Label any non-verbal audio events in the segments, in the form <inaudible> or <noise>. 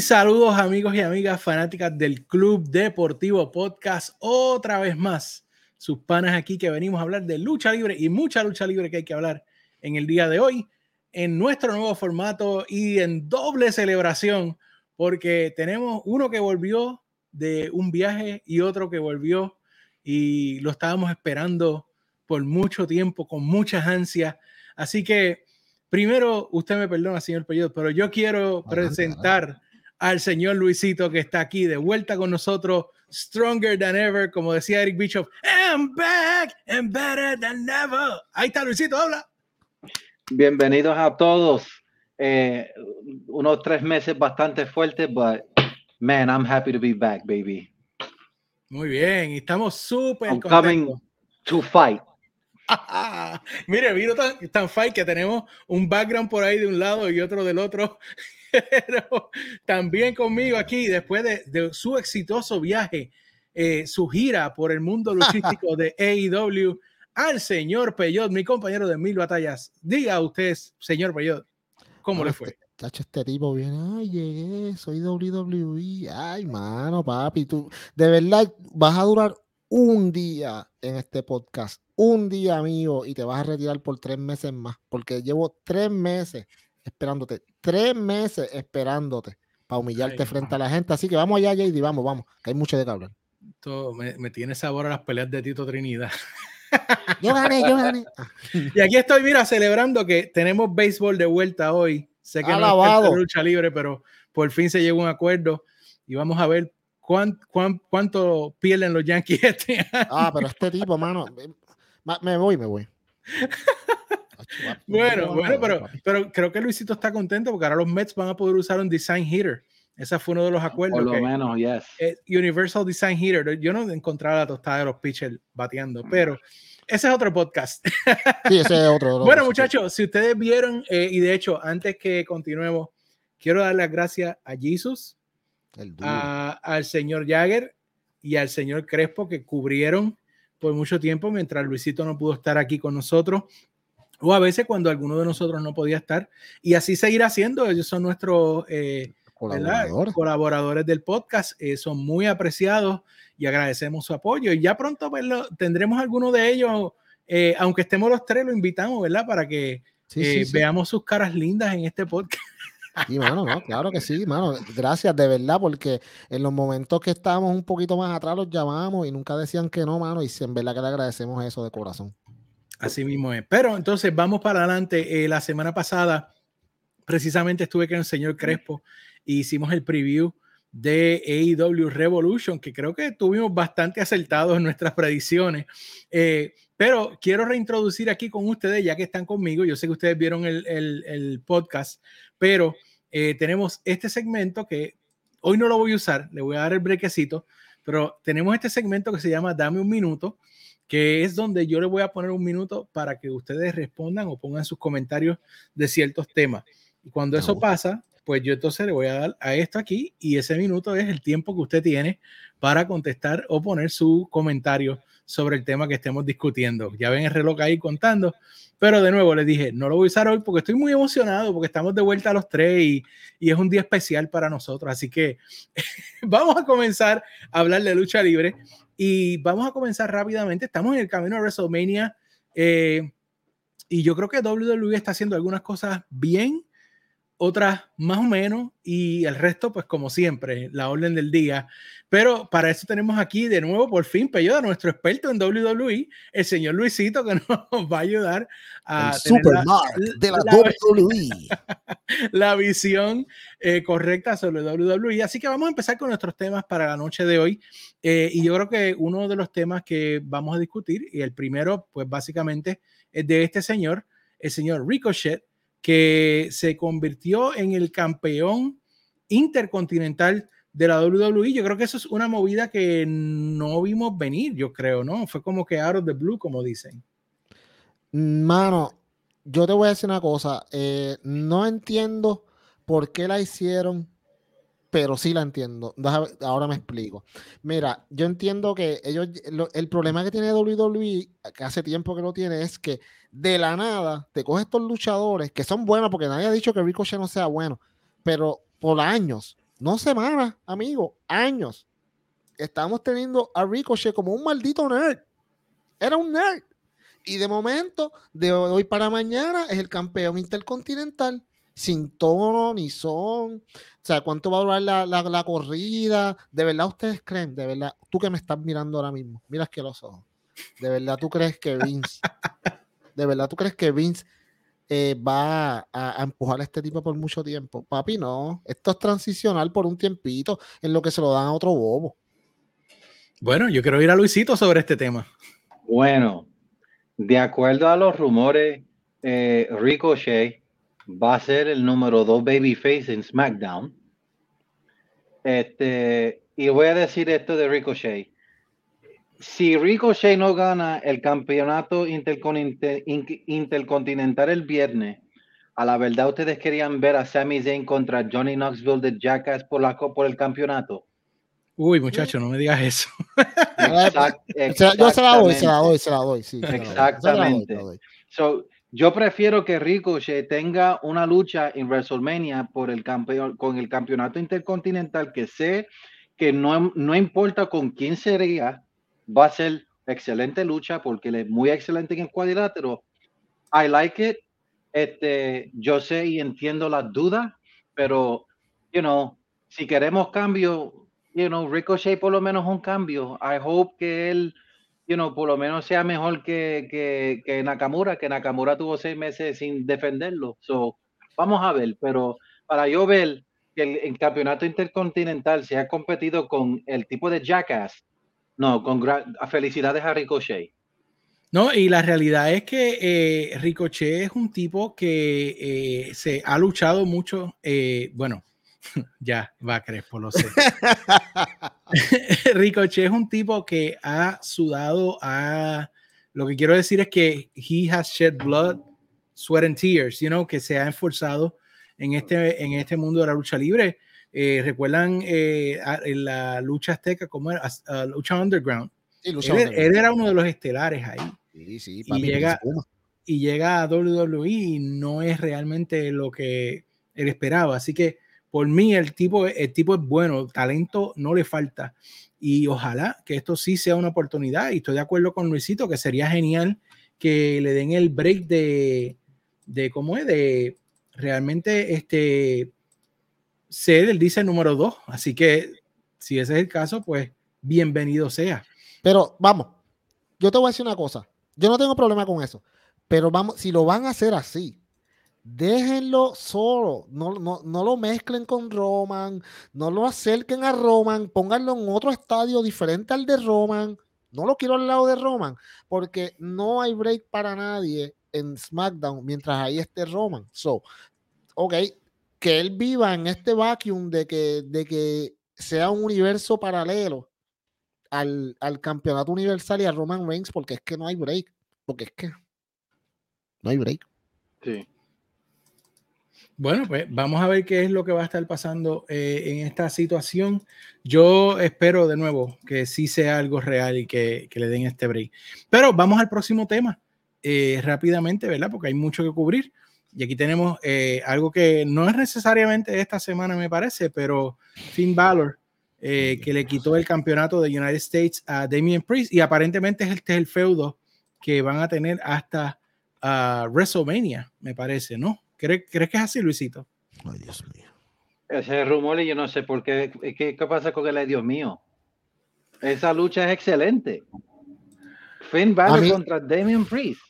Y saludos amigos y amigas fanáticas del Club Deportivo Podcast. Otra vez más, sus panas aquí que venimos a hablar de lucha libre y mucha lucha libre que hay que hablar en el día de hoy, en nuestro nuevo formato y en doble celebración, porque tenemos uno que volvió de un viaje y otro que volvió y lo estábamos esperando por mucho tiempo, con muchas ansias. Así que primero, usted me perdona, señor Peyot, pero yo quiero presentar al señor Luisito que está aquí de vuelta con nosotros, stronger than ever, como decía Eric Bishop, I'm back and better than ever. Ahí está Luisito, habla. Bienvenidos a todos. Eh, unos tres meses bastante fuertes, but man, I'm happy to be back, baby. Muy bien, y estamos súper coming to fight. <laughs> Mire, vino tan, tan fight que tenemos un background por ahí de un lado y otro del otro pero también conmigo aquí, después de, su exitoso viaje, eh, su gira por el mundo luchístico de <laughs> AEW, al señor Peyot, mi compañero de mil batallas. Diga usted, señor Peyot, ¿cómo le fue? Tacho, este tipo viene, ay, llegué, soy WWE, ay, mano, papi, tú, de verdad, vas a durar un día en este podcast, un día, amigo, y te vas a retirar por tres meses más, porque llevo tres meses esperándote, tres meses esperándote para humillarte frente a la gente. Así que vamos allá, JD, vamos, vamos, que hay mucho de que hablar. me, me, tiene sabor a las peleas de Tito Trinidad. <laughs> Yo gané, yo gané. <laughs> Y aquí estoy, mira, celebrando que tenemos béisbol de vuelta hoy. Sé que no es lucha libre, pero por fin se llegó a un acuerdo y vamos a ver cuán, cuán, cuánto pierden los Yankees este Ah, pero este tipo, mano, <laughs> me voy, me voy. Bueno, bueno, pero, pero creo que Luisito está contento porque ahora los Mets van a poder usar un design hitter. Ese fue uno de los acuerdos. Por lo menos, yes. Universal Design Hitter. Yo no encontraba la tostada de los pitchers bateando, pero ese es otro podcast. <laughs> Sí, ese es otro. bueno, muchachos, si ustedes vieron, eh, y de hecho, antes que continuemos, quiero dar las gracias a Jesus, al señor Jagger y al señor Crespo que cubrieron por mucho tiempo mientras Luisito no pudo estar aquí con nosotros o a veces cuando alguno de nosotros no podía estar. Y así seguir haciendo. Ellos son nuestros eh, colaboradores. del podcast. Eh, son muy apreciados y agradecemos su apoyo. Y ya pronto pues, tendremos alguno de ellos, eh, aunque estemos los tres, lo invitamos, ¿verdad? Para que veamos sus caras lindas en este podcast. <laughs> Sí, mano, no, claro que sí, mano. Gracias, de verdad, porque en los momentos que estábamos un poquito más atrás los llamamos y nunca decían que no, mano, y en verdad que le agradecemos eso de corazón. Así mismo es. Pero entonces vamos para adelante. Eh, la semana pasada, precisamente estuve con el señor Crespo e hicimos el preview de AEW Revolution, que creo que tuvimos bastante acertados en nuestras predicciones. Eh, pero quiero reintroducir aquí con ustedes, ya que están conmigo. Yo sé que ustedes vieron el, el, podcast, pero eh, tenemos este segmento que hoy no lo voy a usar, le voy a dar el brequecito, pero tenemos este segmento que se llama Dame un minuto que es donde yo le voy a poner un minuto para que ustedes respondan o pongan sus comentarios de ciertos temas. Y cuando eso pasa, pues yo entonces le voy a dar a esto aquí y ese minuto es el tiempo que usted tiene para contestar o poner su comentario sobre el tema que estemos discutiendo. Ya ven el reloj ahí contando, pero de nuevo les dije, no lo voy a usar hoy porque estoy muy emocionado, porque estamos de vuelta a los tres y, y es un día especial para nosotros. Así que <laughs> vamos a comenzar a hablar de lucha libre. Y vamos a comenzar rápidamente. Estamos en el camino a WrestleMania. Eh, y yo creo que WWE está haciendo algunas cosas bien, otras más o menos, y el resto, pues como siempre, la orden del día. Pero para eso tenemos aquí de nuevo, por fin, Peyo, a nuestro experto en WWE, el señor Luisito, que <laughs> nos va a ayudar a... El de la, WWE. <laughs> la visión eh, correcta sobre WWE. Así que vamos a empezar con nuestros temas para la noche de hoy. Eh, y yo creo que uno de los temas que vamos a discutir, y el primero, pues básicamente, es de este señor, el señor Ricochet, que se convirtió en el campeón intercontinental de la WWE. Yo creo que eso es una movida que no vimos venir, yo creo, ¿no? Fue como que out of the blue, como dicen. Mano, yo te voy a decir una cosa. Eh, no entiendo por qué la hicieron, pero sí la entiendo. Ahora me explico. Mira, yo entiendo que ellos, el problema que tiene WWE, que hace tiempo que lo tiene, es que de la nada te coges estos luchadores que son buenos, porque nadie ha dicho que Ricochet no sea bueno, pero por años no semanas, amigo, años, estamos teniendo a Ricochet como un maldito nerd. Era un nerd. Y de momento, de hoy para mañana, es el campeón intercontinental, sin tono ni son. O sea, ¿cuánto va a durar la, la, corrida? ¿De verdad ustedes creen? De verdad, tú que me estás mirando ahora mismo, miras que los ojos. ¿De verdad tú crees que Vince, <laughs> de verdad tú crees que Vince eh, va a, empujar a este tipo por mucho tiempo? Papi, no. Esto es transicional por un tiempito en lo que se lo dan a otro bobo. Bueno, yo quiero ir a Luisito sobre este tema. Bueno, de acuerdo a los rumores, eh, Ricochet va a ser el número dos babyface en SmackDown. Este, y voy a decir esto de Ricochet. Si Ricochet no gana el campeonato intercontinental el viernes, a la verdad ustedes querían ver a Sami Zayn contra Johnny Knoxville de Jackass por, la, por el campeonato. Uy, muchacho, no me digas eso. yo <laughs> se la doy, se la doy, se la doy. Sí, Exactamente. Yo prefiero que Ricochet tenga una lucha en WrestleMania por el campeón, con el campeonato intercontinental que sé que no, no importa con quién sería, va a ser excelente lucha porque él es muy excelente en el cuadrilátero. I like it. Este, yo sé y entiendo las dudas, pero, you know, si queremos cambio, you know, Ricochet por lo menos un cambio. I hope que él, you know, por lo menos sea mejor que, que, que Nakamura, que Nakamura tuvo seis meses sin defenderlo. So, vamos a ver, pero para yo ver que el, campeonato intercontinental se ha competido con el tipo de Jackass, no, con felicidades a Ricochet. No, y la realidad es que eh, Ricochet es un tipo que eh, se ha luchado mucho, eh, bueno, <laughs> ya, va Crespo, lo sé. <laughs> <laughs> Ricochet es un tipo que ha sudado, a lo que quiero decir es que he has shed blood, sweat and tears, you know, que se ha esforzado en este, en este mundo de la lucha libre. Eh, ¿Recuerdan eh, en la lucha azteca, como era? lucha underground. él, era uno de los estelares ahí. y, llega, y llega a WWE y no es realmente lo que él esperaba. Así que por mí el tipo, el tipo es bueno, talento no le falta. Y ojalá que esto sí sea una oportunidad. Y estoy de acuerdo con Luisito que sería genial que le den el break de, de ¿cómo es? De realmente este, ser el dice número dos. Así que si ese es el caso, pues bienvenido sea. Pero vamos, yo te voy a decir una cosa. Yo no tengo problema con eso. Pero vamos, si lo van a hacer así, Déjenlo solo, no, no, lo mezclen con Roman, no lo acerquen a Roman, pónganlo en otro estadio diferente al de Roman. No lo quiero al lado de Roman, porque no hay break para nadie en SmackDown mientras ahí esté Roman. So, ok, que él viva en este vacuum de que, de que sea un universo paralelo al, al campeonato universal y a Roman Reigns, porque es que no hay break. Porque es que no hay break. Sí. Bueno, pues vamos a ver qué es lo que va a estar pasando eh, en esta situación. Yo espero de nuevo que sí sea algo real y que, le den este break. Pero vamos al próximo tema eh, rápidamente, ¿verdad? Porque hay mucho que cubrir. Y aquí tenemos eh, algo que no es necesariamente esta semana, me parece, pero Finn Balor, que le quitó el campeonato de United States a Damien Priest y aparentemente este es el feudo que van a tener hasta uh, WrestleMania, me parece, ¿no? ¿Crees, que es así, Luisito? Ay, Dios mío. Ese rumor y yo no sé por qué. ¿Qué, qué pasa con el Dios mío? Esa lucha es excelente. Finn Balor contra Damian Priest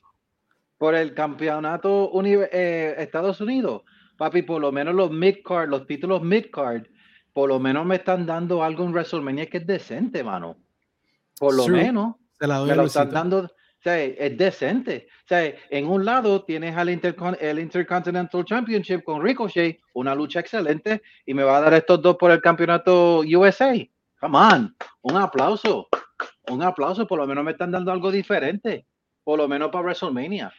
por el campeonato eh, Estados Unidos. Papi, por lo menos los mid-card, los títulos mid-card, por lo menos me están dando algo en WrestleMania que es decente, mano. Por lo menos. me lo están dando es decente. en un lado tienes al el Intercontinental Championship con Ricochet, una lucha excelente, y me va a dar estos dos por el campeonato USA. Come on, un aplauso. Un aplauso, por lo menos me están dando algo diferente. Por lo menos para WrestleMania.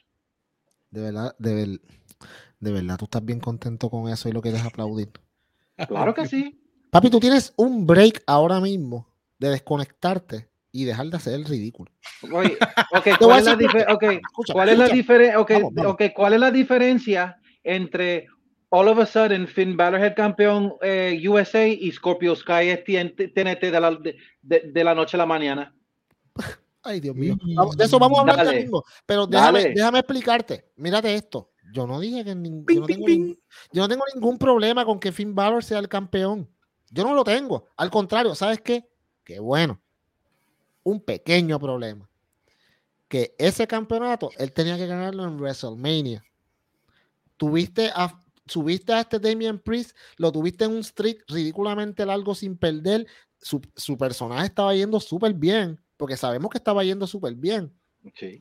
De verdad, de, de verdad, tú estás bien contento con eso y lo quieres aplaudir. Claro que sí. Papi, tú tienes un break ahora mismo de desconectarte y dejar de hacer el ridículo. Oye, <laughs> okay, ¿cuál, es la okay, ¿cuál, es la diferencia? Okay, ¿cuál es la diferencia entre all of a sudden Finn Balor es el campeón eh, USA y Scorpio Sky es TNT de la, de, la noche a la mañana. <laughs> Ay, Dios mío. de eso vamos a hablar mismo. Pero déjame, déjame, explicarte. Mírate esto. Yo no dije que yo, no yo, no tengo ningún problema con que Finn Balor sea el campeón. Yo no lo tengo. Al contrario, ¿sabes qué? Qué bueno. Un pequeño problema. Que ese campeonato él tenía que ganarlo en WrestleMania. Tuviste a, subiste a este Damian Priest, lo tuviste en un streak ridículamente largo sin perder. Su, su personaje estaba yendo súper bien, porque sabemos que estaba yendo súper bien.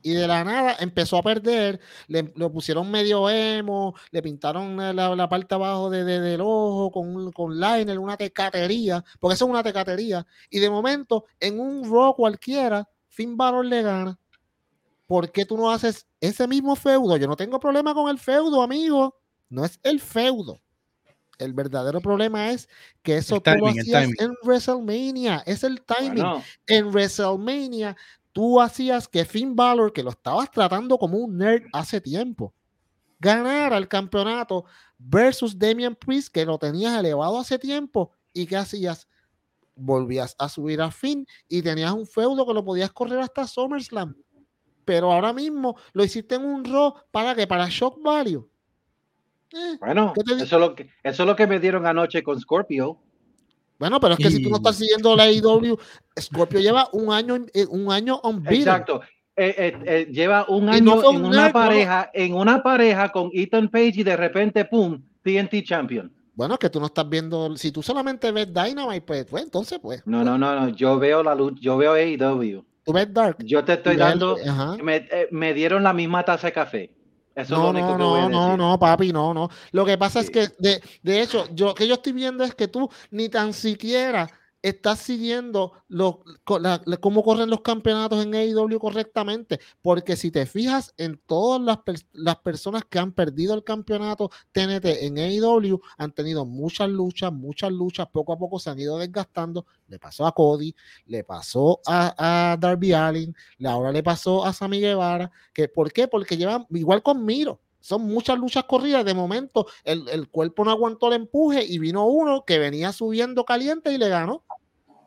Y de la nada empezó a perder, le, lo pusieron medio emo, le pintaron la, la parte abajo de, del ojo con, con liner, una tecatería, porque eso es una tecatería. Y de momento, en un rock cualquiera, Finn Balor le gana. ¿Por qué tú no haces ese mismo feudo? Yo no tengo problema con el feudo, amigo. No es el feudo. El verdadero problema es que eso tú lo hacías en WrestleMania. Es el timing. En WrestleMania tú hacías que Finn Balor, que lo estabas tratando como un nerd hace tiempo, ganara el campeonato versus Damian Priest, que lo tenías elevado hace tiempo, y que hacías? Volvías a subir a Finn y tenías un feudo que lo podías correr hasta SummerSlam. Pero ahora mismo lo hiciste en un Raw para que para Shock Value. Eh, bueno, eso es, lo que, eso es lo que me dieron anoche con Scorpio. Bueno, pero es que si tú no estás siguiendo la IW, Scorpio lleva un año, eh, un año on Exacto. Eh, eh, lleva un año en una pareja, en una pareja con Ethan Page y de repente, pum, TNT Champion. Bueno, que tú no estás viendo, si tú solamente ves Dynamite, pues, pues entonces pues. No, no, no, no, yo veo la luz, yo veo AEW. Tú ves Dark. Yo te estoy dando, me, me, dieron la misma taza de café no, no, no, no, no, papi, no, no. Lo que pasa es que, de, de hecho, yo que yo estoy viendo es que tú ni tan siquiera estás siguiendo lo, cómo corren los campeonatos en AEW correctamente, porque si te fijas en todas las, las, personas que han perdido el campeonato TNT en AEW, han tenido muchas luchas, muchas luchas, poco a poco se han ido desgastando, le pasó a Cody, le pasó a, a Darby Allin, ahora le pasó a Sammy Guevara, que ¿por qué? Porque llevan igual con Miro, son muchas luchas corridas. De momento, el, el, cuerpo no aguantó el empuje y vino uno que venía subiendo caliente y le ganó.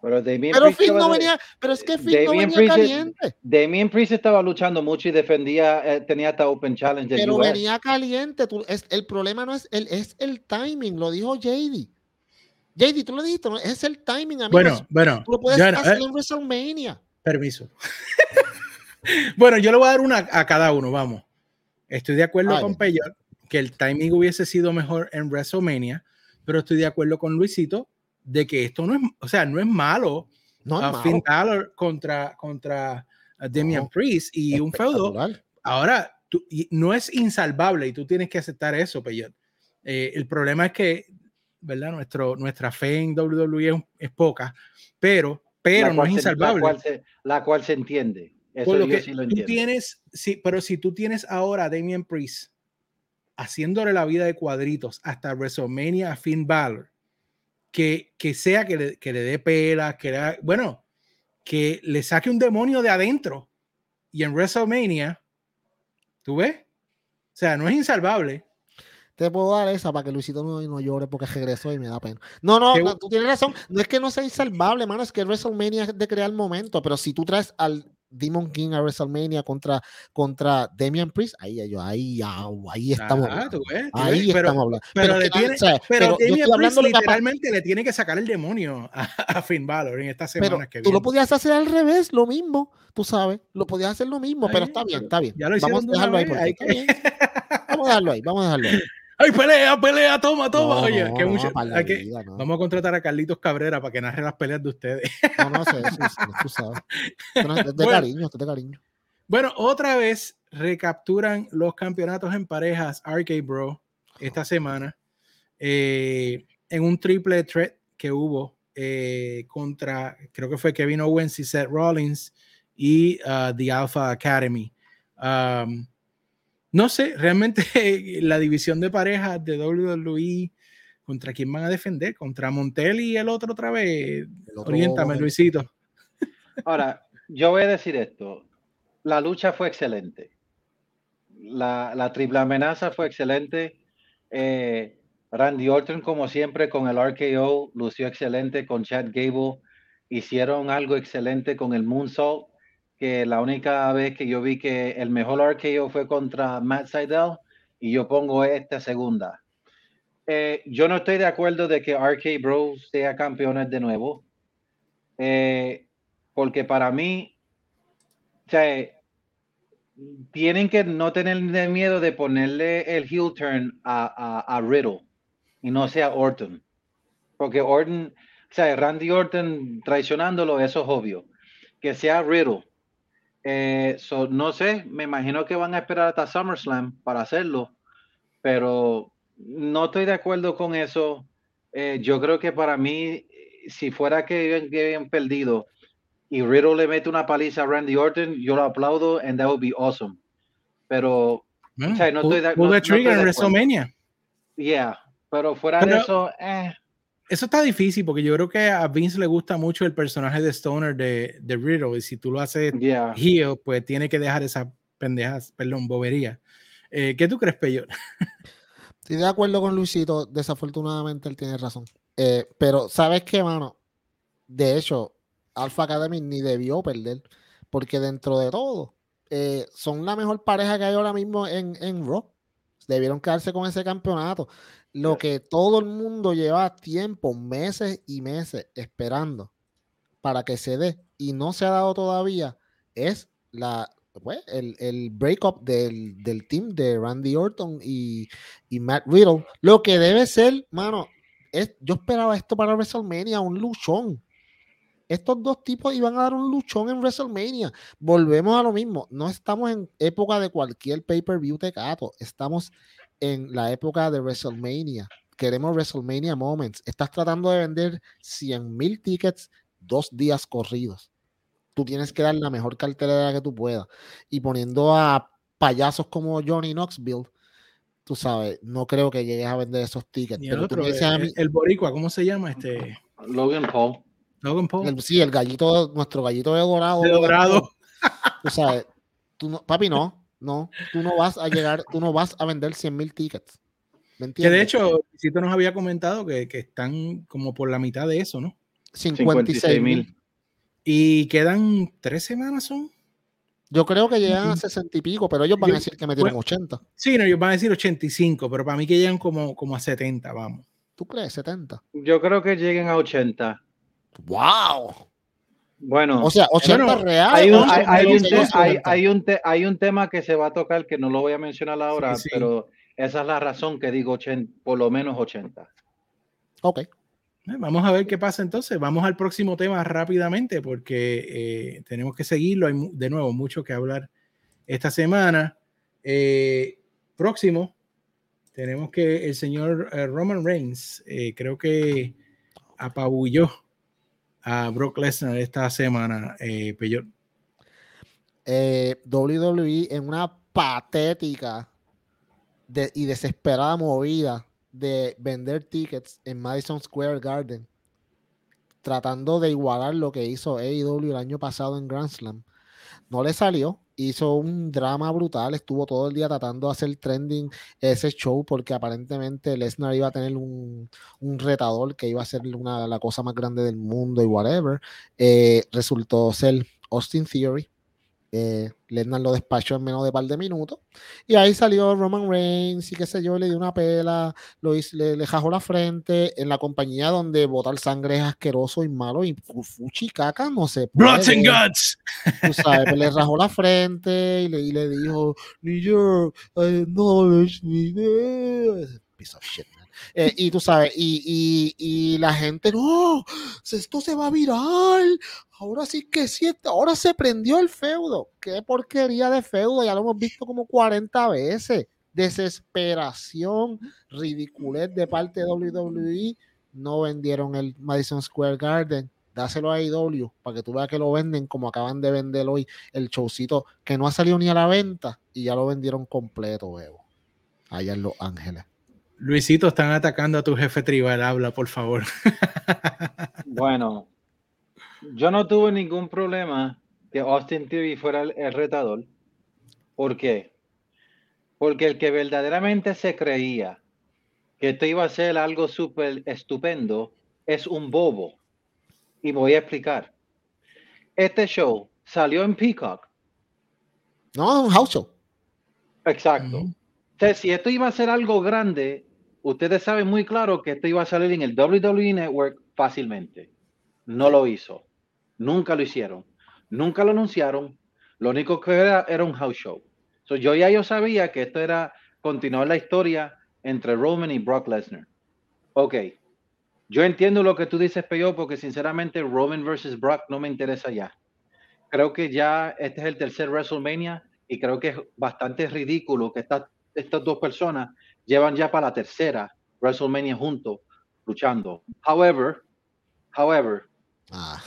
Pero, Finn no venía, pero es que Finn no venía caliente. Damien Priest estaba luchando mucho y defendía, eh, tenía hasta Open Challenge. Pero venía caliente. Tú, es, el problema no es el, es el timing, lo dijo JD. JD, tú lo dijiste, es el timing. Bueno, bueno. Tú lo puedes hacer eh, en WrestleMania. Permiso. <laughs> bueno, yo le voy a dar una a cada uno, vamos. Estoy de acuerdo con Peyor que el timing hubiese sido mejor en WrestleMania, pero estoy de acuerdo con Luisito de que esto no es, o sea, no es malo. No es Finn Balor contra, contra Damian Priest y un feudo. Ahora, no es insalvable y tú tienes que aceptar eso, Peyot. Eh, el problema es que, ¿verdad? Nuestro, nuestra fe en WWE es, poca, pero, pero no es insalvable. La cual se, entiende. Eso lo que tú tienes, sí, pero si tú tienes ahora a Damian Priest haciéndole la vida de cuadritos hasta WrestleMania a Finn Balor, que, que sea que le, que le dé pelas, que le, bueno, que le saque un demonio de adentro. Y en WrestleMania, ¿tú ves? O sea, no es insalvable. Te puedo dar esa para que Luisito no, no llore porque regresó y me da pena. No, no, no, tú tienes razón. No es que no sea insalvable, mano, es que WrestleMania es de crear momento, pero si tú traes al Demon King a WrestleMania contra, contra Damian Priest, ahí, ahí, ahí, ahí estamos. hablando. ahí pero, estamos hablando. Pero, pero, tiene, pero, Damian Priest literalmente le tiene que sacar el demonio a, Finn Balor en esta semana que viene. Tú lo podías hacer al revés, lo mismo, tú sabes, lo podías hacer lo mismo, pero está bien, está bien. vamos a dejarlo ahí. Vamos a dejarlo ahí, vamos a dejarlo ahí. ¡Ay, pelea, pelea! ¡Toma, toma! Oye, que mucho, vamos a contratar a Carlitos Cabrera para que narre las peleas de ustedes. No, no sé, eso, tú sabes. Es de <laughs> cariño, de cariño. Bueno, otra vez recapturan los campeonatos en parejas Arcade Bro esta semana eh, en un triple threat que hubo eh, contra, creo que fue Kevin Owens y Seth Rollins y uh, The Alpha Academy. Um, no sé, realmente <laughs> la división de parejas de WWE, ¿contra quién van a defender? ¿Contra Montel y el otro otra vez? Oriéntame, Luisito. Ahora, yo voy a decir esto. La lucha fue excelente. La, triple amenaza fue excelente. Eh, Randy Orton, como siempre, con el RKO, lució excelente con Chad Gable. Hicieron algo excelente con el Moonsault, que la única vez que yo vi que el mejor RKO fue contra Matt Seidel, y yo pongo esta segunda. Eh, yo no estoy de acuerdo de que RK Bros sea campeones de nuevo, eh, porque para mí, o sea, tienen que no tener miedo de ponerle el heel turn a, a, a Riddle y no sea Orton. Porque Orton, o sea, Randy Orton traicionándolo, eso es obvio. Que sea Riddle. Eh, no sé, me imagino que van a esperar hasta SummerSlam para hacerlo, pero no estoy de acuerdo con eso. Eh, yo creo que para mí, si fuera que habían perdido y Riddle le mete una paliza a Randy Orton, yo lo aplaudo and that would be awesome. Pero, o sea, no estoy de, acuerdo. en WrestleMania. Yeah, pero fuera de eso, eh. Eso está difícil porque yo creo que a Vince le gusta mucho el personaje de Stoner de, de Riddle y si tú lo haces yeah. heel, pues tiene que dejar esa pendejas, perdón, bobería. Eh, ¿Qué tú crees, Peyor? <laughs> Estoy de acuerdo con Luisito, desafortunadamente él tiene razón. Eh, pero, ¿sabes qué, mano? De hecho, Alpha Academy ni debió perder, porque dentro de todo, eh, son la mejor pareja que hay ahora mismo en, en Raw. Debieron quedarse con ese campeonato. Lo que todo el mundo lleva tiempo, meses y meses esperando para que se dé y no se ha dado todavía es la, pues, el, el breakup del, del, team de Randy Orton y, y, Matt Riddle. Lo que debe ser, mano, es, yo esperaba esto para WrestleMania, un luchón. Estos dos tipos iban a dar un luchón en WrestleMania. Volvemos a lo mismo. No estamos en época de cualquier pay-per-view tecato. Estamos en la época de WrestleMania. Queremos WrestleMania Moments. Estás tratando de vender 100 mil tickets dos días corridos tú tienes que dar la mejor cartelera que tú puedas. Y poniendo a payasos como Johnny Knoxville, tú sabes, no creo que llegues a vender esos tickets. el, otro, el, boricua, ¿cómo se llama? este Logan Paul. Logan Paul. sí, el gallito, nuestro gallito de dorado. De dorado. Tú sabes, tú no, papi, no, no, tú no vas a llegar, tú no vas a vender 100 mil tickets. ¿Me entiendes? Que de hecho, Cito nos había comentado que, que, están como por la mitad de eso, ¿no? 56 mil. Y quedan tres semanas, ¿son? Yo creo que llegan a 60 y pico, pero ellos van a decir que me tienen 80. Sí, no, ellos van a decir 85, pero para mí que llegan como, como a 70, vamos. ¿Tú crees 70? Yo creo que lleguen a 80. ¡Wow! Bueno, o sea, 80 reales. Hay un, hay, hay, un hay, hay, un hay, un tema que se va a tocar que no lo voy a mencionar ahora, sí, sí. pero esa es la razón que digo 80, por lo menos 80. Ok. Eh, vamos a ver qué pasa entonces. Vamos al próximo tema rápidamente porque eh, tenemos que seguirlo. Hay de nuevo mucho que hablar esta semana. Eh, próximo, tenemos que el señor eh, Roman Reigns eh, creo que apabulló a Brock Lesnar esta semana, eh, Peyor. WWE en una patética y desesperada movida de vender tickets en Madison Square Garden, tratando de igualar lo que hizo AEW el año pasado en Grand Slam. No le salió, hizo un drama brutal, estuvo todo el día tratando de hacer trending ese show porque aparentemente Lesnar iba a tener un, un, retador que iba a ser una, la cosa más grande del mundo y whatever. Eh, resultó ser Austin Theory, eh, Lesnar lo despachó en menos de par de minutos. Y ahí salió Roman Reigns y qué sé yo, le dio una pela, lo hizo, le, le jajó la frente en la compañía donde botar sangre es asqueroso y malo y fuchi caca no se puede. Blood and guts. Tú sabes, pues le rajó la frente y le, y le dijo, New York, I acknowledge me. Piece of shit. Eh, y tú sabes, y, y, la gente, no, esto se va a virar. Ahora sí que sí, ahora se prendió el feudo. Qué porquería de feudo, ya lo hemos visto como 40 veces. Desesperación, ridiculez de parte de WWE. No vendieron el Madison Square Garden. Dáselo a IW para que tú veas que lo venden como acaban de vender hoy el showcito que no ha salido ni a la venta y ya lo vendieron completo, huevo. Allá en Los Ángeles. Luisito, están atacando a tu jefe tribal. Habla, por favor. <laughs> bueno, yo no tuve ningún problema que Austin Theory fuera el, el, retador. ¿Por qué? Porque el que verdaderamente se creía que esto iba a ser algo súper estupendo es un bobo. Y voy a explicar. Este show salió en Peacock. No, un house show. Exacto. Entonces, si esto iba a ser algo grande, ustedes saben muy claro que esto iba a salir en el WWE Network fácilmente. No lo hizo. Nunca lo hicieron. Nunca lo anunciaron. Lo único que era era un house show. So, yo ya yo sabía que esto era continuar la historia entre Roman y Brock Lesnar. Ok. Yo entiendo lo que tú dices, Peyo, porque sinceramente Roman versus Brock no me interesa ya. Creo que ya este es el tercer WrestleMania y creo que es bastante ridículo que estas, estas dos personas llevan ya para la tercera WrestleMania juntos luchando. However, however, ah.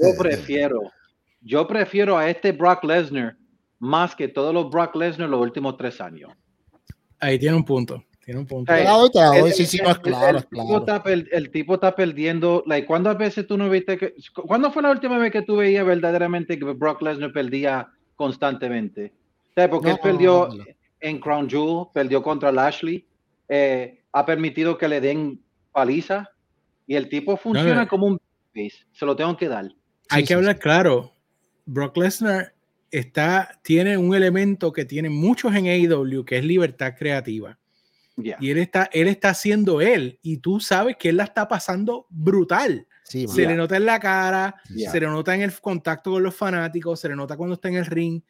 yo prefiero, yo prefiero a este Brock Lesnar más que todos los Brock Lesnar los últimos tres años. Ahí tiene un punto. Tiene un punto. El tipo está perdiendo. Like, ¿Cuántas veces tú no viste que. ¿Cuándo fue la última vez que tú veías verdaderamente que Brock Lesnar perdía constantemente? porque él perdió en Crown Jewel, perdió contra Lashley, eh, ha permitido que le den paliza y el tipo funciona como un se lo tengo que dar. Hay que hablar claro. Brock Lesnar está, tiene un elemento que tiene muchos en AEW, que es libertad creativa. Y él está, él está haciendo él, y tú sabes que él la está pasando brutal. se le nota en la cara, se le nota en el contacto con los fanáticos, se le nota cuando está en el ring.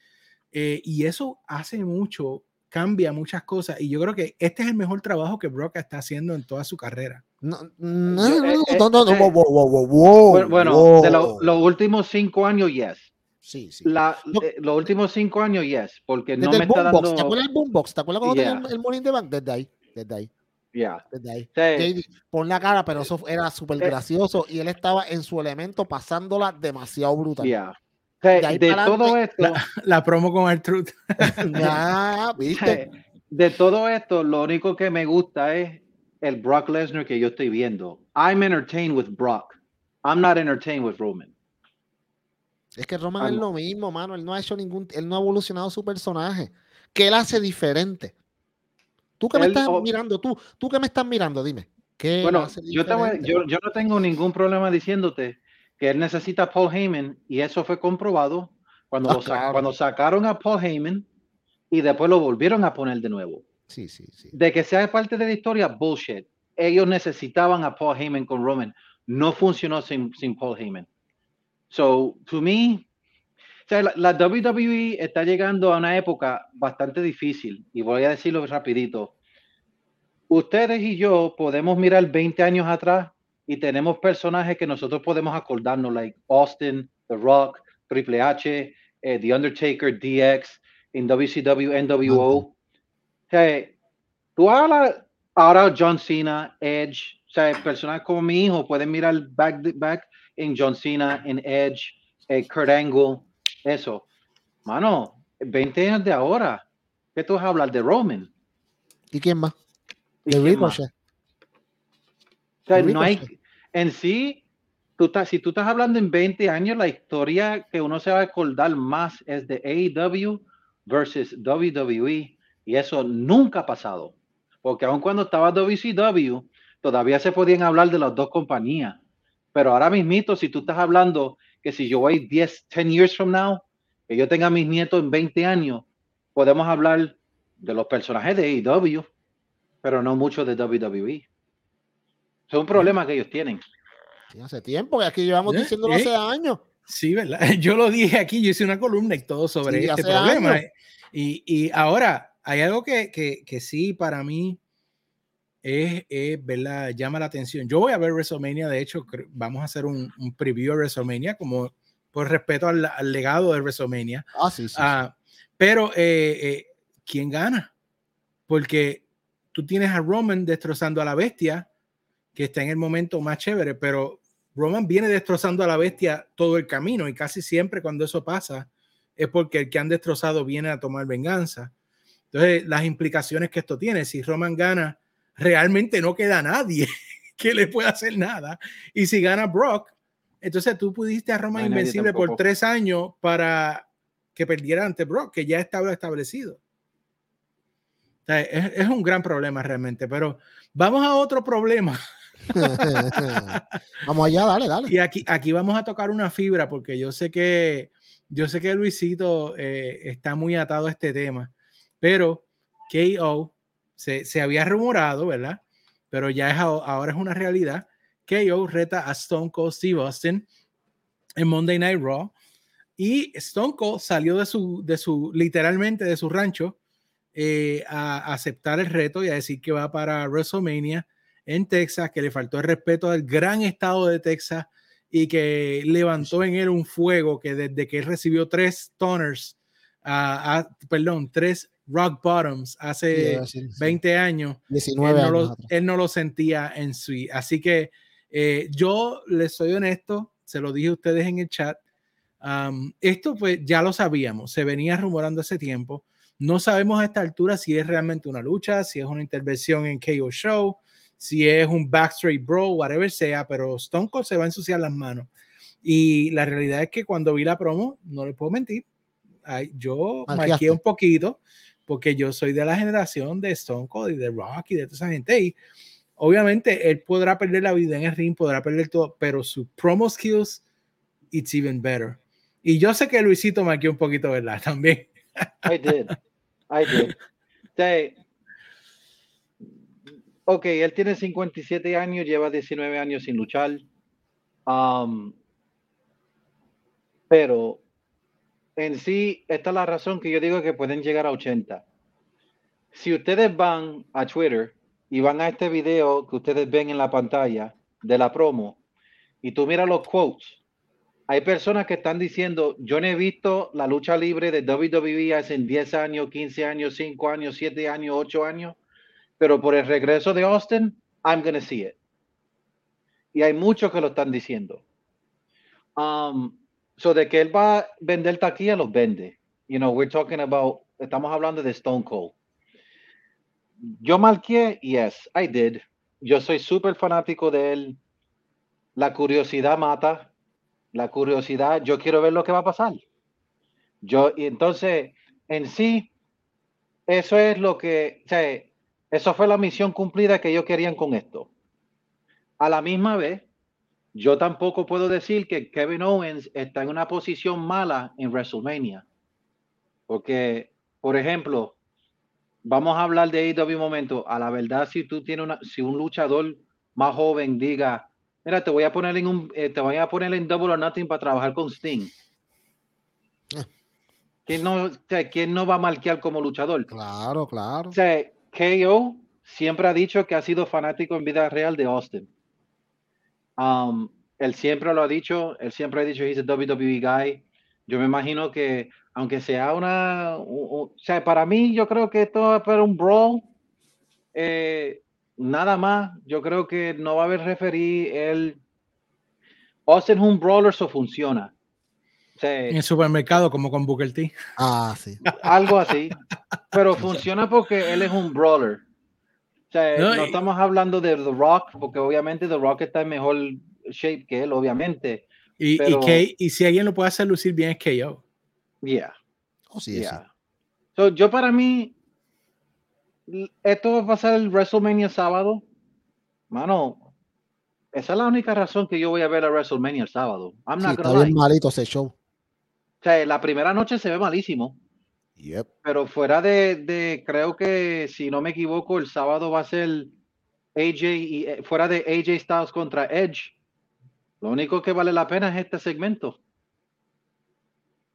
Eh, y eso hace mucho, cambia muchas cosas. Y yo creo que este es el mejor trabajo que Brock está haciendo en toda su carrera. No, no, no, no, Bueno, de los últimos cinco años, yes. Sí, sí. La, eh, los últimos cinco años, yes, porque no me está dando... ¿Te acuerdas del Boombox? ¿Te acuerdas cuando tenía el Morning the Bank? Desde ahí desde ahí. Yeah. Desde ahí. pon la cara, pero eso era súper eh, gracioso y él estaba en su elemento pasándola demasiado brutal. Yeah. De, todo esto. La, promo con el truth. <laughs> ¿viste? De todo esto, lo único que me gusta es el Brock Lesnar que yo estoy viendo. I'm entertained with Brock. I'm not entertained with Roman. Es que Roman es lo mismo, mano. Él no ha hecho ningún, él no ha evolucionado su personaje. ¿Qué él hace diferente? Tú que me estás mirando, tú, tú que me estás mirando, dime. ¿qué bueno, yo, yo, yo, no tengo ningún problema diciéndote que él necesita a Paul Heyman y eso fue comprobado cuando, ah, cuando sacaron a Paul Heyman y después lo volvieron a poner de nuevo. Sí, sí, sí. De que sea parte de la historia, bullshit. Ellos necesitaban a Paul Heyman con Roman. No funcionó sin, sin Paul Heyman. So, to me, la, WWE está llegando a una época bastante difícil y voy a decirlo rapidito. Ustedes y yo podemos mirar 20 años atrás y tenemos personajes que nosotros podemos acordarnos, like Austin, The Rock, Triple H, eh, The Undertaker, DX, en WCW, NWO. tú ahora, ahora John Cena, Edge, o sea, personajes como mi hijo pueden mirar back, back en John Cena, en Edge, eh, Kurt Angle, eso. Mano, 20 años de ahora. ¿Qué tú vas a hablar de Roman? ¿Y quién más? De Ricochet. no hay, en sí, si tú estás hablando en 20 años, la historia que uno se va a acordar más es de AEW versus WWE. Y eso nunca ha pasado. Porque aun cuando estaba WCW, todavía se podían hablar de las dos compañías. Pero ahora mismito, si tú estás hablando que si yo voy 10, 10 years from now, que yo tenga mis nietos en 20 años, podemos hablar de los personajes de AEW, pero no mucho de WWE. Es un problema que ellos tienen. hace tiempo, que aquí llevamos diciéndolo hace años. Sí, ¿verdad? <laughs> Yo lo dije aquí, yo hice una columna y todo sobre este problema. Y, y, ahora, hay algo que, que, que sí para mí es, es, ¿verdad? llama la atención. Yo voy a ver WrestleMania, de hecho, vamos a hacer un, un preview de WrestleMania como por respeto al, al legado de WrestleMania. Ah, sí, sí. Ah, pero, eh, eh, ¿quién gana? Porque tú tienes a Roman destrozando a la bestia, que está en el momento más chévere, pero Roman viene destrozando a la bestia todo el camino y casi siempre cuando eso pasa es porque el que han destrozado viene a tomar venganza. Entonces, las implicaciones que esto tiene, si Roman gana, realmente no queda nadie <laughs> que le pueda hacer nada. Y si gana Brock, entonces tú pudiste a Roman Invencible por tres años para que perdiera ante Brock, que ya estaba establecido. es, un gran problema realmente, pero vamos a otro problema. <laughs> <laughs> vamos allá, dale, dale. Y aquí, aquí vamos a tocar una fibra porque yo sé que yo sé que Luisito eh, está muy atado a este tema, pero KO se, se, había rumorado, ¿verdad? Pero ya es, ahora es una realidad. KO reta a Stone Cold Steve Austin en Monday Night Raw y Stone Cold salió de su, de su literalmente de su rancho eh, a, aceptar el reto y a decir que va para WrestleMania en Texas, que le faltó el respeto al gran estado de Texas y que levantó en él un fuego que desde que él recibió tres toners, perdón, tres rock bottoms hace 20 años, 19 él, no Lo, él no lo sentía en sí. Así que eh, yo les soy honesto, se lo dije a ustedes en el chat. esto pues ya lo sabíamos, se venía rumorando hace tiempo. No sabemos a esta altura si es realmente una lucha, si es una intervención en KO Show, si es un Backstreet Bro, whatever sea, pero Stone Cold se va a ensuciar las manos. Y la realidad es que cuando vi la promo, no le puedo mentir, yo marqué un poquito porque yo soy de la generación de Stone Cold y de Rock y de toda esa gente. Y obviamente él podrá perder la vida en el ring, podrá perder todo, pero su promo skills, it's even better. Y yo sé que Luisito marqué un poquito, ¿verdad? <laughs> También. I did. I did. <laughs> ok, él tiene 57 años, lleva 19 años sin luchar. Um, pero en sí, esta es la razón que yo digo que pueden llegar a 80. Si ustedes van a Twitter y van a este video que ustedes ven en la pantalla de la promo y tú miras los quotes, hay personas que están diciendo, yo no he visto la lucha libre de WWE hace 10 años, 15 años, 5 años, 7 años, 8 años, pero por el regreso de Austin, I'm going to see it. Y hay muchos que lo están diciendo. Um, so de que él va a vender taquilla, los vende. You know, we're talking about, estamos hablando de Stone Cold. Yo marqué, yes, I did. Yo soy súper fanático de él. La curiosidad mata la curiosidad, yo quiero ver lo que va a pasar. Yo, y entonces, en sí, eso es lo que, o sea, eso fue la misión cumplida que ellos querían con esto. A la misma vez, yo tampoco puedo decir que Kevin Owens está en una posición mala en WrestleMania. Porque, por ejemplo, vamos a hablar de AEW un momento. A la verdad, si tú tienes una, si un luchador más joven diga, Mira, te voy a poner en un, eh, te voy a poner en Double or Nothing para trabajar con Sting. Ah. ¿Quién no, ¿quién no va a marquear como luchador? Claro, claro. O sea, KO siempre ha dicho que ha sido fanático en vida real de Austin. Um, él siempre lo ha dicho, él siempre ha dicho, he's a WWE guy. Yo me imagino que, aunque sea una, o sea, para mí, yo creo que esto es para un brawl. Eh, nada más, yo creo que no va a haber referí. El Austin un Brawler, eso funciona. En el supermercado, como con Booker T. Ah, sí. Algo así. <laughs> Pero funciona porque él es un brawler. O sea, no, estamos hablando de The Rock, porque obviamente The Rock está en mejor shape que él, obviamente. Y, y, si alguien lo puede hacer lucir bien es KO. Yeah. Oh, sí, yo para mí, esto va a pasar el WrestleMania sábado. Mano, esa es la única razón que yo voy a ver a WrestleMania el sábado. I'm sí, está bien malito ese show. O sea, la primera noche se ve malísimo. Yep. Pero fuera de, de, creo que si no me equivoco, el sábado va a ser AJ y eh, fuera de AJ Styles contra Edge. Lo único que vale la pena es este segmento.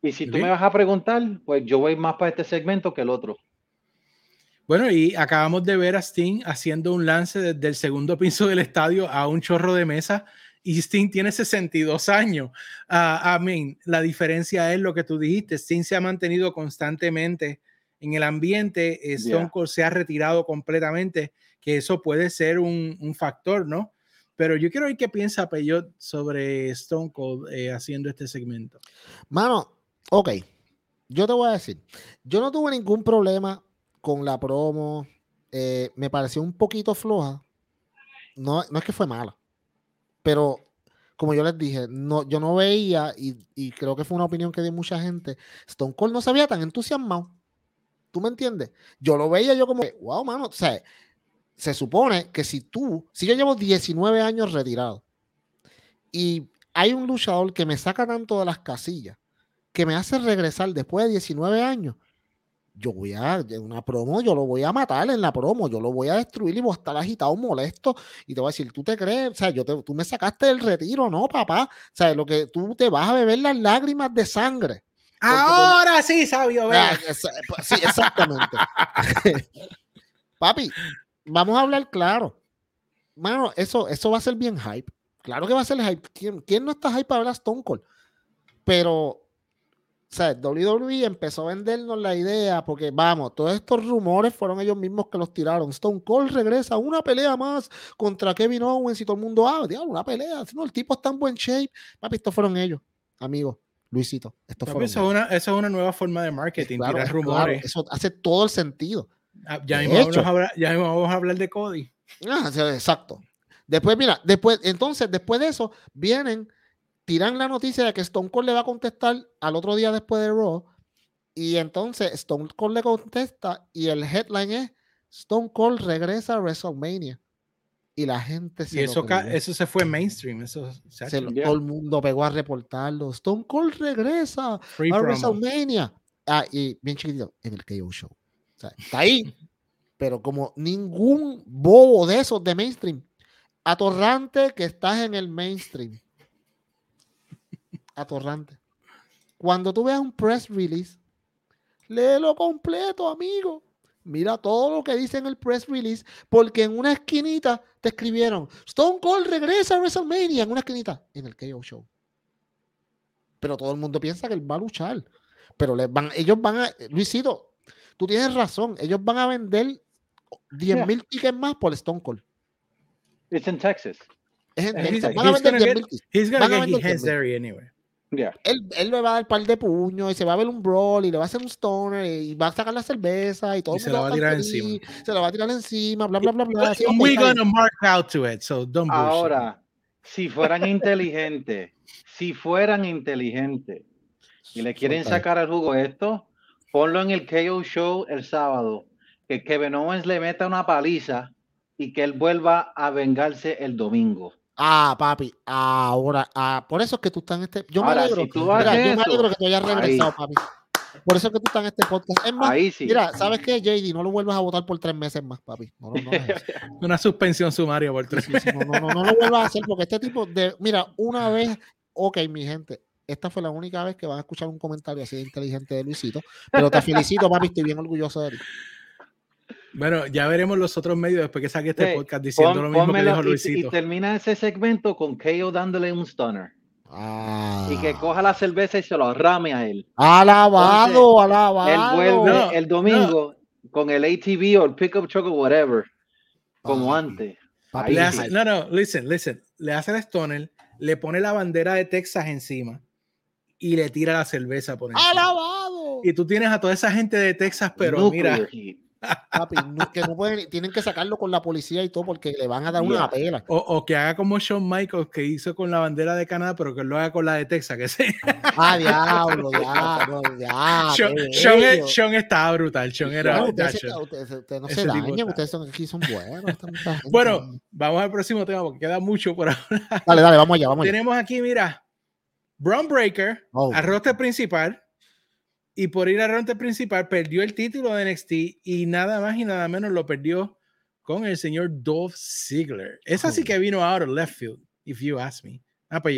Y si tú me vas a preguntar, pues yo voy más para este segmento que el otro. Bueno, y acabamos de ver a Sting haciendo un lance desde el segundo piso del estadio a un chorro de mesa y Sting tiene 62 años. a uh, mí, la diferencia es lo que tú dijiste, Sting se ha mantenido constantemente en el ambiente, eh, Stone Cold se ha retirado completamente, que eso puede ser un, un factor, ¿no? Pero yo quiero ver qué piensa Peyot sobre Stone Cold eh, haciendo este segmento. Mano, ok, yo te voy a decir, yo no tuve ningún problema con la promo. Eh, me pareció un poquito floja. No, no es que fue mala, pero como yo les dije, no, yo no veía, y, creo que fue una opinión que dio mucha gente, Stone Cold no se veía tan entusiasmado. ¿Tú me entiendes? Yo lo veía yo como, wow, mano, o sea, se supone que si tú, si yo llevo 19 años retirado y hay un luchador que me saca tanto de las casillas, que me hace regresar después de 19 años, yo voy a, en una promo, yo lo voy a matar en la promo, yo lo voy a destruir y voy a estar agitado, molesto, y te voy a decir, tú te crees, o sea, yo te, tú me sacaste del retiro, ¿no, papá? O sea, lo que tú te vas a beber las lágrimas de sangre. Ahora sí, sabio, ah, pues, Sí, exactamente. <laughs> Papi, vamos a hablar claro. Mano, eso, eso va a ser bien hype. Claro que va a ser hype. ¿Quién, quién no está hype para a Stone Cold? Pero sea, WWE empezó a vendernos la idea porque, vamos, todos estos rumores fueron ellos mismos que los tiraron. Stone Cold regresa una pelea más contra Kevin Owens y todo el mundo, ah, diablo, una pelea. No, el tipo está en buen shape. Papi, estos fueron ellos, amigos. Luisito, esto fueron eso, es una, eso es una nueva forma de marketing, tirar rumores. eso hace todo el sentido. Ah, ya, mismo vamos a hablar, ya vamos a hablar de Cody. Ah, exacto. Después, mira, después, entonces, después de eso, vienen tiran la noticia de que Stone Cold le va a contestar al otro día después de Raw. Y entonces Stone Cold le contesta y el headline es Stone Cold regresa a WrestleMania. Y la gente se... Y eso, eso se fue mainstream. Eso, Todo el mundo pegó a reportarlo. Stone Cold regresa a WrestleMania. Ah, y bien chiquitito, en el KO Show. O sea, está ahí. <laughs> pero como ningún bobo de esos de mainstream. Atorrante que estás en el mainstream atorrante. Cuando tú veas un press release, léelo completo, amigo. Mira todo lo que dice en el press release, porque en una esquinita te escribieron Stone Cold regresa a WrestleMania en una esquinita en el KO Show. Pero todo el mundo piensa que él va a luchar. Pero les van, ellos van a, Luisito, tú tienes razón, ellos van a vender 10 mil tickets más por Stone Cold. It's in Texas. Es en Texas. Van a vender 10 He's gonna get his there anyway. Él, él, le va a dar un par de puños y se va a ver un brawl y le va a hacer un stoner y va a sacar la cerveza y todo. se lo va a tirar encima. Se lo va a tirar encima, bla, bla, bla, bla. We're gonna mark out to it, so don't Ahora, si fueran inteligentes, <laughs> si fueran inteligentes y le quieren sacar el jugo esto, ponlo en el KO Show el sábado. Que Kevin Owens le meta una paliza y que él vuelva a vengarse el domingo. Ah, papi, ahora, ah, por eso es que tú estás en este. Yo me alegro, yo me alegro que tú hayas regresado, papi. Por eso es que tú estás en este podcast. Es más, mira, ¿sabes qué, JD? No lo vuelvas a votar por tres meses más, papi. No, no, no <laughs> Una suspensión sumaria por tres meses. no, no, no, no lo vuelvas a hacer porque este tipo de. Mira, una vez, ok, mi gente, esta fue la única vez que van a escuchar un comentario así de inteligente de Luisito. Pero te felicito, papi, estoy bien orgulloso de ti. Bueno, ya veremos los otros medios después que saque este podcast diciendo lo mismo que dijo Luisito. Y, termina ese segmento con KO dándole un stunner. Ah. Y que coja la cerveza y se lo rame a él. Alabado, alabado. Él vuelve el domingo con el ATV o el pickup truck o whatever, como antes. no, no, listen, listen. Le hace el stunner, le pone la bandera de Texas encima y le tira la cerveza por encima. ¡Alabado! Y tú tienes a toda esa gente de Texas, pero mira, Papi, que no pueden, tienen que sacarlo con la policía y todo porque le van a dar una pela. O, que haga como Shawn Michaels que hizo con la bandera de Canadá, pero que lo haga con la de Texas, que sé. Ah, diablo, diablo, diablo. Sean, estaba brutal. Sean era. ustedes, no se dañan, ustedes son, aquí son buenos. bueno, vamos al próximo tema porque queda mucho por ahora. Dale, dale, vamos allá, vamos allá. Tenemos aquí, mira, Brown Breaker, oh. arroz principal y por ir al round principal perdió el título de NXT y nada más y nada menos lo perdió con el señor Dolph Ziggler. Esa sí que vino out of left field, if you ask me. Ah, pues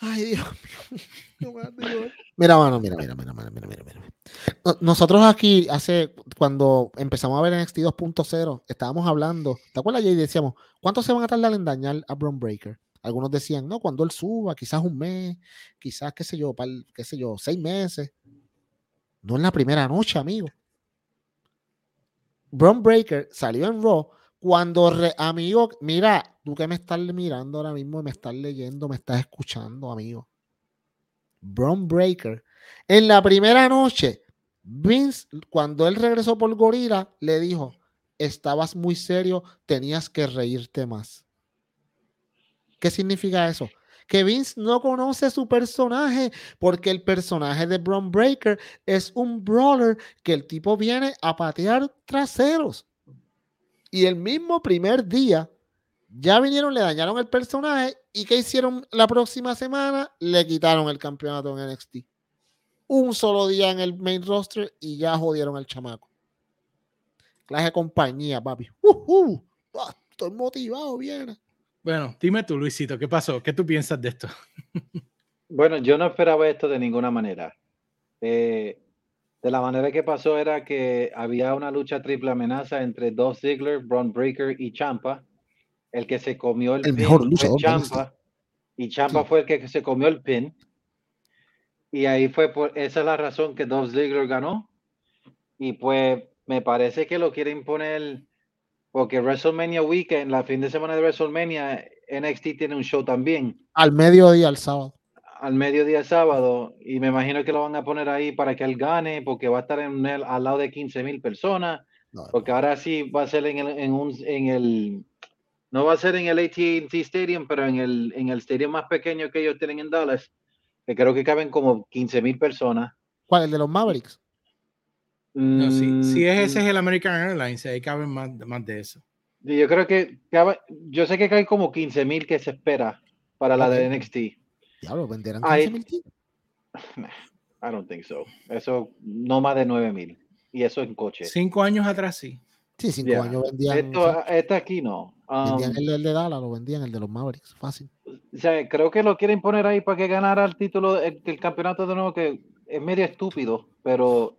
Ay, Dios mío. <laughs> Mira, mano, mira, mira, mira, mira, mira, mira. Nosotros aquí, hace, cuando empezamos a ver NXT 2.0, estábamos hablando, ¿te acuerdas, Y decíamos, ¿cuánto se van a tardar en dañar a Braun Breaker? Algunos decían, no, cuando él suba, quizás un mes, quizás, qué sé yo, qué sé yo, seis meses. No en la primera noche, amigo. Braun Breaker salió en Raw cuando, amigo, mira, tú que me estás mirando ahora mismo, me estás leyendo, me estás escuchando, amigo. Braun Breaker, en la primera noche, Vince, cuando él regresó por Gorilla, le dijo, estabas muy serio, tenías que reírte más. ¿Qué significa eso? que Vince no conoce su personaje porque el personaje de Braun Breaker es un brawler que el tipo viene a patear traseros. Y el mismo primer día ya vinieron, le dañaron el personaje y ¿qué hicieron la próxima semana? Le quitaron el campeonato en NXT. Un solo día en el main roster y ya jodieron al chamaco. Clase compañía, papi. Uh estoy motivado, viene. Bueno, dime tú, Luisito, ¿qué pasó? ¿Qué tú piensas de esto? bueno, yo no esperaba esto de ninguna manera. Eh, de la manera que pasó era que había una lucha triple amenaza entre Dolph Ziggler, Braun Breaker y Champa. El que se comió el, pin mejor fue Champa. Y Champa fue el que se comió el pin. Y ahí fue por esa es la razón que Dolph Ziggler ganó. Y pues me parece que lo quieren poner porque WrestleMania Weekend, la fin de semana de WrestleMania, NXT tiene un show también. Al mediodía, el sábado. Al mediodía, el sábado. Y me imagino que lo van a poner ahí para que él gane, porque va a estar en el, al lado de 15 mil personas. porque ahora sí va a ser en el, en, un, en el. No va a ser en el ATT Stadium, pero en el, en el stadium más pequeño que ellos tienen en Dallas, que creo que caben como 15 mil personas. ¿Cuál? ¿El de los Mavericks? No, si, si es ese mm. es el American Airlines, ahí caben más, más de eso. Yo creo que yo sé que hay como 15 mil que se espera para la de NXT. Diablo, venderán 15 mil. I don't think so. Eso no más de 9 mil. Y eso en coche. Cinco años atrás sí. Sí, cinco años vendían. Esto, este aquí no. vendían um, el, de Dallas, lo vendían el de los Mavericks, fácil. O sea, creo que lo quieren poner ahí para que ganara el título del campeonato de nuevo, que es medio estúpido, pero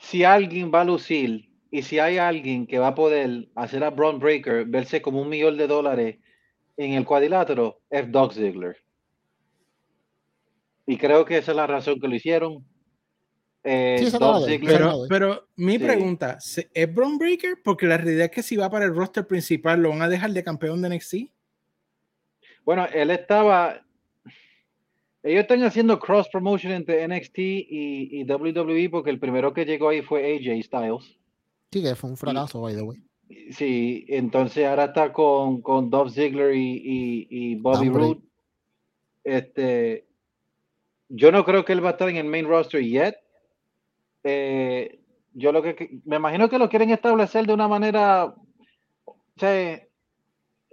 si alguien va a lucir y si hay alguien que va a poder hacer a Braun Breaker verse como un millón de dólares en el cuadrilátero, es Doug Ziggler. Y creo que esa es la razón que lo hicieron. Eh, pero, pero, mi pregunta, ¿es Braun Breaker? Porque la realidad es que si va para el roster principal, ¿lo van a dejar de campeón de NXT? Bueno, él estaba, ellos están haciendo cross promotion entre NXT y, WWE porque el primero que llegó ahí fue AJ Styles. Sí, que fue un fracaso, by the way. Sí, entonces ahora está con, con Dolph Ziggler y, Bobby Roode. Este, yo no creo que él va a estar en el main roster yet. Eh, yo lo que me imagino que lo quieren establecer de una manera. O sea,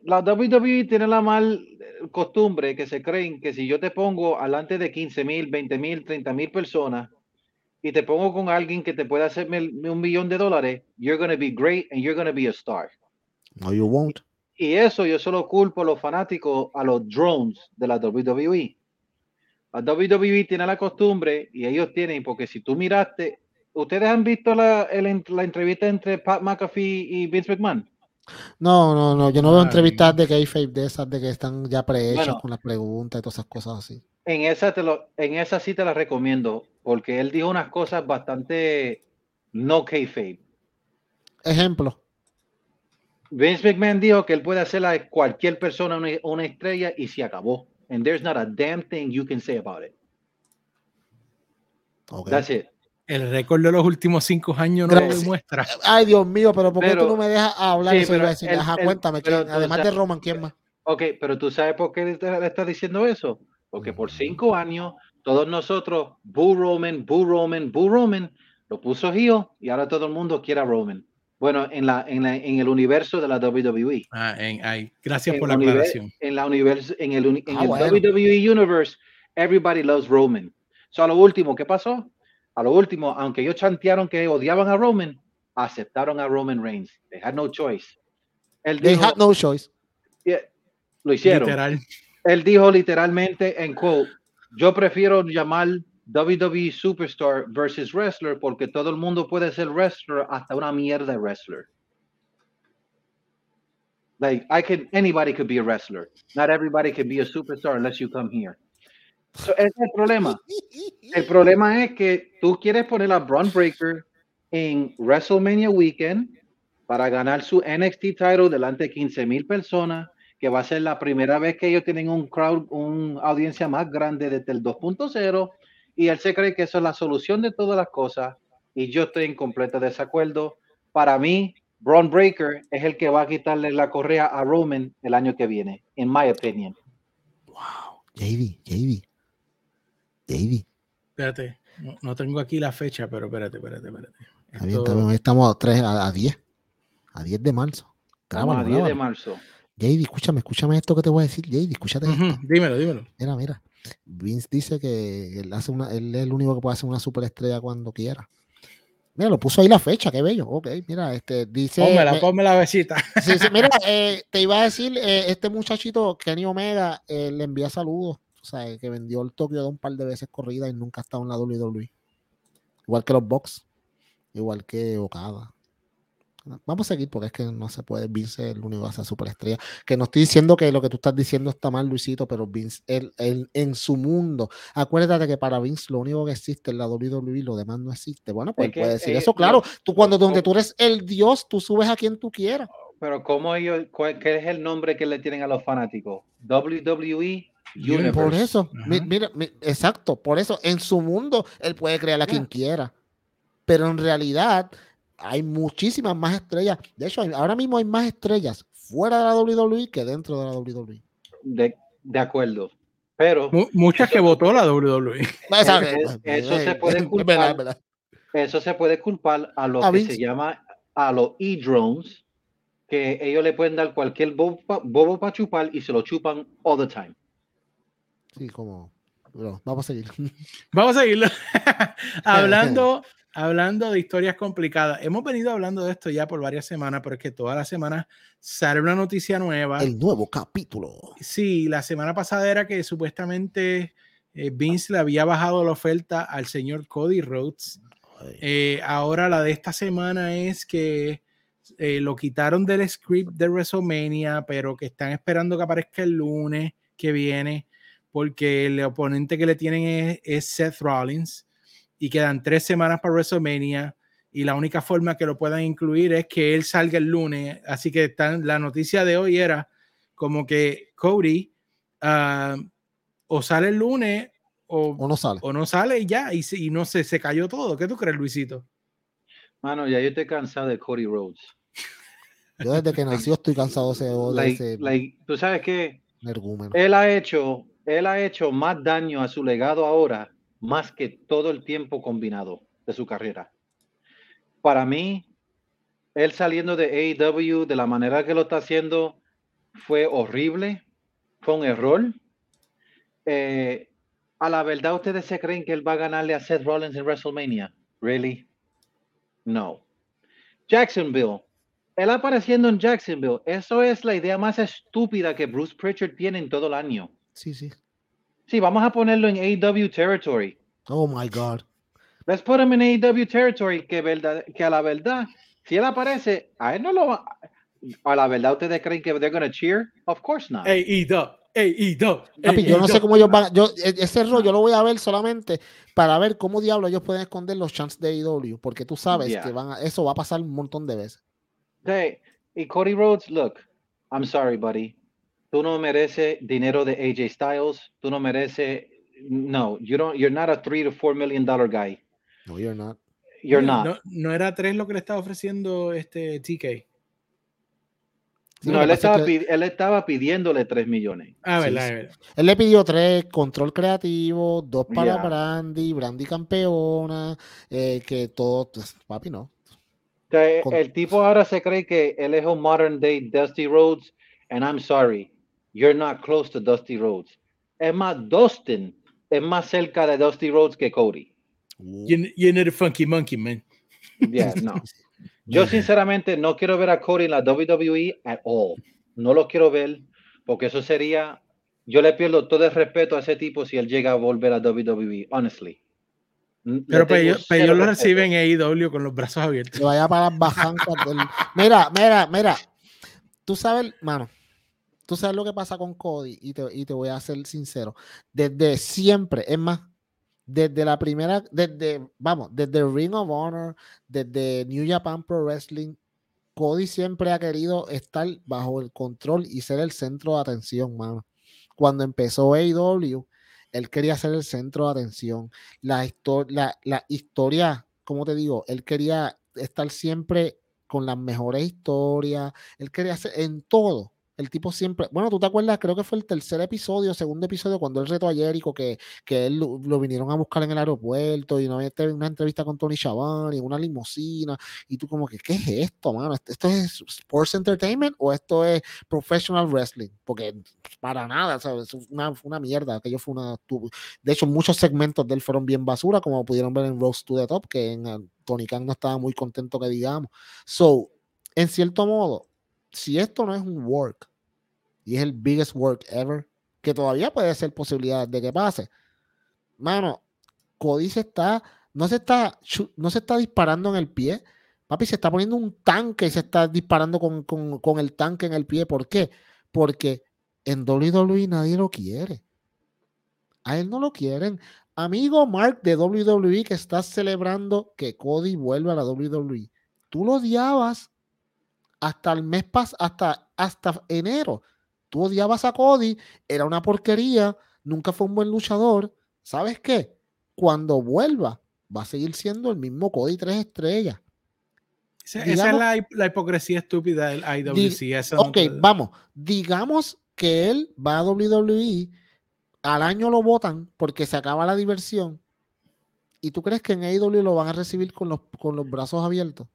la WWE tiene la mal costumbre que se creen que si yo te pongo alante de 15 mil, 20 mil, 30 mil personas y te pongo con alguien que te puede hacerme un millón de dólares, you're going to be great and you're going to be a star. No, you won't. Y eso yo solo culpo a los fanáticos, a los drones de la WWE. La WWE tiene la costumbre y ellos tienen, porque si tú miraste, ¿ustedes han visto la, la entrevista entre Pat McAfee y Vince McMahon? No, no, no, yo no veo entrevistas de kayfabe de esas de que están ya prehechas con las preguntas y todas esas cosas así. En esa, te lo, en esa sí te la recomiendo, porque él dijo unas cosas bastante no kayfabe. Ejemplo. Vince McMahon dijo que él puede hacer a cualquier persona una, estrella y se acabó. And there's not a damn thing you can say about it. That's it. El récord de los últimos cinco años no lo demuestra. Ay, Dios mío, pero ¿por qué tú no me dejas hablar? Sí, cuéntame, además de Roman, ¿quién más? Ok, pero tú sabes por qué le estás diciendo eso. Porque por cinco años, todos nosotros, Boo Roman, Boo Roman, Boo Roman, lo puso Gio y ahora todo el mundo quiere a Roman. Bueno, en, la, en, la, en el universo de la WWE. Ah, en, ay, gracias por la aclaración. En, la universo, en el, en ah, el WWE Universe, everybody loves Roman. So, a lo último, ¿qué pasó? A lo último, aunque ellos chantearon que odiaban a Roman, aceptaron a Roman Reigns. They had no choice. They had no choice. lo hicieron. Él dijo literalmente en quote, yo prefiero llamar WWE Superstar versus Wrestler porque todo el mundo puede ser wrestler hasta una mierda de wrestler. Like I can anybody could be a wrestler. Not everybody can be a superstar unless you come here ese es el problema. El problema es que tú quieres poner a Braun Breaker en WrestleMania Weekend para ganar su NXT title delante de 15 mil personas, que va a ser la primera vez que ellos tienen un crowd, una audiencia más grande desde el 2.0, y él se cree que eso es la solución de todas las cosas, y yo estoy en completo desacuerdo. Para mí, Braun Breaker es el que va a quitarle la correa a Roman el año que viene, en my opinion. Wow. JD, JD. JD. Espérate, no, tengo aquí la fecha, pero espérate, espérate, espérate. estamos a 3 a, 10. A 10 de marzo. a 10 de marzo. JD, escúchame, escúchame esto que te voy a decir, JD, escúchate esto. Dímelo, dímelo. Mira, mira. Vince dice que él, hace una, él es el único que puede hacer una superestrella cuando quiera. Mira, lo puso ahí la fecha, qué bello. Ok, mira, este dice. Pónmela, ponme la besita. Sí, sí, mira, <laughs> eh, te iba a decir, eh, este muchachito, Kenny Omega, eh, le envía saludos. Sea, que vendió el Tokio de un par de veces corrida y nunca ha estado en la WWE. Igual que los Box, igual que Okada. Vamos a seguir porque es que no se puede. Vince el único a superestrella. Que no estoy diciendo que lo que tú estás diciendo está mal, Luisito, pero Vince, él, en su mundo, acuérdate que para Vince lo único que existe es la WWE, lo demás no existe. Bueno, pues puede decir eh, eso, claro. Tú cuando donde tú eres el Dios, tú subes a quien tú quieras. Pero ¿cómo ellos, qué es el nombre que le tienen a los fanáticos? WWE Universe. Por eso, mira, exacto, por eso en su mundo él puede crear a quien quiera. Pero en realidad, hay muchísimas más estrellas. De hecho, ahora mismo hay más estrellas fuera de la WWE que dentro de la WWE. De, de acuerdo. Pero. muchas que votó la WWE. Eso, se puede culpar. Eso se puede culpar a lo que se llama a los e-drones, que ellos le pueden dar cualquier bobo para chupar y se lo chupan all the time. Sí, como. vamos a seguir. Vamos a seguirlo. <laughs> <laughs> <laughs> Hablando hablando de historias complicadas. Hemos venido hablando de esto ya por varias semanas, pero es que todas las semanas sale una noticia nueva. El nuevo capítulo. Sí, la semana pasada era que supuestamente eh, Vince le había bajado la oferta al señor Cody Rhodes. Eh, ahora la de esta semana es que eh, lo quitaron del script de WrestleMania, pero que están esperando que aparezca el lunes que viene, porque el oponente que le tienen es Seth Rollins y quedan tres semanas para WrestleMania y la única forma que lo puedan incluir es que él salga el lunes. Así que la noticia de hoy era como que Cody ah, o sale el lunes o, no sale. O no sale y ya, y, y, no se, se cayó todo. ¿Qué tú crees, Luisito? Mano, ya yo estoy cansado de Cody Rhodes. Yo desde que nació estoy cansado de ese. Tú sabes que él ha hecho, él ha hecho más daño a su legado ahora más que todo el tiempo combinado de su carrera. Para mí, él saliendo de AEW de la manera que lo está haciendo fue horrible, fue un error. Eh, a la verdad, ¿ustedes se creen que él va a ganarle a Seth Rollins en WrestleMania? ¿Really? No. Jacksonville. Él apareciendo en Jacksonville. Eso es la idea más estúpida que Bruce Pritchard tiene en todo el año. Sí, sí. Sí, vamos a ponerlo en AEW territory. Oh my God. Let's put him in AEW territory, que, verdad, que a la verdad, si él aparece, a él no lo va. A la verdad, ¿ustedes creen que they're gonna cheer? Of course not. AEW. AEW. yo no sé cómo ellos van. Yo, e, ese rollo yo lo voy a ver solamente para ver cómo diablos ellos pueden esconder los chants de AEW, porque tú sabes que van a, eso va a pasar un montón de veces. Hey, y Cody Rhodes, look, I'm sorry, buddy. Tú no mereces dinero de AJ Styles. Tú no mereces. No, you don't. You're not a three to four million dollar guy. No, you're not. You're not. No, no era tres lo que le estaba ofreciendo este TK. no, él estaba, él estaba, pidiéndole 3 millones. Ah, verdad, Él le pidió tres, control creativo, dos para Brandy, Brandy campeona, eh, que todo, pues, papi, no. el tipo ahora se cree que él es un modern day Dusty Rhodes, and I'm sorry, you're not close to Dusty Rhodes. Es más, Dustin es más cerca de Dusty Rhodes que Cody. You're, not a funky monkey, man. Yeah, no. Yo sinceramente no quiero ver a Cody en la WWE at all. No lo quiero ver porque eso sería, yo le pierdo todo el respeto a ese tipo si él llega a volver a WWE, honestly. Pero, ellos, lo reciben en AEW con los brazos abiertos. vaya para las bajancas Mira, mira, mira. Tú sabes, mano, tú sabes lo que pasa con Cody y te, y te voy a ser sincero. Desde siempre, es más, desde la primera, desde, vamos, desde Ring of Honor, desde New Japan Pro Wrestling, Cody siempre ha querido estar bajo el control y ser el centro de atención, mano. Cuando empezó AEW, él quería ser el centro de atención. La, la, la historia, como te digo, él quería estar siempre con las mejores historias. Él quería hacer en todo El tipo siempre, bueno, tú te acuerdas, creo que fue el tercer episodio, segundo episodio, cuando él retó a Jericho, que, que él lo, vinieron a buscar en el aeropuerto y había una entrevista con Tony y una limusina. Y tú, como que, ¿qué es esto, mano? ¿Esto es Sports Entertainment o esto es Professional Wrestling? Porque para nada, ¿sabes? Una, una mierda. Aquello fue una. De hecho, muchos segmentos de él fueron bien basura, como pudieron ver en Rose to the Top, que Tony Khan no estaba muy contento, que digamos. So, en cierto modo, si esto no es un work y es el biggest work ever, que todavía puede ser posibilidad de que pase, mano, Cody se está, no se está, no se está disparando en el pie. Papi, se está poniendo un tanque y se está disparando con, con el tanque en el pie. ¿Por qué? Porque en WWE nadie lo quiere. A él no lo quieren. Amigo Mark de WWE que estás celebrando que Cody vuelva a la WWE. Tú lo odiabas hasta el mes pas hasta, hasta enero. Tú odiabas a Cody, era una porquería, nunca fue un buen luchador. ¿Sabes qué? Cuando vuelva, va a seguir siendo el mismo Cody tres estrellas. Esa, es la, hipocresía estúpida del IWC. ok, vamos. Digamos que él va a WWE, al año lo votan porque se acaba la diversión. ¿Y tú crees que en AEW lo van a recibir con los, con los brazos abiertos?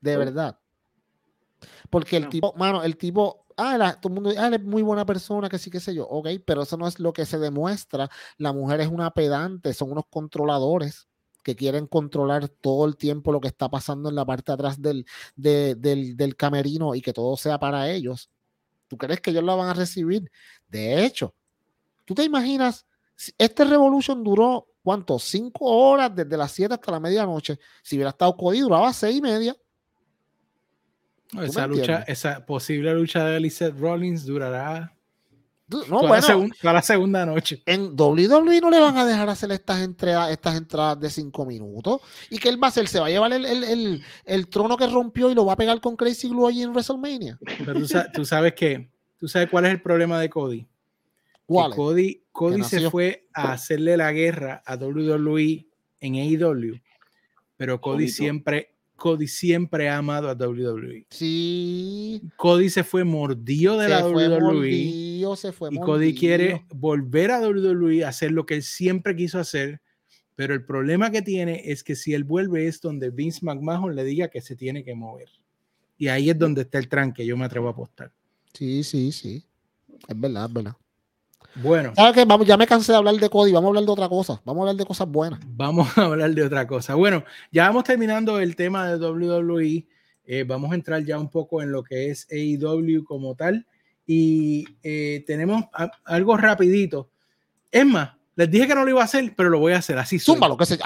De verdad. Porque el tipo, mano, el tipo, ah, todo el mundo, ah, es muy buena persona, que sí, qué sé yo, ok, pero eso no es lo que se demuestra. La mujer es una pedante, son unos controladores que quieren controlar todo el tiempo lo que está pasando en la parte de atrás del, del, del camerino y que todo sea para ellos. ¿Tú crees que ellos la van a recibir? De hecho, ¿tú te imaginas? Este Revolution duró, ¿cuánto? Cinco horas desde las siete hasta la medianoche. Si hubiera estado Cody, duraba seis y media. Esa lucha, esa posible lucha de Lizette Rollins durará no, bueno, la segunda noche. En WWE no le van a dejar hacer estas entradas, estas entradas de cinco minutos. ¿Y que él va a hacer? ¿Se va a llevar el, trono que rompió y lo va a pegar con Crazy Glue allí en WrestleMania? Pero tú, sabes que, tú sabes cuál es el problema de Cody. ¿Cuál? Cody, Cody se fue a hacerle la guerra a WWE en AEW, pero Cody siempre Cody siempre ha amado a WWE. Sí. Cody se fue mordido de la WWE. se fue y Cody quiere volver a WWE, hacer lo que él siempre quiso hacer. Pero el problema que tiene es que si él vuelve es donde Vince McMahon le diga que se tiene que mover. Y ahí es donde está el tranque, yo me atrevo a apostar. Sí, sí, sí. Es verdad, es verdad. Bueno. Vamos, ya me cansé de hablar de Cody, vamos a hablar de otra cosa. Vamos a hablar de cosas buenas. Vamos <laughs> a hablar de otra cosa. Bueno, ya vamos terminando el tema de WWE. Eh, vamos a entrar ya un poco en lo que es AEW como tal. Y eh, tenemos algo rapidito. Es más, les dije que no lo iba a hacer, pero lo voy a hacer así. Zúmbalo, que se,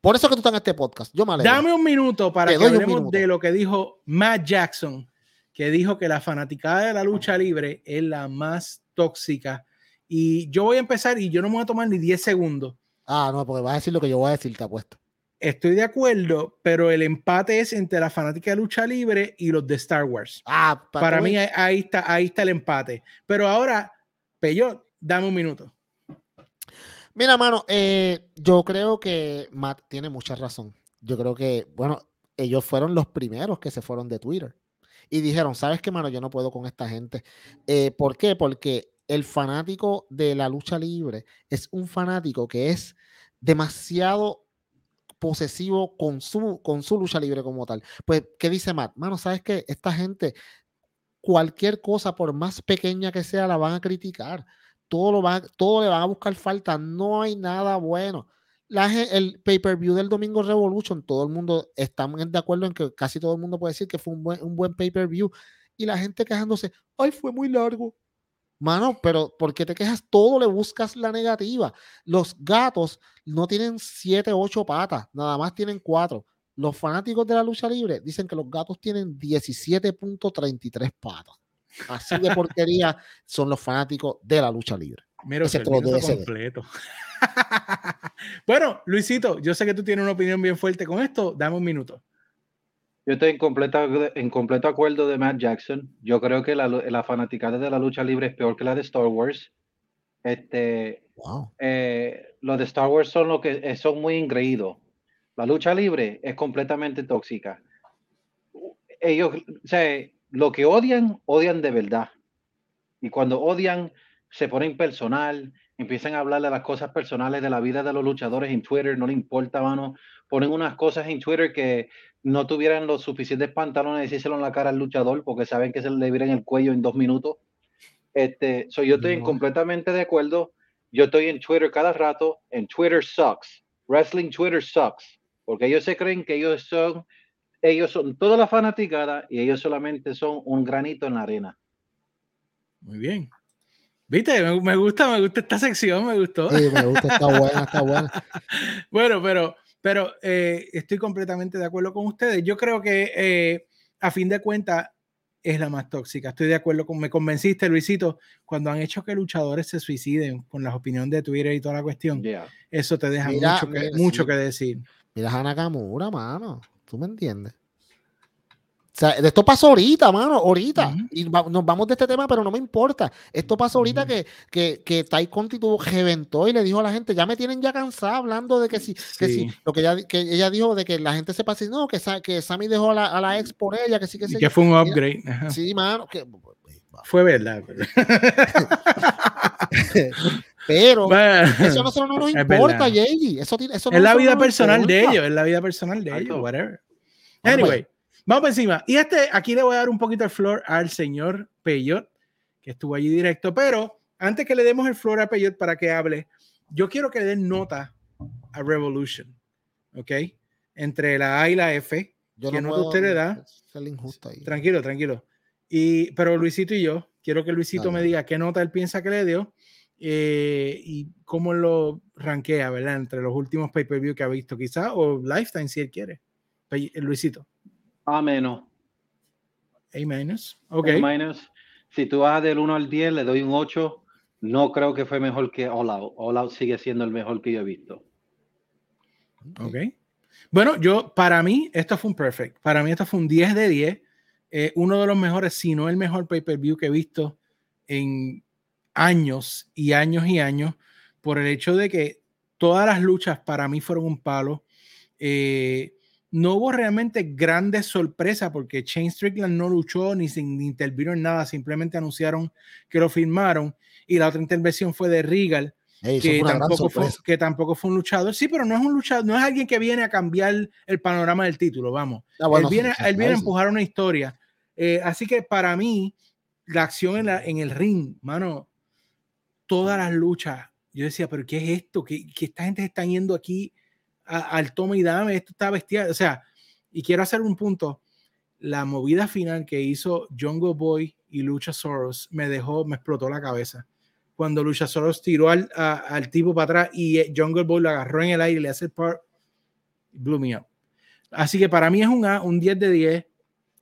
por eso que tú estás en este podcast. Yo me Dame un minuto para que hablemos de lo que dijo Matt Jackson, que dijo que la fanaticada de la lucha libre es la más tóxica y yo voy a empezar y yo no me voy a tomar ni 10 segundos. Ah, no, porque vas a decir lo que yo voy a decir, te apuesto. Estoy de acuerdo, pero el empate es entre la fanática de lucha libre y los de Star Wars. Ah, para, mí ahí está, ahí está el empate. Pero ahora, Peyo, dame un minuto. Mira, mano, eh, yo creo que Matt tiene mucha razón. Yo creo que, bueno, ellos fueron los primeros que se fueron de Twitter y dijeron, ¿sabes qué, mano? Yo no puedo con esta gente. Eh, ¿Por qué? Porque el fanático de la lucha libre es un fanático que es demasiado posesivo con su, con su lucha libre como tal. Pues, ¿qué dice Matt? Mano, ¿sabes qué? Esta gente, cualquier cosa, por más pequeña que sea, la van a criticar. Todo, lo van, todo le van a buscar falta. No hay nada bueno. La, el pay-per-view del Domingo Revolution, todo el mundo está de acuerdo en que casi todo el mundo puede decir que fue un buen, un buen pay-per-view. Y la gente quejándose, ay, fue muy largo, Mano, pero ¿por qué te quejas? Todo le buscas la negativa. Los gatos no tienen siete, ocho patas, nada más tienen cuatro. Los fanáticos de la lucha libre dicen que los gatos tienen 17.33 patas. Así de porquería son los fanáticos de la lucha libre. Mira, ese completo. <laughs> bueno, Luisito, yo sé que tú tienes una opinión bien fuerte con esto. Dame un minuto. Yo estoy en, completa, en completo acuerdo de Matt Jackson. Yo creo que la, la fanaticada de la lucha libre es peor que la de Star Wars. Este, eh, los de Star Wars son, lo que, eh, son muy ingreídos. La lucha libre es completamente tóxica. Ellos, o sea, lo que odian, odian de verdad. Y cuando odian, se ponen personal, empiezan a hablar de las cosas personales de la vida de los luchadores en Twitter, no le importa, mano. Ponen unas cosas en Twitter que no tuvieran los suficientes pantalones de decírselo en la cara al luchador porque saben que se le viran el cuello en dos minutos. Este, yo estoy completamente de acuerdo. Yo estoy en Twitter cada rato. En Twitter sucks. Wrestling Twitter sucks. Porque ellos se creen que ellos son, ellos son toda la fanaticada y ellos solamente son un granito en la arena. Muy bien. Viste, me, gusta, me gusta esta sección, me gustó. Sí, me gusta, está buena, está buena. <laughs> bueno, pero, pero eh, estoy completamente de acuerdo con ustedes. Yo creo que eh, a fin de cuentas es la más tóxica. Estoy de acuerdo con, me convenciste, Luisito, cuando han hecho que luchadores se suiciden con las opiniones de Twitter y toda la cuestión. Eso te deja mucho, que, mucho que decir. Mira a Nakamura, mano. ¿Tú me entiendes? O sea, esto pasó ahorita, mano, ahorita. Y nos vamos de este tema, pero no me importa. Esto pasó ahorita que, que, que Tai Conti tuvo, reventó y le dijo a la gente, ya me tienen ya cansada hablando de que si, que si lo que ella, que ella dijo de que la gente sepa si no, que, que Sammy dejó a la, a la, ex por ella, que sí que sí. Que fue un upgrade. Sí, mano. Que, fue verdad. <laughs> Pero eso a nosotros no nos <laughs> importa, Jay. Eso, eso es la vida personal de ellos, es la vida personal de ellos, whatever. Anyway. Vamos por encima. Y este, aquí le voy a dar un poquito el flor al señor Peyot, que estuvo allí directo. Pero antes que le demos el flor a Peyot para que hable, yo quiero que le den nota a Revolution. ¿Ok? Entre la A y la F. Yo ¿Qué no nota usted le da? Tranquilo, tranquilo. Y, pero Luisito y yo, quiero que Luisito me diga qué nota él piensa que le dio eh, y cómo lo rankea, ¿verdad? Entre los últimos pay-per-view que ha visto, quizá, o Lifetime si él quiere. Luisito. A menos. A menos. Ok. Si tú vas del 1 al 10, le doy un 8. No creo que fue mejor que All Out. All Out sigue siendo el mejor que yo he visto. Ok. Bueno, yo, para mí, esto fue un perfect. Para mí, esto fue un 10 de 10. Eh, uno de los mejores, si no el mejor pay-per-view que he visto en años y años y años, por el hecho de que todas las luchas para mí fueron un palo. Eh, no hubo realmente grandes sorpresas porque Shane Strickland no luchó ni, sin, intervino en nada, simplemente anunciaron que lo firmaron y la otra intervención fue de Regal. que, tampoco fue, que tampoco fue un luchador. Sí, pero no es un luchador, no es alguien que viene a cambiar el panorama del título, vamos. Ah, él viene, él viene a empujar una historia. Eh, así que para mí, la acción en, la, en el ring, mano, todas las luchas, yo decía, pero ¿qué es esto? ¿Qué, que esta gente está yendo aquí al toma y dame, esto está bestial. O sea, y quiero hacer un punto. La movida final que hizo Jungle Boy y Lucha Soros me dejó, me explotó la cabeza. Cuando Lucha Soros tiró al, al tipo para atrás y eh, Jungle Boy lo agarró en el aire y le hace el par, blew me up. Así que para mí es un A, un 10 de 10.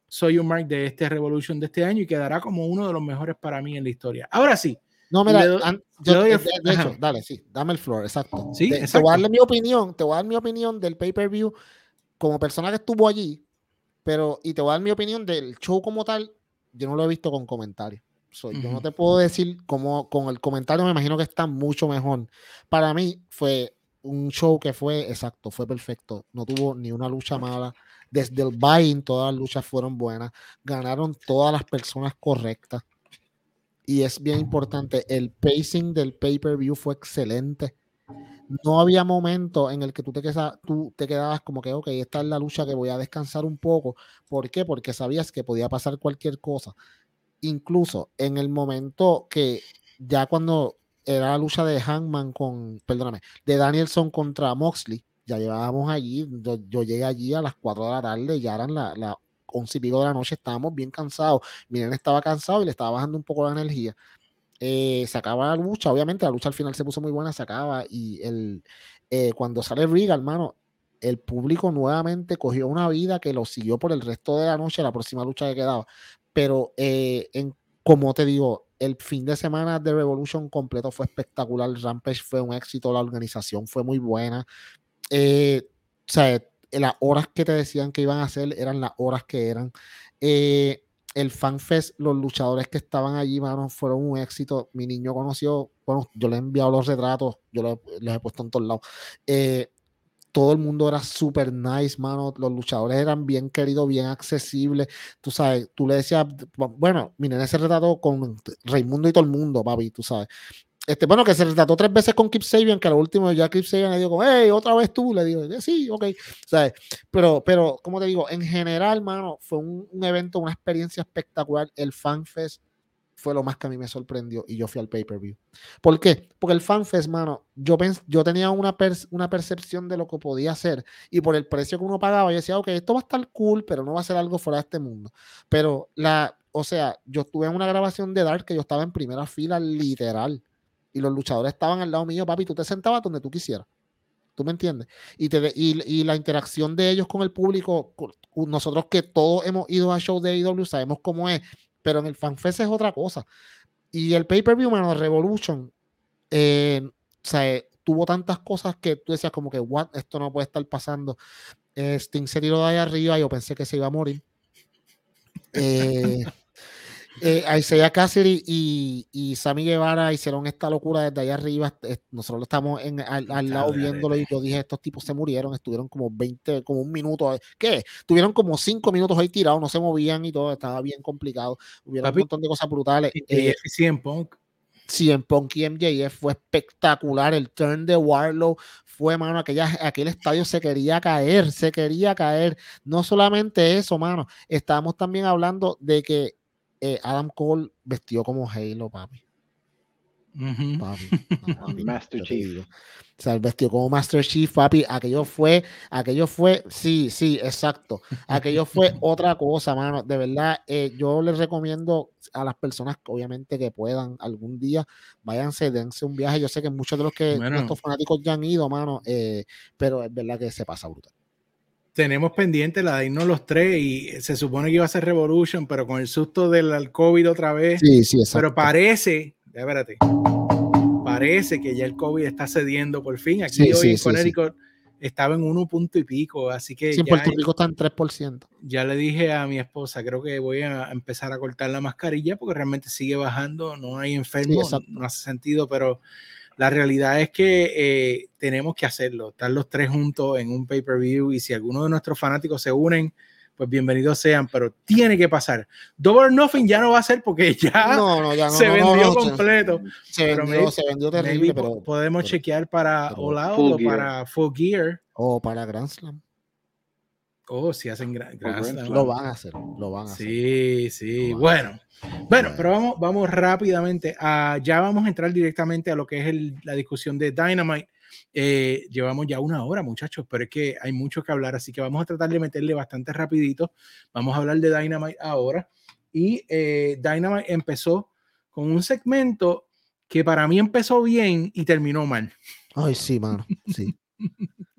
Soy un mark de este Revolution de este año y quedará como uno de los mejores para mí en la historia. Ahora sí, no, mira, yo, de, hecho, dale, sí, dame el floor, exacto. Sí, te, voy a darle mi opinión, te voy a dar mi opinión del pay-per-view como persona que estuvo allí, pero, y te voy a dar mi opinión del show como tal, yo no lo he visto con comentarios. Yo no te puedo decir cómo con el comentario me imagino que está mucho mejor. Para mí fue un show que fue exacto, fue perfecto. No tuvo ni una lucha mala. Desde el buy todas las luchas fueron buenas. Ganaron todas las personas correctas y es bien importante, el pacing del pay-per-view fue excelente. No había momento en el que tú te, quedabas, tú te quedabas como que, ok, esta es la lucha que voy a descansar un poco. ¿Por qué? Porque sabías que podía pasar cualquier cosa. Incluso en el momento que ya cuando era la lucha de Hangman con, perdóname, de Danielson contra Moxley, ya llevábamos allí, yo, llegué allí a las 4 de la tarde, ya eran las la once y pico de la noche, estábamos bien cansados. Miren, estaba cansado y le estaba bajando un poco la energía. Eh, se acaba la lucha, obviamente la lucha al final se puso muy buena, se acaba y el, eh, cuando sale Riga, hermano, el público nuevamente cogió una vida que lo siguió por el resto de la noche, la próxima lucha que quedaba. Pero eh, en, como te digo, el fin de semana de Revolution completo fue espectacular. Rampage fue un éxito, la organización fue muy buena. o sea, las horas que te decían que iban a hacer eran las horas que eran. Eh, el FanFest, los luchadores que estaban allí, mano, fueron un éxito. Mi niño conoció, bueno, yo le he enviado los retratos, yo les he puesto en todos lados. Eh, todo el mundo era super nice, mano. Los luchadores eran bien queridos, bien accesibles. Tú sabes, tú le decías, bueno, miren, ese retrató con Raimundo y todo el mundo, papi, tú sabes. Este, bueno, que se retrató tres veces con Kip Sabian, que al último ya Kip Sabian le dijo, hey, otra vez tú, le digo, sí, ok, ¿sabes? Pero, pero, como te digo, en general, mano, fue un, un evento, una experiencia espectacular. El FanFest fue lo más que a mí me sorprendió y yo fui al pay-per-view. ¿Por qué? Porque el FanFest, mano, yo, yo tenía una, una percepción de lo que podía ser y por el precio que uno pagaba, yo decía, ok, esto va a estar cool, pero no va a ser algo fuera de este mundo. Pero la, o sea, yo estuve en una grabación de Dark que yo estaba en primera fila literal y los luchadores estaban al lado mío, papi, tú te sentabas donde tú quisieras. ¿Tú me entiendes? Y, te, y, y, la interacción de ellos con el público, nosotros que todos hemos ido a shows de AEW sabemos cómo es pero en el FanFest es otra cosa. Y el pay-per-view, mano, Revolution, eh, o sea, tuvo tantas cosas que tú decías como que, what, esto no puede estar pasando. Eh, Sting se tiró de ahí arriba, yo pensé que se iba a morir. <laughs> Eh, eh, Isaiah Cassidy y, y Sammy Guevara hicieron esta locura desde allá arriba. Nosotros estamos en, al, lado viéndolo y yo dije, estos tipos se murieron, estuvieron como 20, como un minuto. ¿Qué? Tuvieron como 5 minutos ahí tirados, no se movían y todo, estaba bien complicado. Hubo un montón de cosas brutales. Eh, CM Punk. CM Punk y MJF fue espectacular. El turn de Warlow fue, mano, aquella, aquel estadio se quería caer, se quería caer. No solamente eso, mano, estábamos también hablando de que eh, Adam Cole vestió como Halo, papi. <laughs> papi, Master Chief. O sea, vestió como Master Chief, papi. Aquello fue, aquello fue, sí, sí, exacto. Aquello fue <laughs> otra cosa, mano. De verdad, eh, yo les recomiendo a las personas, obviamente, que puedan algún día, váyanse, dense un viaje. Yo sé que muchos de los que estos fanáticos ya han ido, mano, eh, pero es verdad que se pasa brutal tenemos pendiente la de irnos los tres y se supone que iba a ser Revolution, pero con el susto del COVID otra vez. Sí, sí, exacto. Pero parece, espérate, parece que ya el COVID está cediendo por fin. Aquí hoy en Connecticut estaba en uno punto y pico, así que. Sí, en Puerto Rico está en 3%. Ya le dije a mi esposa, creo que voy a empezar a cortar la mascarilla porque realmente sigue bajando, no hay enfermos, no hace sentido, pero la realidad es que eh, tenemos que hacerlo, estar los tres juntos en un pay-per-view y si alguno de nuestros fanáticos se unen, pues bienvenidos sean, pero tiene que pasar. Double Nothing ya no va a ser porque ya, se vendió completo. Se, vendió, se vendió terrible, pero podemos chequear para All Out o para Full Gear. O para Grand Slam. Oh, si hacen Slam. Lo van a hacer, lo van a hacer. Sí, sí. Bueno, bueno, pero vamos, vamos rápidamente a, ya vamos a entrar directamente a lo que es la discusión de Dynamite. Eh, llevamos ya una hora, muchachos, pero es que hay mucho que hablar, así que vamos a tratar de meterle bastante rapidito. Vamos a hablar de Dynamite ahora. Y eh, Dynamite empezó con un segmento que para mí empezó bien y terminó mal. Ay, sí, mano, sí. <laughs>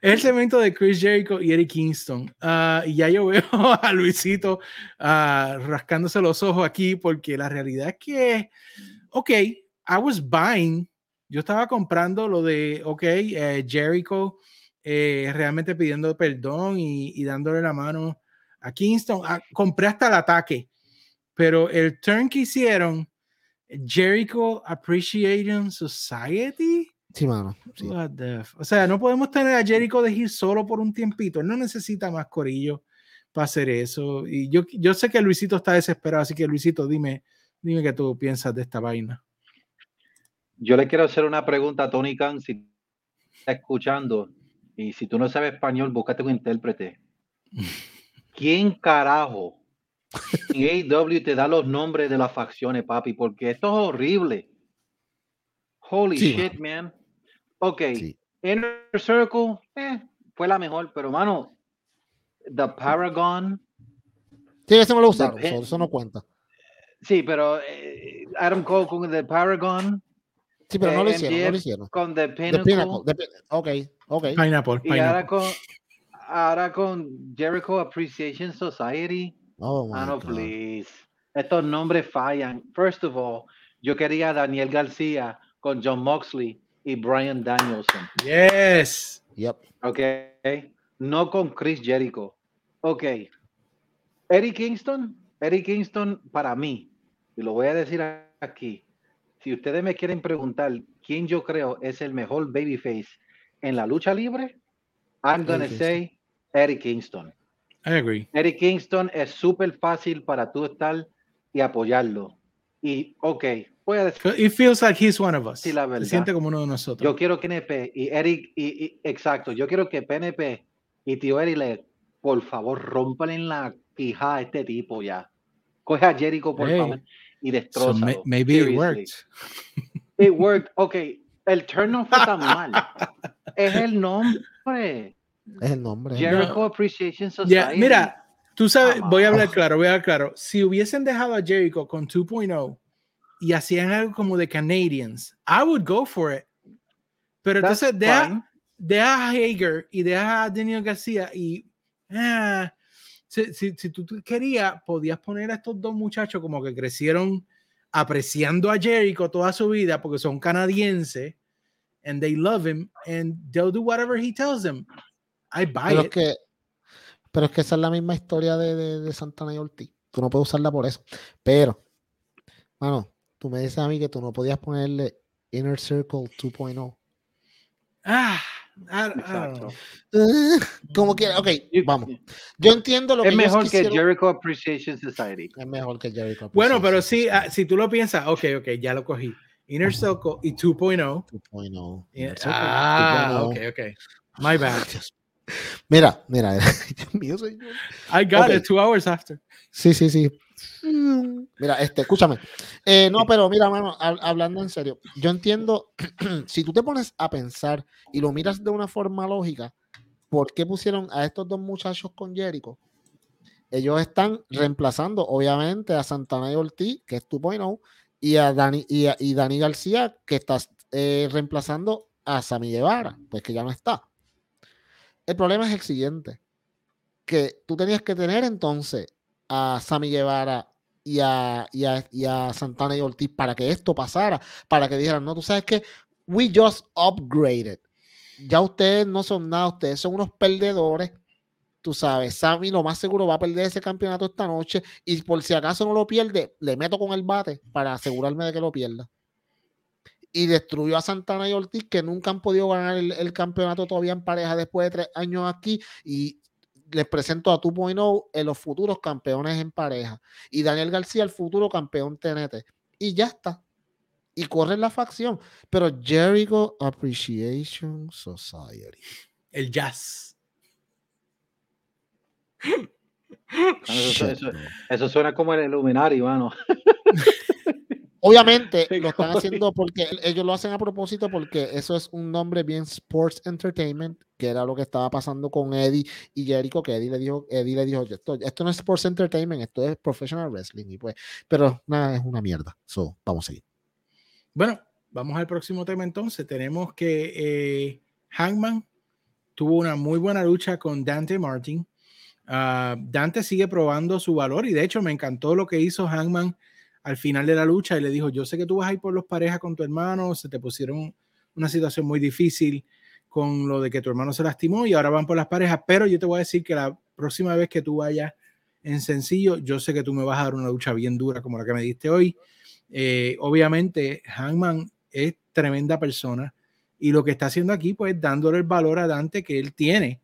el segmento de Chris Jericho y Eric Kingston. Ah, y ya yo veo <laughs> a Luisito uh, rascándose los ojos aquí porque la realidad es que, ok, I was buying. Yo estaba comprando lo de, ok, eh, Jericho eh, realmente pidiendo perdón y, y, dándole la mano a Kingston. Ah, compré hasta el ataque, pero el turn que hicieron, Jericho Appreciation Society Sí, mano. O sea, no podemos tener a Jericho de ir solo por un tiempito. Él no necesita más corillo para hacer eso. Y yo, yo sé que Luisito está desesperado, así que Luisito, dime, dime qué tú piensas de esta vaina. Yo le quiero hacer una pregunta a Tony Khan, si está escuchando. Y si tú no sabes español, búscate un intérprete. <laughs> ¿Quién carajo en AW te da los nombres de las facciones, papi? Porque esto es horrible. Holy shit, man. Ok, Inner Circle eh, fue la mejor, pero mano, The Paragon. Sí, eso me lo usaron, eso, no cuenta. Sí, pero eh, Adam Cole con The Paragon. Sí, pero no lo hicieron, no lo hicieron. Con The Pinnacle. ok, ok. Pineapple, Y ahora con, ahora con Jericho Appreciation Society. Oh, my no, please. Estos nombres fallan. First of all, yo quería a Daniel García con John Moxley y Brian Danielson. Yes. Yep. Ok. No con Chris Jericho. Ok. Eric Kingston. Eric Kingston para mí, y lo voy a decir aquí, si ustedes me quieren preguntar quién yo creo es el mejor babyface en la lucha libre, I'm gonna say Eric Kingston. I agree. Eric Kingston es súper fácil para tú estar y apoyarlo. Y, ok, voy a decir. It feels like he's one of us. Sí, la verdad. Se siente como uno de nosotros. Yo quiero que NP y Eric, y, exacto, yo quiero que PNP y tío Eric le, por favor, rompan en la hija a este tipo ya. Coge a Jericho, por favor, y destroza. So maybe it worked. It worked. Ok, el turn no fue tan mal. <laughs> es el nombre. Es el nombre. Jericho Appreciation Society. mira, tú sabes, voy a hablar claro, voy a hablar claro. Si hubiesen dejado a Jericho con 2.0 y hacían algo como de Canadians, I would go for it. Pero entonces deja, deja, a Hager y deja a Daniel García y ah, si, si, si, tú querías, podías poner a estos dos muchachos como que crecieron apreciando a Jericho toda su vida porque son canadienses and they love him and they'll do whatever he tells them. I buy pero it. Es que, pero es que esa es la misma historia de, de, de Santana y Ortiz. Tú no puedes usarla por eso. Pero, mano, tú me dices a mí que tú no podías ponerle Inner Circle 2.0. Ah, <laughs> como quiera, ok, vamos. Yo entiendo lo que es mejor que Jericho Appreciation Society. Es mejor que Jericho Bueno, pero sí, ah, si tú lo piensas, ok, ok, ya lo cogí. Inner Circle y 2.0. 2.0. Ah, ok, ok. My bad. <laughs> Mira, mira, <laughs> Dios mío, señor. I got it two hours after. Sí, sí, sí. Mira, este, escúchame. Eh, no, pero mira, mano, hablando en serio, yo entiendo, <clears throat> si tú te pones a pensar y lo miras de una forma lógica, ¿por qué pusieron a estos dos muchachos con Jericho? Ellos están reemplazando, obviamente, a Santana y Ortiz, que es tu point y a Dani, y, a, Dani García, que está eh, reemplazando a Sammy Guevara, pues que ya no está. El problema es el siguiente, que tú tenías que tener entonces a Sammy Guevara y a, y a, Santana y Ortiz para que esto pasara, para que dijeran, no, tú sabes que we just upgraded. Ya ustedes no son nada, ustedes son unos perdedores. Tú sabes, Sammy lo más seguro va a perder ese campeonato esta noche y por si acaso no lo pierde, le meto con el bate para asegurarme de que lo pierda. Y destruyó a Santana y Ortiz que nunca han podido ganar el, el campeonato todavía en pareja después de tres años aquí y les presento a 2.0 en los futuros campeones en pareja. Y Daniel García el futuro campeón TNT y ya está. Y corren la facción. Pero Jericho Appreciation Society. El jazz. Eso, suena como el Illuminati mano <laughs> Obviamente lo están haciendo porque ellos lo hacen a propósito porque eso es un nombre bien Sports Entertainment, que era lo que estaba pasando con Eddie y Jericho, que Eddie le dijo, Eddie le dijo, esto, esto no es Sports Entertainment, esto es Professional Wrestling. Y pues, pero nada, es una mierda. So, vamos a seguir. Bueno, vamos al próximo tema entonces. Tenemos que eh, Hangman tuvo una muy buena lucha con Dante Martin. Ah, Dante sigue probando su valor y de hecho me encantó lo que hizo Hangman al final de la lucha y le dijo, yo sé que tú vas a ir por los parejas con tu hermano, se te pusieron una situación muy difícil con lo de que tu hermano se lastimó y ahora van por las parejas, pero yo te voy a decir que la próxima vez que tú vayas en sencillo, yo sé que tú me vas a dar una lucha bien dura como la que me diste hoy. Eh, obviamente, Hangman es tremenda persona y lo que está haciendo aquí, pues dándole el valor a Dante que él tiene.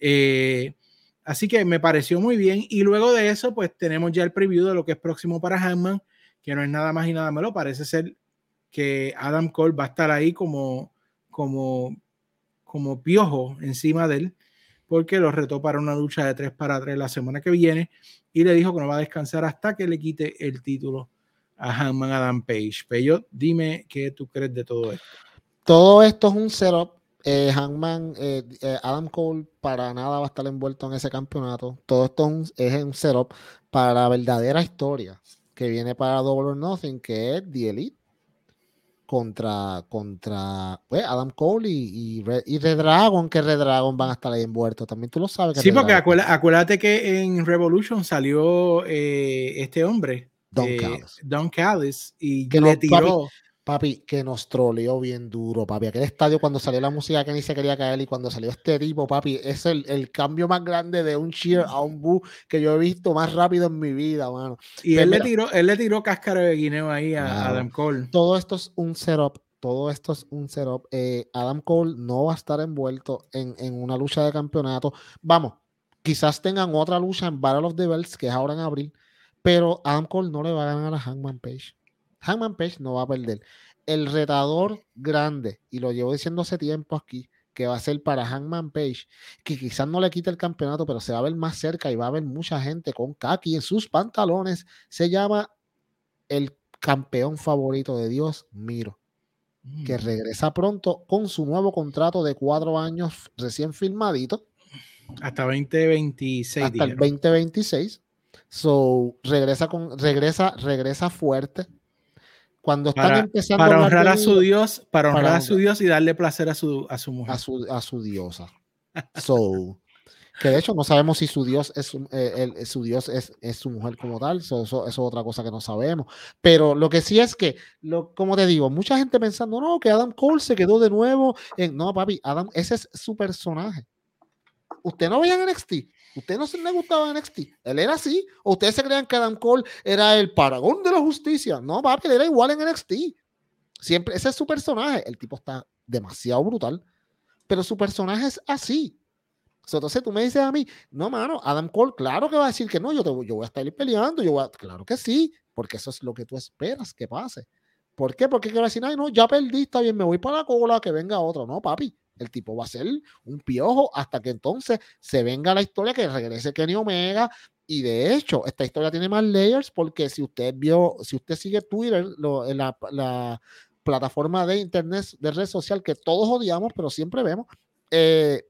Eh, así que me pareció muy bien. Y luego de eso, pues tenemos ya el preview de lo que es próximo para Hangman que no es nada más y nada menos, parece ser que Adam Cole va a estar ahí como, como, como piojo encima de él, porque lo retó para una lucha de 3 para 3 la semana que viene y le dijo que no va a descansar hasta que le quite el título a Hanman Adam Page. Pero dime qué tú crees de todo esto. Todo esto es un setup. Eh, Hanman, eh, eh, Adam Cole para nada va a estar envuelto en ese campeonato. Todo esto es un, es un setup para la verdadera historia que viene para Double or Nothing, que es The Elite contra, contra pues, Adam Cole y, y, Red, Dragon, que Red Dragon van a estar ahí envueltos. También tú lo sabes. sí, porque acuérdate, que en Revolution salió eh, este hombre, Don eh, Callis. Don Callis, y que le tiró. Papi, que nos troleó bien duro, papi. Aquel estadio cuando salió la música que ni se quería caer y cuando salió este tipo, papi, es el, el cambio más grande de un cheer a un boo que yo he visto más rápido en mi vida, mano. Y él le tiró, él le tiró cáscara de guineo ahí a Adam Cole. Todo esto es un setup todo esto es un setup. Eh, Adam Cole no va a estar envuelto en, en, una lucha de campeonato. Vamos, quizás tengan otra lucha en Battle of the Bells, que es ahora en abril, pero Adam Cole no le va a ganar a Hangman Page. Hangman Page no va a perder. El retador grande, y lo llevo diciendo hace tiempo aquí, que va a ser para Hangman Page, que quizás no le quite el campeonato, pero se va a ver más cerca y va a haber mucha gente con Kaki en sus pantalones, se llama el campeón favorito de Dios, Miro, que mm. regresa pronto con su nuevo contrato de cuatro años recién firmadito. Hasta 2026. Hasta el 2026. So, regresa con, regresa, regresa fuerte cuando están para, empezando para honrar a su Dios, para honrar a su Dios y darle placer a su, a su mujer. A su, a su diosa. So, que de hecho no sabemos si su Dios es, eh, su Dios es, es, su mujer como tal, eso, eso, es otra cosa que no sabemos. Pero lo que sí es que, lo, como te digo, mucha gente pensando, no, que Adam Cole se quedó de nuevo en, no, papi, Adam, ese es su personaje. Usted no veía en NXT, ¿Usted no se le gustaba NXT? Él era así. ¿O ustedes se creían que Adam Cole era el paragón de la justicia? No, papi, él era igual en NXT. Siempre, ese es su personaje. El tipo está demasiado brutal. Pero su personaje es así. Entonces tú me dices a mí, no, mano, Adam Cole, claro que va a decir que no, yo, voy a estar peleando, yo voy claro que sí, porque eso es lo que tú esperas que pase. ¿Por qué? Porque quiero decir, ay, no, ya perdí, está bien, me voy para la cola, que venga otro. No, papi, el tipo va a ser un piojo hasta que entonces se venga la historia que regrese Kenny Omega. Y de hecho, esta historia tiene más layers porque si usted vio, si usted sigue Twitter, en la, plataforma de internet, de red social que todos odiamos, pero siempre vemos, eh,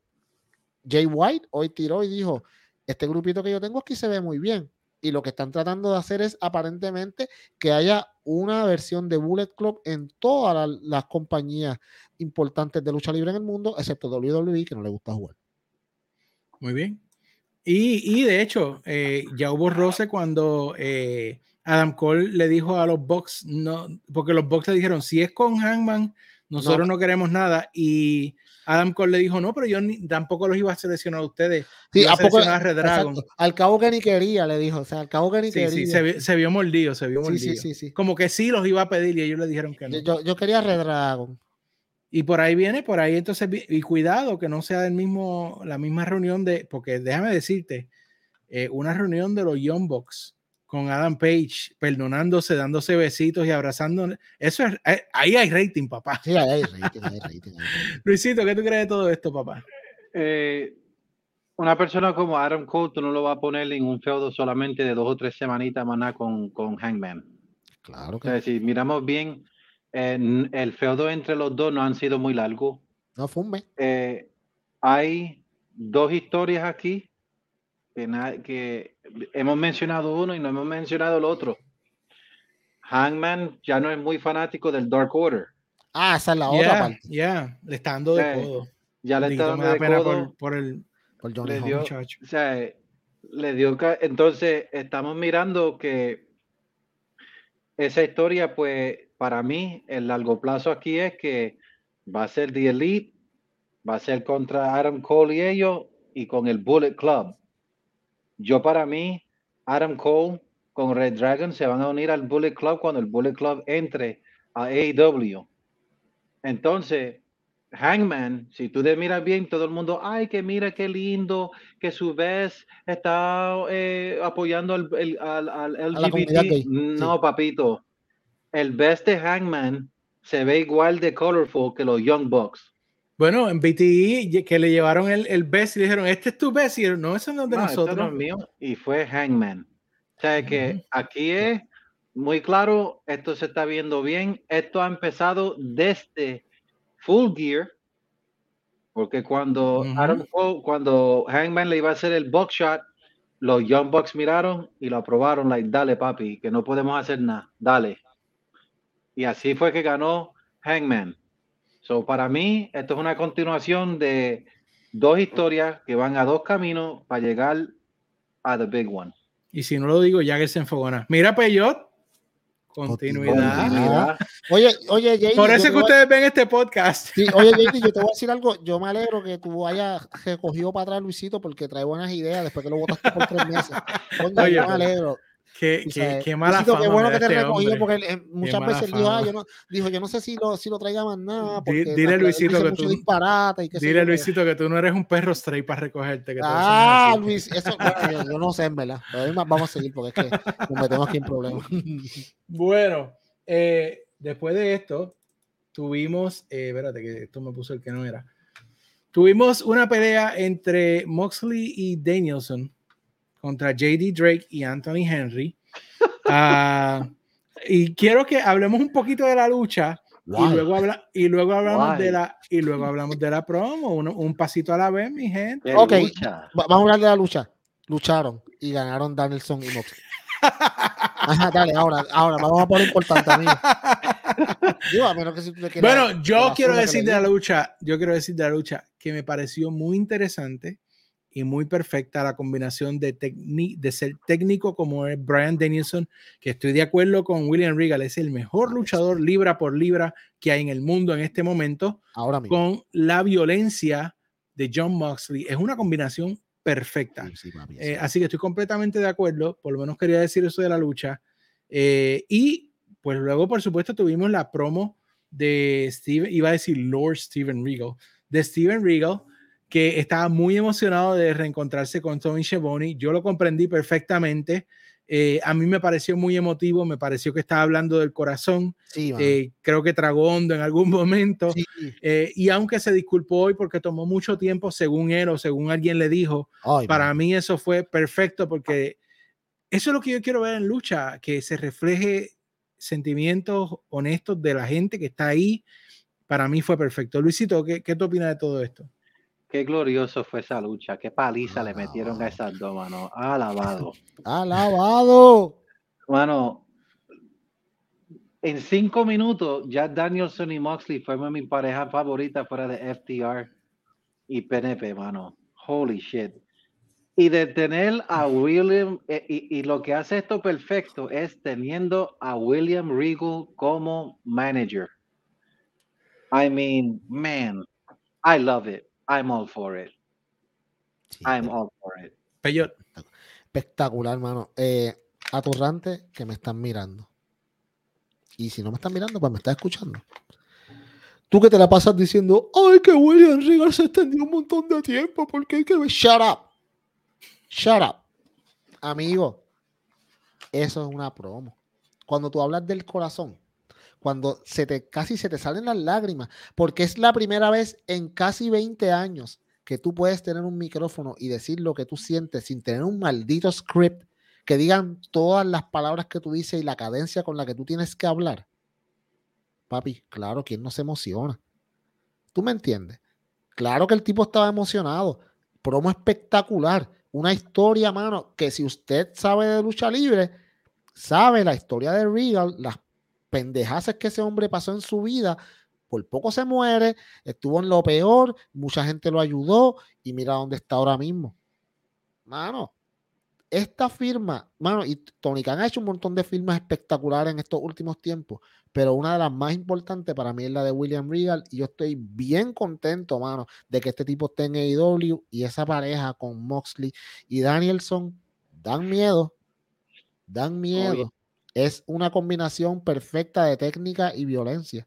Jay White hoy tiró y dijo, este grupito que yo tengo aquí se ve muy bien. Y lo que están tratando de hacer es aparentemente que haya una versión de Bullet Club en todas las compañías importantes de lucha libre en el mundo, excepto WWE, que no le gusta jugar. Muy bien. Y, y de hecho, eh, ya hubo roce cuando eh, Adam Cole le dijo a los Bucks, no, porque los Bucks le dijeron, si es con Hangman, nosotros no, queremos nada. Y Adam Cole le dijo, no, pero yo ni, tampoco los iba a seleccionar a ustedes. Sí, a, poco, a Red Dragon. Al cabo que ni quería, le dijo. O sea, al cabo que ni quería. Sí, se, se, vio mordido, se vio mordido. Sí, sí, Como que sí los iba a pedir y ellos le dijeron que no. Yo, yo quería Red Dragon. Y por ahí viene, por ahí entonces, y cuidado que no sea el mismo, la misma reunión de, porque déjame decirte, eh, una reunión de los Young Bucks con Adam Page, perdonándose, dándose besitos y abrazando. Eso es, eh, ahí hay rating, papá. Sí, ahí hay rating, hay rating, <laughs> Luisito, ¿qué tú crees de todo esto, papá? Eh, una persona como Adam Cole, tú no lo vas a poner en un feudo solamente de dos o tres semanitas más con, con Hangman. Claro que o sea, si miramos bien, el feudo entre los dos no han sido muy largo. No fume. Eh, hay dos historias aquí que, que, hemos mencionado uno y no hemos mencionado el otro. Hangman ya no es muy fanático del Dark Order. Ah, esa es la otra parte. Ya, le está dando de codo. Ya le está dando de codo. Por, el, por le dio, o sea, le dio. Entonces, estamos mirando que esa historia, pues, para mí, el largo plazo aquí es que va a ser The Elite, va a ser contra Adam Cole y ellos, y con el Bullet Club. Yo, para mí, Adam Cole con Red Dragon se van a unir al Bullet Club cuando el Bullet Club entre a AEW. Entonces, Hangman, si tú te miras bien, todo el mundo, ay, que mira qué lindo, que su vez está eh, apoyando al, LGBT. no, papito, el best de Hangman se ve igual de colorful que los Young Bucks. Bueno, en BTE que le llevaron el, el best y le dijeron, este es tu best, y no, ese no es de nosotros. no es mío, y fue Hangman. O sea que aquí es muy claro, esto se está viendo bien, esto ha empezado desde Full Gear, porque cuando, cuando Hangman le iba a hacer el box shot, los Young Bucks miraron y lo aprobaron, like, dale papi, que no podemos hacer nada, dale. Y así fue que ganó Hangman. So, para mí, esto es una continuación de dos historias que van a dos caminos para llegar a The Big One. Y si no lo digo, ya que se enfogona. Mira, Peyot. Continuidad. Oye, oye, Jay, Por eso que ustedes ven este podcast. Sí, oye, Jay, yo te voy a <laughs> decir algo. Yo me alegro que tú hayas recogido para atrás Luisito porque trae buenas ideas después que lo votaste por tres meses. Oye, yo me alegro. Qué, qué, qué mala fama Qué bueno que te este recogió porque él, muchas veces dijo, ah, yo no, dijo, yo no sé si lo, si lo traiga más nada. Porque dile Luisito que tú, y que dile Luisito que tú no eres un perro stray para recogerte. Que ah, Luis, eso yo, yo, no sé en verdad. Pero vamos a seguir porque es que nos metemos aquí en problemas. <laughs> bueno, eh, después de esto, tuvimos, eh, espérate que esto me puso el que no era. Tuvimos una pelea entre Moxley y Danielson contra JD Drake y Anthony Henry. Uh, y quiero que hablemos un poquito de la lucha y luego, habla, y luego hablamos de la y luego hablamos de la promo, un, un pasito a la vez, mi gente. Ok, vamos a hablar de la lucha. Lucharon y ganaron Danielson y Moxley. <laughs> Ajá, dale, ahora, ahora vamos a poner importante, amigo. <laughs> bueno, yo quiero decir de la lucha, yo quiero decir de la lucha que me pareció muy interesante y muy perfecta la combinación de, de ser técnico como es Brian Danielson, que estoy de acuerdo con William Regal, es el mejor luchador libra por libra que hay en el mundo en este momento, Ahora con la violencia de John Moxley. Es una combinación perfecta. Eh, así que estoy completamente de acuerdo, por lo menos quería decir eso de la lucha. Eh, y pues luego, por supuesto, tuvimos la promo de Steven, iba a decir Lord Steven Regal, de Steven Regal, que estaba muy emocionado de reencontrarse con Tony Schiavone. Yo lo comprendí perfectamente. Eh, a mí me pareció muy emotivo, me pareció que estaba hablando del corazón. Eh, creo que tragó hondo en algún <laughs> momento. Eh, y aunque se disculpó hoy porque tomó mucho tiempo, según él o según alguien le dijo, para mí eso fue perfecto porque eso es lo que yo quiero ver en lucha, que se refleje sentimientos honestos de la gente que está ahí. Para mí fue perfecto. Luisito, ¿qué, qué tú opinas de todo esto? Qué glorioso fue esa lucha, qué paliza le metieron a esas dos, mano. Alabado. <laughs> Alabado. Mano, en cinco minutos ya Danielson y Moxley fueron mi pareja favorita fuera de FTR y PNP, mano. Holy shit. Y de tener a William, eh, y, y, lo que hace esto perfecto es teniendo a William Regal como manager. I mean, man, I love it. I'm all for it. I'm all for it. Espectacular, hermano. Eh, aturrante que me están mirando. Y si no me están mirando, pues me estás escuchando. Tú que te la pasas diciendo, ay, que William Regal se extendió un montón de tiempo, porque hay que ver. Shut up. Shut up. Amigo, eso es una promo. Cuando tú hablas del corazón, cuando se te, casi se te salen las lágrimas, porque es la primera vez en casi 20 años que tú puedes tener un micrófono y decir lo que tú sientes sin tener un maldito script que digan todas las palabras que tú dices y la cadencia con la que tú tienes que hablar. Papi, claro, ¿quién no se emociona? ¿Tú me entiendes? Claro que el tipo estaba emocionado. Promo espectacular. Una historia, mano, que si usted sabe de lucha libre, sabe la historia de Regal, las pendejaces que ese hombre pasó en su vida, por poco se muere, estuvo en lo peor, mucha gente lo ayudó y mira dónde está ahora mismo. Mano, esta firma, mano, y Tony Khan ha hecho un montón de firmas espectaculares en estos últimos tiempos, pero una de las más importantes para mí es la de William Regal y yo estoy bien contento, mano, de que este tipo esté en AEW y esa pareja con Moxley y Danielson dan miedo, dan miedo es una combinación perfecta de técnica y violencia.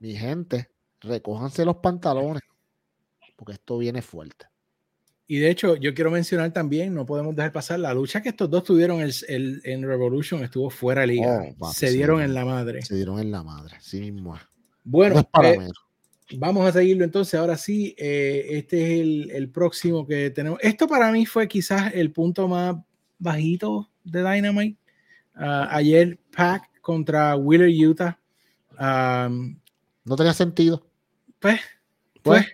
Mi gente, recójanse los pantalones, porque esto viene fuerte. Y de hecho, yo quiero mencionar también, no podemos dejar pasar, la lucha que estos dos tuvieron el, en Revolution estuvo fuera de liga. Oh, se dieron en la madre. Se dieron en la madre, sí mismo. Bueno, eh, vamos a seguirlo entonces. Ahora sí, eh, este es el, el, próximo que tenemos. Esto para mí fue quizás el punto más bajito de Dynamite. Ah, ayer Pack contra Wheeler Utah. no tenía sentido. Pues, pues.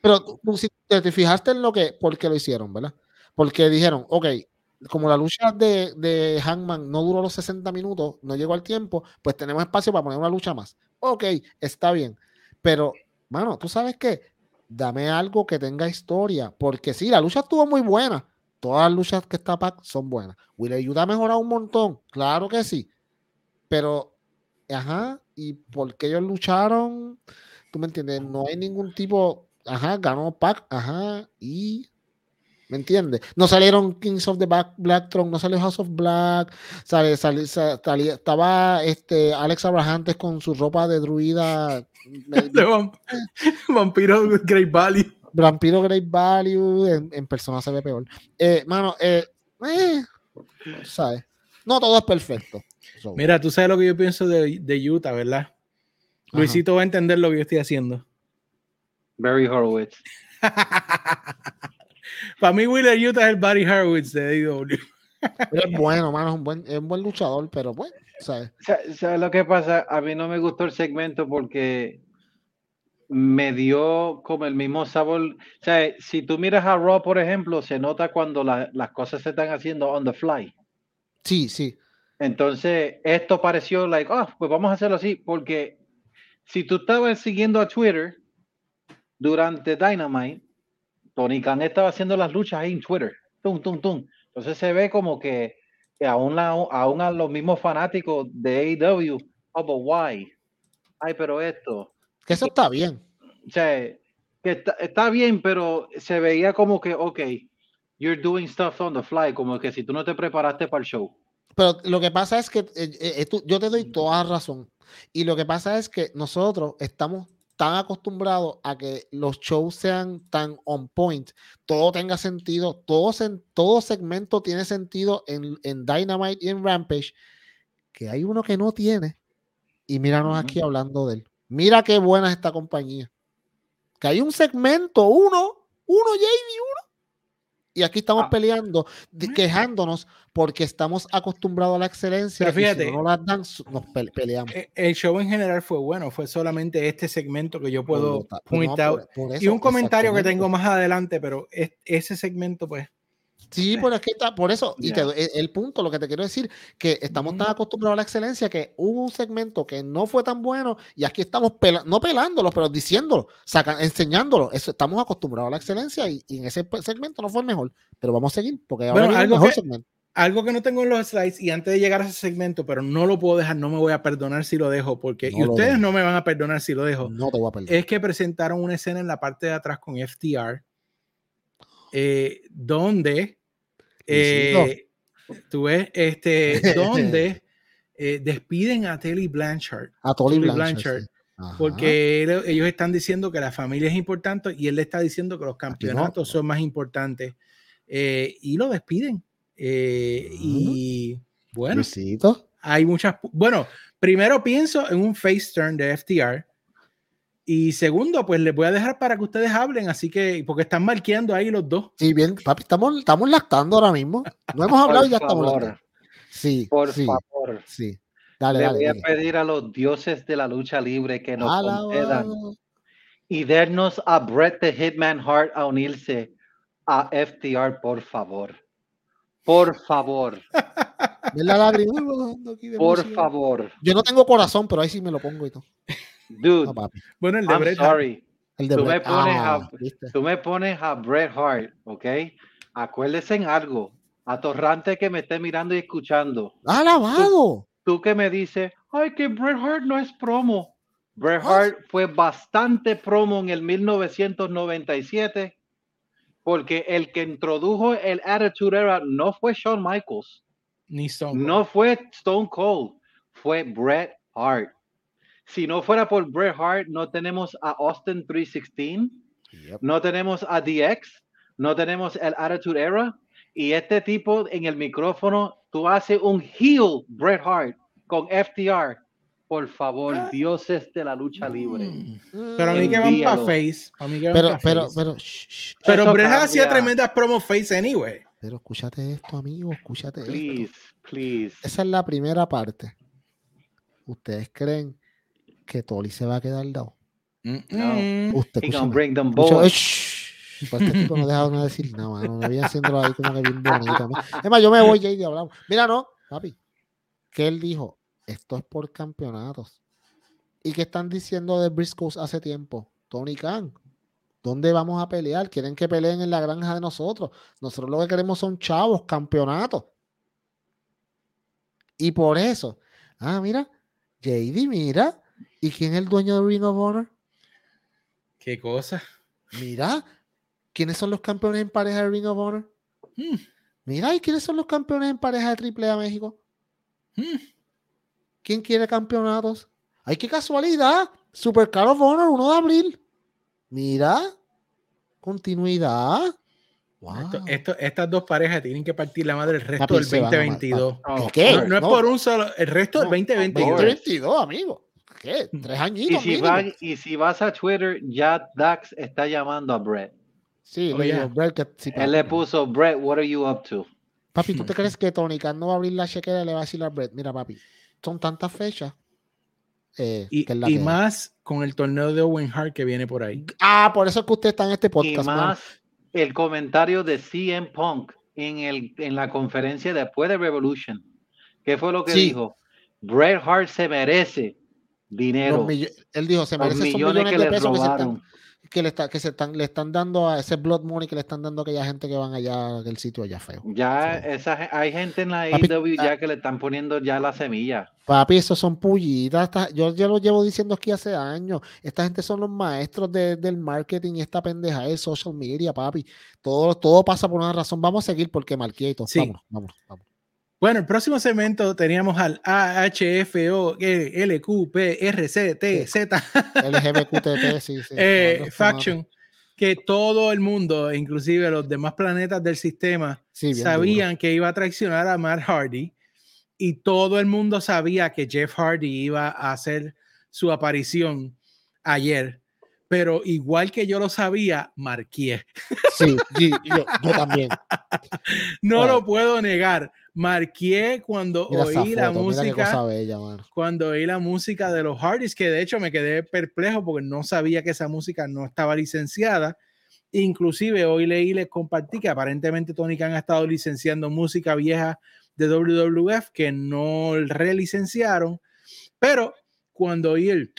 Pero tú, si te fijaste en lo que, por qué lo hicieron, ¿verdad? Porque dijeron, ok, como la lucha de, de Hangman no duró los 60 minutos, no llegó al tiempo, pues tenemos espacio para poner una lucha más. Ok, está bien. Pero, mano, tú sabes qué, dame algo que tenga historia, porque sí, la lucha estuvo muy buena, Todas las luchas que está Pac son buenas. Will ayuda a mejorar un montón, claro que sí. Pero, ajá, ¿y por qué ellos lucharon? ¿Tú me entiendes? No hay ningún tipo, ajá, ganó Pac, ajá, y ¿Me entiendes? No salieron Kings of the Black, Black Throne, no salió House of Black, sale, sale, estaba este, Alex Abrahantes con su ropa de druida. <laughs> <laughs> vampiro Great Value. Vampiro Great Value, en, persona se ve peor. Eh, mano, eh, eh, ¿sabes? No todo es perfecto. Mira, tú sabes lo que yo pienso de, de Utah, ¿verdad? Luisito va a entender lo que yo estoy haciendo. Barry Horowitz. <laughs> Para mí, Wheeler Utah es el Barry Horowitz de AEW. es bueno, mano, es un buen, es un buen luchador, pero bueno, ¿sabes? ¿Sabes lo que pasa? A mí no me gustó el segmento porque me dio como el mismo sabor. O sea, si tú miras a Raw, por ejemplo, se nota cuando las cosas se están haciendo on the fly. Sí, sí. Entonces, esto pareció like, oh, pues vamos a hacerlo así, porque si tú estabas siguiendo a Twitter durante Dynamite, Tony Khan estaba haciendo las luchas ahí en Twitter. Tum, tum, tum. Entonces se ve como que, aún, aún a los mismos fanáticos de AEW, oh, but why? Ay, pero esto. Que eso está bien. O sea, que está, bien, pero se veía como que, ok, you're doing stuff on the fly, como que si tú no te preparaste para el show. Pero lo que pasa es que eh, eh, yo te doy toda razón. Y lo que pasa es que nosotros estamos tan acostumbrados a que los shows sean tan on point, todo tenga sentido, todo, todo segmento tiene sentido en, en, Dynamite y en Rampage, que hay uno que no tiene. Y míranos aquí hablando de él. Mira qué buena es esta compañía. Que hay un segmento, uno, uno, JD, uno. Y aquí estamos ah. peleando, quejándonos porque estamos acostumbrados a la excelencia. Pero fíjate, no las dan, nos peleamos. E, el show en general fue bueno, fue solamente este segmento que yo puedo point y un comentario que tengo más adelante, pero ese segmento, pues. Sí, por, que está, por eso, y e, el, punto, lo que te quiero decir, que estamos tan acostumbrados a la excelencia que hubo un segmento que no fue tan bueno y aquí estamos no pelándolo, pero diciéndolo, sacan, enseñándolo. Eso, estamos acostumbrados a la excelencia y, en ese segmento no fue el mejor, pero vamos a seguir porque ahora bueno, algo mejor segmento algo que no tengo en los slides y antes de llegar a ese segmento, pero no lo puedo dejar, no me voy a perdonar si lo dejo, porque y ustedes no me van a perdonar si lo dejo. No te voy a perdonar. Es que presentaron una escena en la parte de atrás con FTR, eh, donde eh, tú ves, este, <laughs> donde eh, despiden a Telly Blanchard. A Tolly Blanchard. Porque ellos están diciendo que la familia es importante y él le está diciendo que los campeonatos son más importantes. y lo despiden. Eh, y bueno, hay muchas. Bueno, primero pienso en un face turn de FTR. Y segundo, pues les voy a dejar para que ustedes hablen, así que, porque están marqueando ahí los dos. Sí, bien, papi, estamos, estamos lactando ahora mismo. No hemos hablado y ya estamos lactando. Sí, por favor. Sí. Dale, Le voy a pedir a los dioses de la lucha libre que nos concedan y darnos a Brett the Hitman Hart a unirse a FTR, por favor. Por favor. <laughs> la lágrima. Por favor. Yo no tengo corazón, pero ahí sí me lo pongo y todo. Dude. bueno, el de I'm sorry. El de tú, me pones a, ah, tú me pones a Bret Hart, ¿ok? Acuérdese en algo. Atorrante que me esté mirando y escuchando. ¡Alabado! Tú, tú que me dices, ay, que Bret Hart no es promo. Bret Hart fue bastante promo en el 1997 porque el que introdujo el Attitude Era no fue Shawn Michaels, ni Stone no fue Stone Cold, fue Bret Hart. Si no fuera por Bret Hart, no tenemos a Austin 316, no tenemos a DX, no tenemos el Attitude Era, y este tipo en el micrófono, tú haces un heel Bret Hart con FTR por favor, ah. dioses de la lucha libre. Mm. Pero a mí que van para Face. A mí que van pero, pero, face. pero, pero, pero Bret hacía tremendas promo Face anyway. Pero escúchate esto, amigo, escúchate please, esto. Please, Esa es la primera parte. ¿Ustedes creen que Toli se va a quedar dado? No. Usted, He bring them. Pues este tipo no deja de decir nada, no me voy haciendo ahí como que bien bonito. Es más, yo me voy, y hablamos. Mira, no, papi, que él dijo, esto es por campeonatos. ¿Y qué están diciendo de Briscoes hace tiempo? Tony Khan. ¿Dónde vamos a pelear? Quieren que peleen en la granja de nosotros. Nosotros lo que queremos son chavos, campeonatos. Y por eso, ah, mira, JD, mira. ¿Y quién es el dueño de Ring of Honor? ¿Qué cosa? Mira, ¿Quiénes son los campeones en pareja de Ring of Honor? Hmm. Mira, ¿y quiénes son los campeones en pareja de AAA México? Hmm. ¿Quién quiere campeonatos? ¡Ay, qué casualidad! Super Car of Honor, 1 de abril. Mira, continuidad. estas dos parejas tienen que partir la madre el resto del 2022. ¿Qué? No, es por un solo, el resto del 2022. 2022, amigo. ¿Qué? Tres añitos. Y si, y si vas a Twitter, ya Dax está llamando a Brett. Sí, le Brett, que, Él le puso, Brett, what are you up to? Papi, ¿tú te <laughs> crees que Tony Khan no va a abrir la chequera y le va a decir a Brett, mira papi, son tantas fechas eh, y, más con el torneo de Owen Hart que viene por ahí. Ah, por eso es que usted está en este podcast. Y más el comentario de CM Punk en, el, en la conferencia después de Revolution. ¿Qué fue lo que dijo? Bret Hart se merece dinero. Él dijo, se merece millones, millones de pesos que le, está, que se están, le están dando a ese blood money que le están dando a aquella gente que van allá del sitio allá feo. Ya esa, hay gente en la AEW ya ah que le están poniendo ya la semilla. Papi, esos son pullitas. Yo ya lo llevo diciendo aquí hace años. Esta gente son los maestros del marketing y esta pendeja de social media, papi. Todo, todo pasa por una razón. Vamos a seguir porque Marquito. Sí. Vámonos, vámonos, vámonos. Bueno, el próximo segmento teníamos al AHFO, LQP, RC, Z. LGBTT, sí, sí. <laughs> Eh, faction, que todo el mundo, inclusive los demás planetas del sistema, sabían que iba a traicionar a Matt Hardy y todo el mundo sabía que Jeff Hardy iba a hacer su aparición ayer. Pero igual que yo lo sabía, marqué. Sí, yo, también. <laughs> no lo puedo negar marqué cuando oí la música. cuando oí la música de los Hardys, que de hecho me quedé perplejo porque no sabía que esa música no estaba licenciada. Inclusive hoy leí y les compartí que aparentemente Tony Khan ha estado licenciando música vieja de WWF que no relicenciaron, pero cuando oí el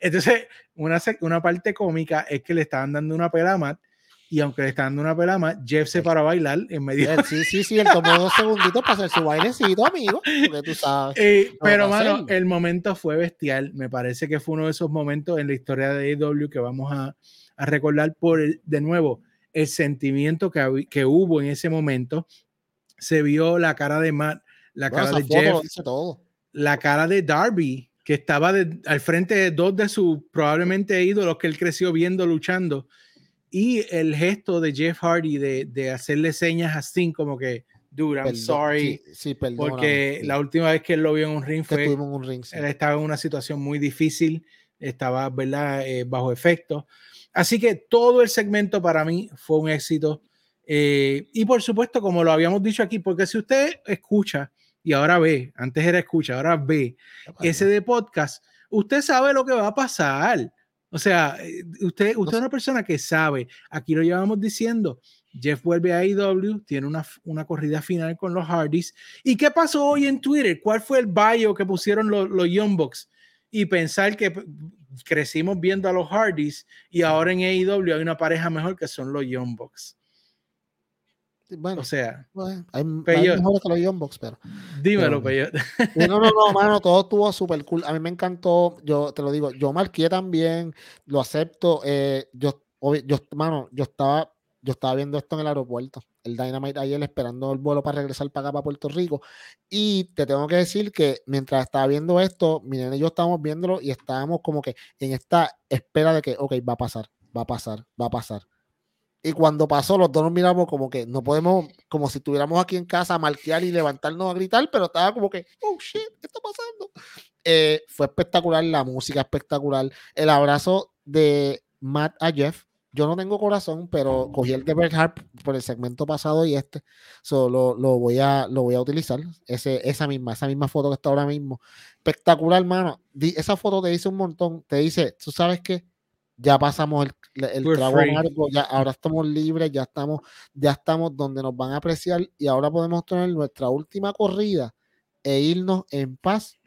entonces una, una parte cómica es que le estaban dando una pela a y aunque le está dando una pelama, Jeff se para a bailar en medio. Sí, sí, sí, él tomó <laughs> dos segunditos para hacer su bailecito, amigo, porque tú sabes. Eh, pero, mano, el momento fue bestial. Me parece que fue uno de esos momentos en la historia de AEW que vamos a, a recordar por, de nuevo, el sentimiento que, que, hubo en ese momento. Se vio la cara de Matt, la cara de Jeff, la cara de Darby, que estaba al frente de dos de sus probablemente ídolos que él creció viendo luchando y el gesto de Jeff Hardy de, de hacerle señas a Sting como que, dude, I'm sorry. Sí, porque la última vez que él lo vio en un ring fue, un ring, él estaba en una situación muy difícil, estaba, ¿verdad?, eh, bajo efecto. Así que todo el segmento para mí fue un éxito. Eh, y por supuesto, como lo habíamos dicho aquí, porque si usted escucha y ahora ve, antes era escucha, ahora ve ese de podcast, usted sabe lo que va a pasar. O sea, eh, usted, usted es una persona que sabe, aquí lo llevamos diciendo, Jeff vuelve a IW, tiene una, una, corrida final con los Hardys. ¿Y qué pasó hoy en Twitter? ¿Cuál fue el bio que pusieron los, los Young Bucks? Y pensar que crecimos viendo a los Hardys y ahora en AEW hay una pareja mejor que son los Young Bucks. Bueno, o sea, hay, mejores que los Young Bucks, pero. Dímelo, pero, <laughs> No, no, no, mano, todo estuvo súper cool. A mí me encantó, yo te lo digo, yo marqué también, lo acepto. Eh, yo, yo, mano, yo estaba, yo estaba viendo esto en el aeropuerto, el Dynamite ayer esperando el vuelo para regresar para acá, para Puerto Rico. Y te tengo que decir que mientras estaba viendo esto, mi y yo estábamos viéndolo y estábamos como que en esta espera de que, ok, va a pasar, va a pasar, va a pasar y cuando pasó, los dos nos miramos como que no podemos, como si estuviéramos aquí en casa a marquear y levantarnos a gritar, pero estaba como que, oh shit, ¿qué está pasando? Eh, fue espectacular, la música espectacular, el abrazo de Matt a Jeff. Yo no tengo corazón, pero cogí el de Bert Hart por el segmento pasado y este, solo lo, voy a, lo voy a utilizar. Ese, esa misma, esa misma foto que está ahora mismo. Espectacular, hermano. Esa foto te dice un montón. Te dice, tú sabes qué, ya pasamos el, el trago amargo, ya ahora estamos libres, ya estamos, ya estamos donde nos van a apreciar y ahora podemos tener nuestra última corrida e irnos en paz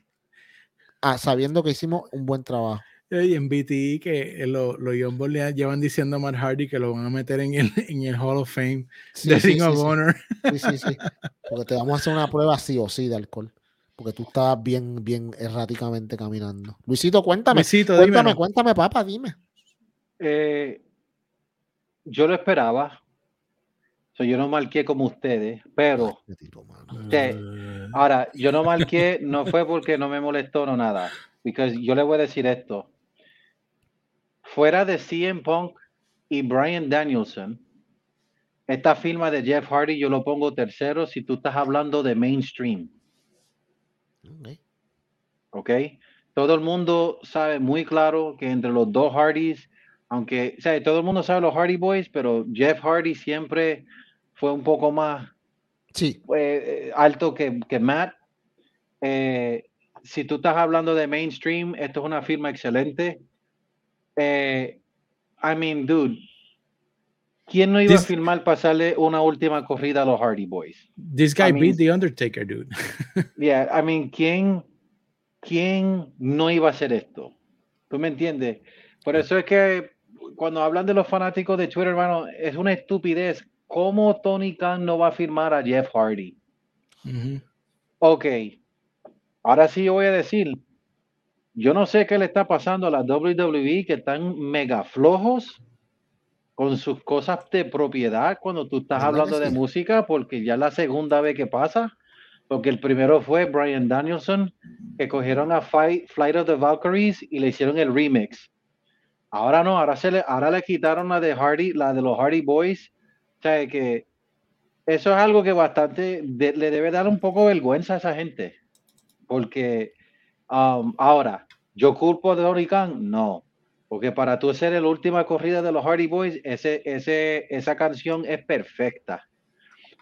ah, sabiendo que hicimos un buen trabajo. Y en BTE que los lo le llevan diciendo a Matt Hardy que lo van a meter en el, en el Hall of Fame de Ring of Honor. Sí, sí, sí. Porque te vamos a hacer una prueba sí o sí de alcohol. Porque tú estabas bien, bien erráticamente caminando. Luisito, cuéntame. Luisito, cuéntame, cuéntame, papá, dime. Eh, yo lo esperaba. yo no marqué como ustedes, pero ahora yo no marqué, no fue porque no me molestó no nada. Porque yo le voy a decir esto. Fuera de CM Punk y Brian Danielson, esta firma de Jeff Hardy yo lo pongo tercero si tú estás hablando de mainstream. Ok. Todo el mundo sabe muy claro que entre los dos Hardys, aunque o todo el mundo sabe los Hardy Boys, pero Jeff Hardy siempre fue un poco más sí. Eh, alto que, que Matt. Eh, si tú estás hablando de mainstream, esto es una firma excelente. Eh, I mean, dude, ¿quién no iba a firmar pasarle una última corrida a los Hardy Boys? This guy beat The Undertaker, dude. <laughs> yeah, I mean, ¿quién, ¿quién no iba a hacer esto? ¿Tú me entiendes? Por eso es que cuando hablan de los fanáticos de Twitter, hermano, es una estupidez. ¿Cómo Tony Khan no va a firmar a Jeff Hardy? Ok, ahora sí yo voy a decir, yo no sé qué le está pasando a la WWE que están mega flojos con sus cosas de propiedad cuando tú estás hablando de música, porque ya la segunda vez que pasa, porque el primero fue Brian Danielson, que cogieron a Flight of the Valkyries y le hicieron el remix. Ahora no, ahora, se le, ahora le quitaron la de Hardy, la de los Hardy Boys. O sea, que eso es algo que bastante le debe dar un poco vergüenza a esa gente. Porque um, ahora, ¿yo culpo de Orican? No. Porque para tú ser la última corrida de los Hardy Boys, ese, ese, esa canción es perfecta.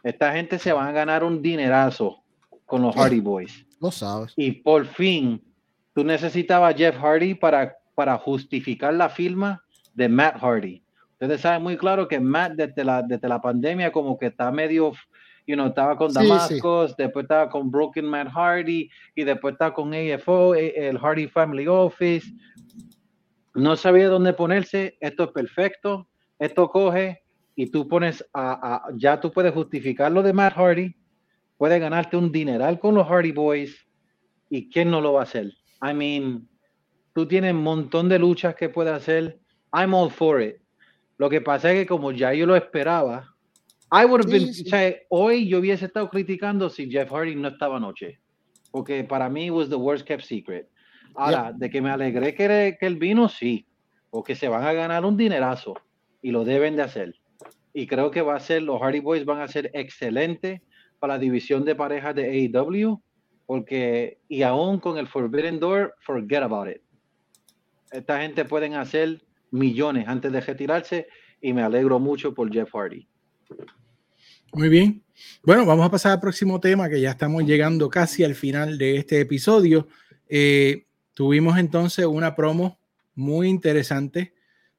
Esta gente se va a ganar un dinerazo con los Hardy Boys. Lo sabes. Y por fin, tú necesitabas a Jeff Hardy para, para justificar la firma de Matt Hardy. Ustedes saben muy claro que Matt desde la, desde la pandemia como que está medio, you know, estaba con Damascus, después estaba con Broken Matt Hardy y después estaba con AFO, el Hardy Family Office. No sabía dónde ponerse, esto es perfecto, esto coge y tú pones a, a ya tú puedes justificar lo de Matt Hardy puede ganarte un dineral con los Hardy Boys y quién no lo va a hacer. I mean, tú tienes un montón de luchas que puede hacer. I'm all for it. Lo que pasa es que como ya yo lo esperaba, I would have been, hoy yo hubiese estado criticando si Jeff Hardy no estaba anoche, porque para mí was the worst kept secret. Ahora, de que me alegré que, que él vino, sí, porque se van a ganar un dinerazo y lo deben de hacer. Y creo que va a ser, los Hardy Boys van a ser excelentes para la división de parejas de AEW, porque y aún con el Forbidden Door, forget about it. Esta gente pueden hacer millones antes de retirarse y me alegro mucho por Jeff Hardy. Muy bien. Bueno, vamos a pasar al próximo tema que ya estamos llegando casi al final de este episodio. Eh, tuvimos entonces una promo muy interesante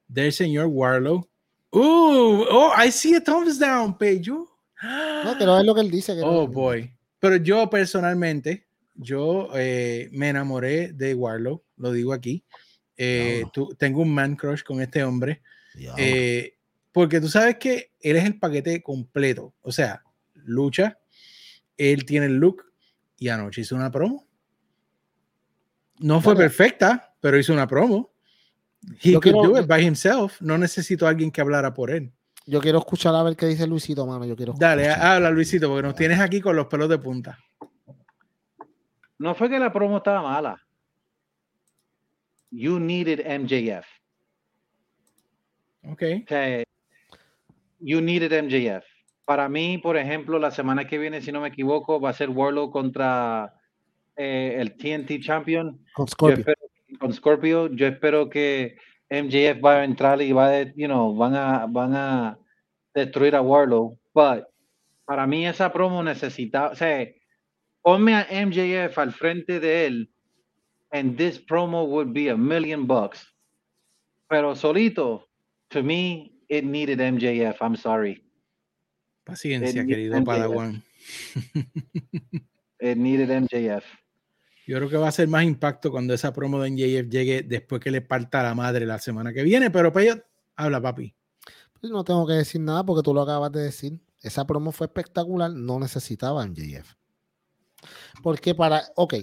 del señor Warlow. Uh, oh, I see a thumbs down, Pejo. No, quiero ver lo que él dice. Oh, boy. Pero yo personalmente, yo eh, me enamoré de Warlow, lo digo aquí. Eh, tengo un man crush con este hombre. Eh, porque tú sabes que él es el paquete completo. O sea, lucha, él tiene el look y anoche hizo una promo. No fue perfecta, pero hizo una promo. He could do it by himself. No necesito a alguien que hablara por él. Yo quiero escuchar a ver qué dice Luisito, mano. Yo quiero Dale, habla Luisito, porque nos tienes aquí con los pelos de punta. No fue que la promo estaba mala. You needed MJF. Ok. you needed MJF. Para mí, por ejemplo, la semana que viene, si no me equivoco, va a ser Warlow contra eh, el TNT Champion. Con Scorpio. con Scorpio. Yo espero que MJF va a entrar y va a, you know, van a, van a destruir a Warlow. But para mí esa promo necesita, o sea, ponme a MJF al frente de él and this promo would be a million bucks. Pero solito, to me, it needed MJF. I'm sorry. Paciencia, querido Padawan. it needed MJF. Yo creo que va a ser más impacto cuando esa promo de NJF llegue después que le parta la madre la semana que viene. Pero Peyo, habla, papi. Pues no tengo que decir nada porque tú lo acabas de decir. Esa promo fue espectacular, no necesitaba MJF. Porque para, ok,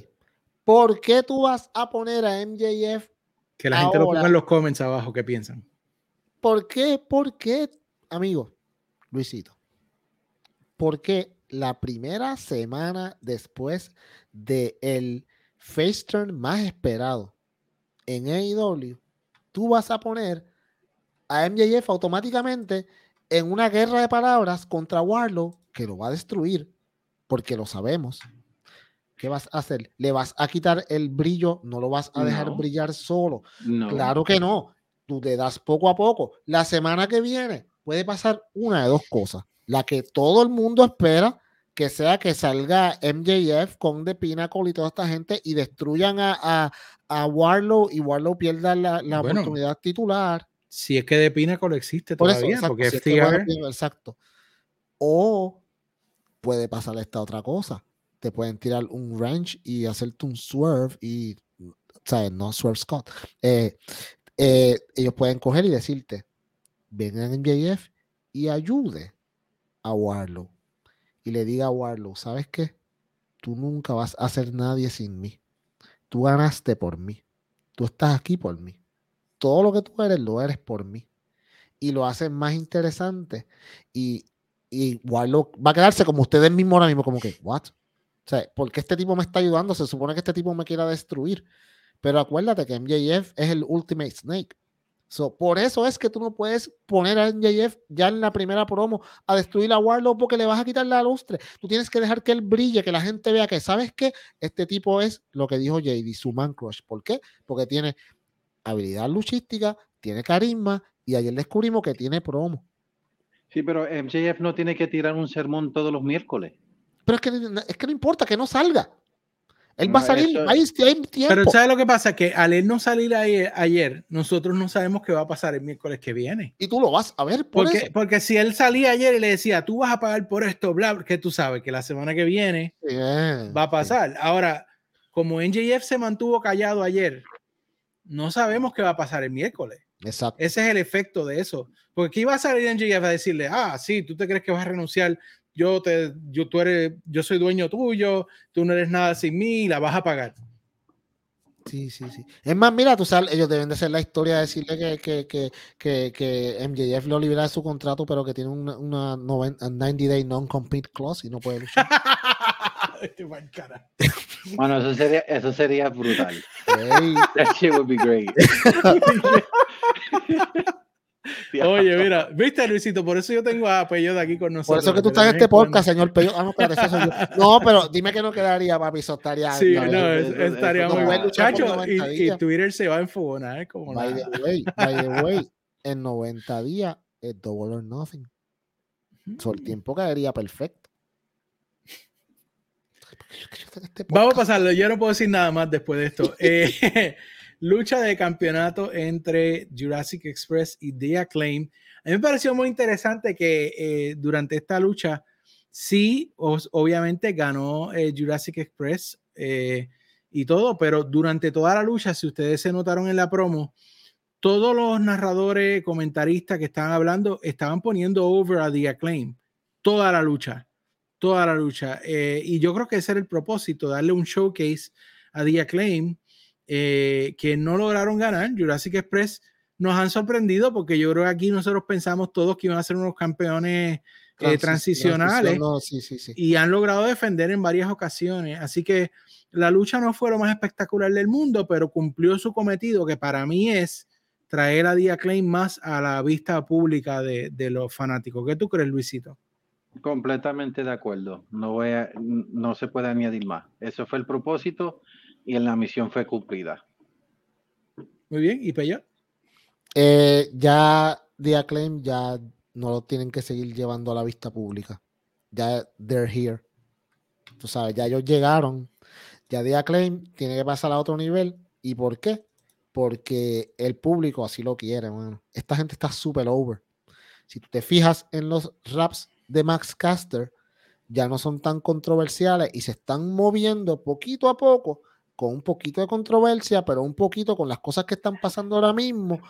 ¿por qué tú vas a poner a MJF? Que la gente lo ponga en los comments abajo, ¿qué piensan? ¿Por qué? ¿Por qué, amigo Luisito? Porque la primera semana después del el face turn más esperado en AEW, tú vas a poner a MJF automáticamente en una guerra de palabras contra Warlow que lo va a destruir, porque lo sabemos. ¿Qué vas a hacer? ¿Le vas a quitar el brillo? ¿No lo vas a dejar brillar solo? Claro que no. Tú te das poco a poco. La semana que viene puede pasar una de dos cosas. La que todo el mundo espera, que sea que salga MJF con The Pinnacle y toda esta gente y destruyan a, a, Warlow y Warlow pierda la, la oportunidad titular. Si es que The Pinnacle existe todavía, porque exacto. O puede pasar esta otra cosa. Te pueden tirar un wrench y hacerte un swerve y, ¿sabes? No swerve Scott. Eh, eh, ellos pueden coger y decirte, vengan en MJF y ayude a Warlow. Y le diga a Warlow, ¿sabes qué? Tú nunca vas a ser nadie sin mí. Tú ganaste por mí. Tú estás aquí por mí. Todo lo que tú eres, lo eres por mí. Y lo hace más interesante. Y, y Warlock va a quedarse como ustedes mismos ahora mismo, como que, ¿what? O sea, ¿por qué este tipo me está ayudando? Se supone que este tipo me quiera destruir. Pero acuérdate que MJF es el Ultimate Snake. Por eso es que tú no puedes poner a MJF ya en la primera promo a destruir a Warlock porque le vas a quitar la lustre. Tú tienes que dejar que él brille, que la gente vea que, ¿sabes qué? Este tipo es lo que dijo JD, su man crush. ¿Por qué? Porque tiene habilidad luchística, tiene carisma y ayer descubrimos que tiene promo. Sí, pero MJF no tiene que tirar un sermón todos los miércoles. Pero es que, es que no importa que no salga. Él va a salir, ahí tiempo. Pero ¿sabes lo que pasa? Que al él no salir ayer, nosotros no sabemos qué va a pasar el miércoles que viene. Y tú lo vas a ver por porque, Porque si él salía ayer y le decía, tú vas a pagar por esto, bla, que tú sabes que la semana que viene va a pasar. Ahora, como NJF se mantuvo callado ayer, no sabemos qué va a pasar el miércoles. Exacto. Ese es el efecto de eso. Porque aquí iba a salir NJF a decirle, ah, sí, tú te crees que vas a renunciar, yo te, yo, tú eres, yo soy dueño tuyo, tú no eres nada sin mí, la vas a pagar. Sí, sí, sí. Es más, mira, tú sabes, ellos deben de ser la historia de decirle que, que, que, que, que MJF lo libera de su contrato, pero que tiene una, una 90 day non-compete clause y no puede luchar. <laughs> Este bueno, eso sería, eso sería brutal. <laughs> That shit would be great. <laughs> <laughs> Oye, mira, viste Luisito, por eso yo tengo a Peyo de aquí con nosotros. Por eso que tú estás en este podcast, señor Peyo. Ah, no, <laughs> no, pero dime que no quedaría, papi, eso estaría. Sí, no, estaría muy bueno. Muchacho, y, Twitter se va a enfogonar. Como by, the way, by the <laughs> way, en 90 días es double or nothing. So, el tiempo quedaría perfecto. Este Vamos a pasarlo, yo no puedo decir nada más después de esto. Eh, lucha de campeonato entre Jurassic Express y The Acclaim. A mí me pareció muy interesante que eh, durante esta lucha, sí, obviamente ganó eh, Jurassic Express eh, y todo, pero durante toda la lucha, si ustedes se notaron en la promo, todos los narradores, comentaristas que estaban hablando estaban poniendo over a The Acclaim toda la lucha, toda la lucha. y yo creo que ese era el propósito, darle un showcase a The Acclaim eh, que no lograron ganar. Jurassic Express nos han sorprendido porque yo creo que aquí nosotros pensamos todos que iban a ser unos campeones eh, transicionales y han logrado defender en varias ocasiones. Así que la lucha no fue lo más espectacular del mundo, pero cumplió su cometido, que para mí es traer a Dia Klein más a la vista pública de, de, los fanáticos. ¿Qué tú crees, Luisito? Completamente de acuerdo. No, voy a, no se puede añadir más. Eso fue el propósito y en la misión fue cumplida. Muy bien, ¿y Peyo? Eh, ya The Acclaim ya no lo tienen que seguir llevando a la vista pública. Ya they're here. Tú sabes, ya ellos llegaron. Ya The Acclaim tiene que pasar a otro nivel. ¿Y por qué? Porque el público así lo quiere, Esta gente está súper over. Si tú te fijas en los raps de Max Caster, ya no son tan controversiales y se están moviendo poquito a poco con un poquito de controversia, pero un poquito con las cosas que están pasando ahora mismo.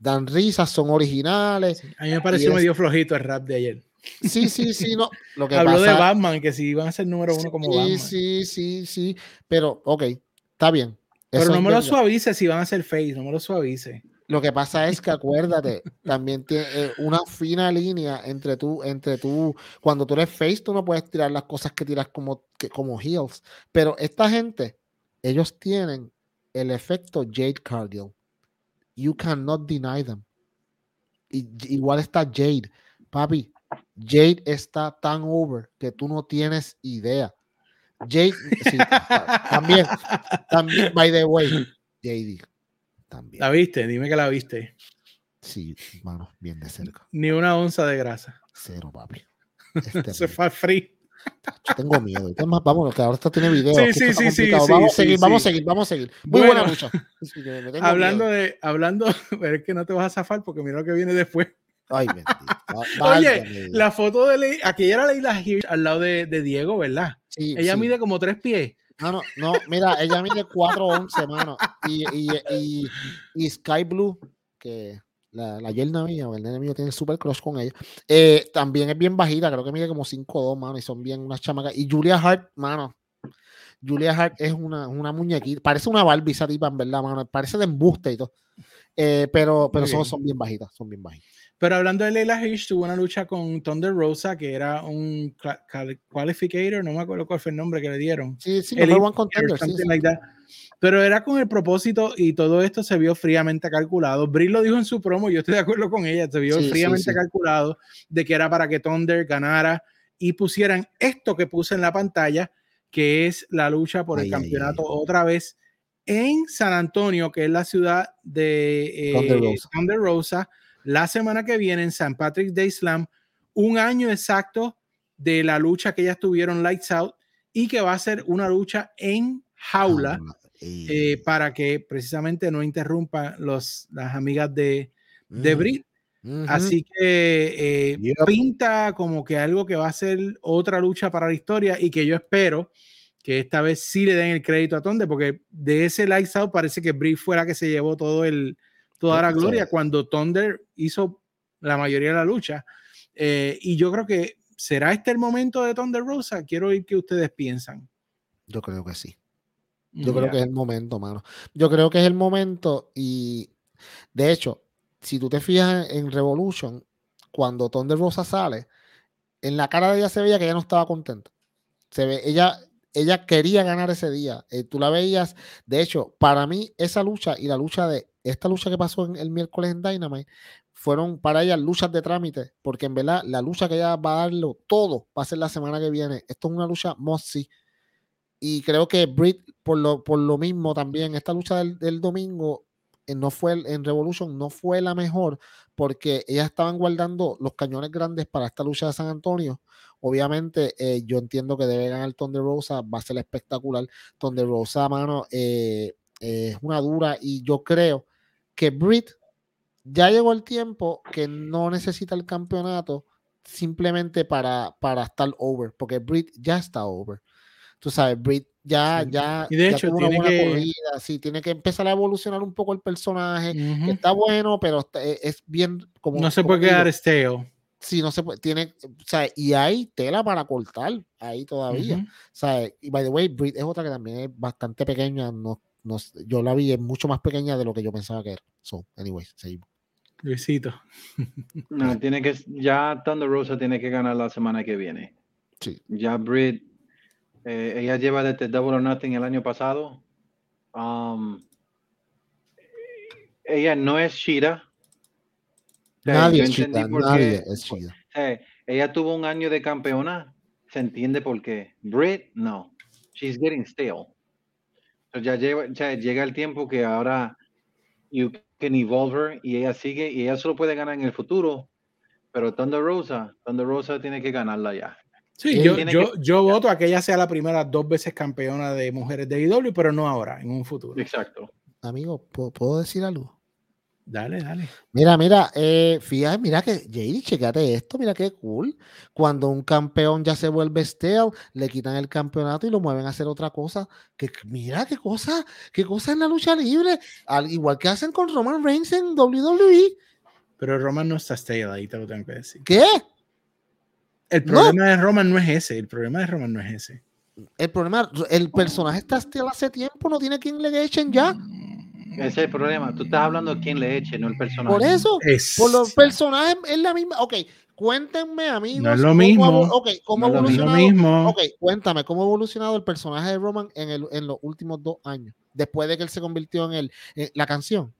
Dan risas, son originales. a mí me pareció medio flojito el rap de ayer. Sí, sí, sí, no. <laughs> Lo que Habló de Batman, que si iban a ser número uno como Batman. Sí, sí, sí, pero ok, está bien. Pero no me lo suavice si van a ser face, no me lo suavice. Lo que pasa es que <laughs> acuérdate, también tiene eh, una fina línea entre tú, entre tú, cuando tú eres face, tú no puedes tirar las cosas que tiras como, como heels. Pero esta gente, ellos tienen el efecto Jade Cargill. You cannot deny them. Y, igual está Jade. Papi, Jade está tan over que tú no tienes idea. Jade, sí, <laughs> también, también, by the way, Jade también. ¿La viste? Dime que la viste. Sí, mano, bien de cerca. Ni una onza de grasa. Cero, papi. <laughs> Se fue free. Yo tengo miedo. Más, vamos, que ahora esto tiene video. Sí, sí, sí, sí, Vamos a seguir, vamos a seguir, vamos a seguir. Muy buena lucha. hablando de, hablando, pero <laughs> es que no te vas a zafar porque mira lo que viene después. Ay, bendito. <laughs> Oye, la foto de Ley, aquella era Leila Hirsch al lado de, de Diego, ¿verdad? Sí, ella mide como tres pies. No, no, no, mira, ella mide 4'11, mano. Y, y, y, y Sky Blue, que la, la yerna mía o el nene mío tiene super crush con ella. Eh, también es bien bajita, creo que mide como 5'2, mano, y son bien unas chamacas. Y Julia Hart, mano. Julia Hart es una, una muñequita, parece una Barbie esa tipa, en verdad, mano. Parece de embuste y todo. Eh, pero pero son, son bien bajitas, son bien bajitas. Pero hablando de Leila Hirsch, tuvo una lucha con Thunder Rosa, que era un qualificator, no me acuerdo cuál fue el nombre que le dieron. Sí, sí, el one contender, sí, Pero era con el propósito y todo esto se vio fríamente calculado. Brie lo dijo en su promo, yo estoy de acuerdo con ella, se vio fríamente calculado de que era para que Thunder ganara y pusieran esto que puse en la pantalla, que es la lucha por el campeonato otra vez en San Antonio, que es la ciudad de eh, Thunder Rosa la semana que viene en San Patrick's Day Slam, un año exacto de la lucha que ellas tuvieron Lights Out y que va a ser una lucha en jaula eh, para que precisamente no interrumpan los, las amigas de, de mm. Brit. Así que eh, pinta como que algo que va a ser otra lucha para la historia y que yo espero que esta vez sí le den el crédito a Tonde, porque de ese Lights Out parece que Brit fue la que se llevó todo el, toda la gloria cuando Thunder hizo la mayoría de la lucha. Eh, y yo creo que será este el momento de Thunder Rosa. Quiero oír qué ustedes piensan. Yo creo que sí. Yo creo que es el momento, mano. Yo creo que es el momento y de hecho, si tú te fijas en Revolution, cuando Thunder Rosa sale, en la cara de ella se veía que ella no estaba contenta. Se ve, ella, ella quería ganar ese día. Eh, tú la veías. De hecho, para mí, esa lucha y la lucha de esta lucha que pasó el miércoles en Dynamite fueron para ella luchas de trámite, porque en verdad la lucha que ella va a darlo todo va a ser la semana que viene. Esto es una lucha Mossy. Y creo que Britt, por lo, por lo mismo también, esta lucha del, domingo eh, no fue en Revolution no fue la mejor porque ellas estaban guardando los cañones grandes para esta lucha de San Antonio. Obviamente, eh, yo entiendo que debe ganar Thunder Rosa, va a ser espectacular. Thunder Rosa, mano, eh, es una dura y yo creo que Britt ya llegó el tiempo que no necesita el campeonato simplemente para, para estar over, porque Britt ya está over. Tú sabes, Britt ya, ya, y de hecho, tiene que... sí, tiene que empezar a evolucionar un poco el personaje, está bueno, pero e, es bien como... No se puede quedar stale. Sí, no se puede, tiene, o sea, y hay tela para cortar ahí todavía. O sea, y by the way, Britt es otra que también es bastante pequeña, no, yo la vi mucho más pequeña de lo que yo pensaba que era. So, anyway, seguimos. Luisito. <laughs> No, tiene que, ya Thunder Rosa tiene que ganar la semana que viene. Sí. Ya Britt, eh, ella lleva desde Double or Nothing el año pasado. Um, ella no es Shira. Nadie es Shira, nadie es Shira. Eh, ella tuvo un año de campeona, se entiende por qué. Britt, no. She's getting stale ya, llega el tiempo que ahora you can evolve y ella sigue y ella solo puede ganar en el futuro, pero Thunder Rosa, Thunder Rosa tiene que ganarla ya. Sí, yo, yo, yo voto a que ella sea la primera dos veces campeona de mujeres de IW, pero no ahora, en un futuro. Exacto. Amigo, ¿puedo, decir algo? Dale, dale. Mira, mira, eh, fíjate, mira que, JD, checate esto, mira qué cool. Cuando un campeón ya se vuelve stale, le quitan el campeonato y lo mueven a hacer otra cosa. Que, mira qué cosa, qué cosa en la lucha libre. Al, igual que hacen con Roman Reigns en WWE. Pero Roman no está stale, ahí te lo tengo que decir. ¿Qué? El problema de Roman no es ese, el problema de Roman no es ese. El problema, el personaje está stale hace tiempo, no tiene quien le echen ya. Mm, Ese es el problema. Tú estás hablando de quién le eche, no el personaje. Por eso, por los personajes es la misma. Ok, cuéntenme, amigos. No es lo mismo. ok, ¿cómo no evolucionado? Mismo. Ok, cuéntame, ¿cómo ha evolucionado el personaje de Roman en, el, en los últimos dos años? Después de que él se convirtió en, el, en la canción.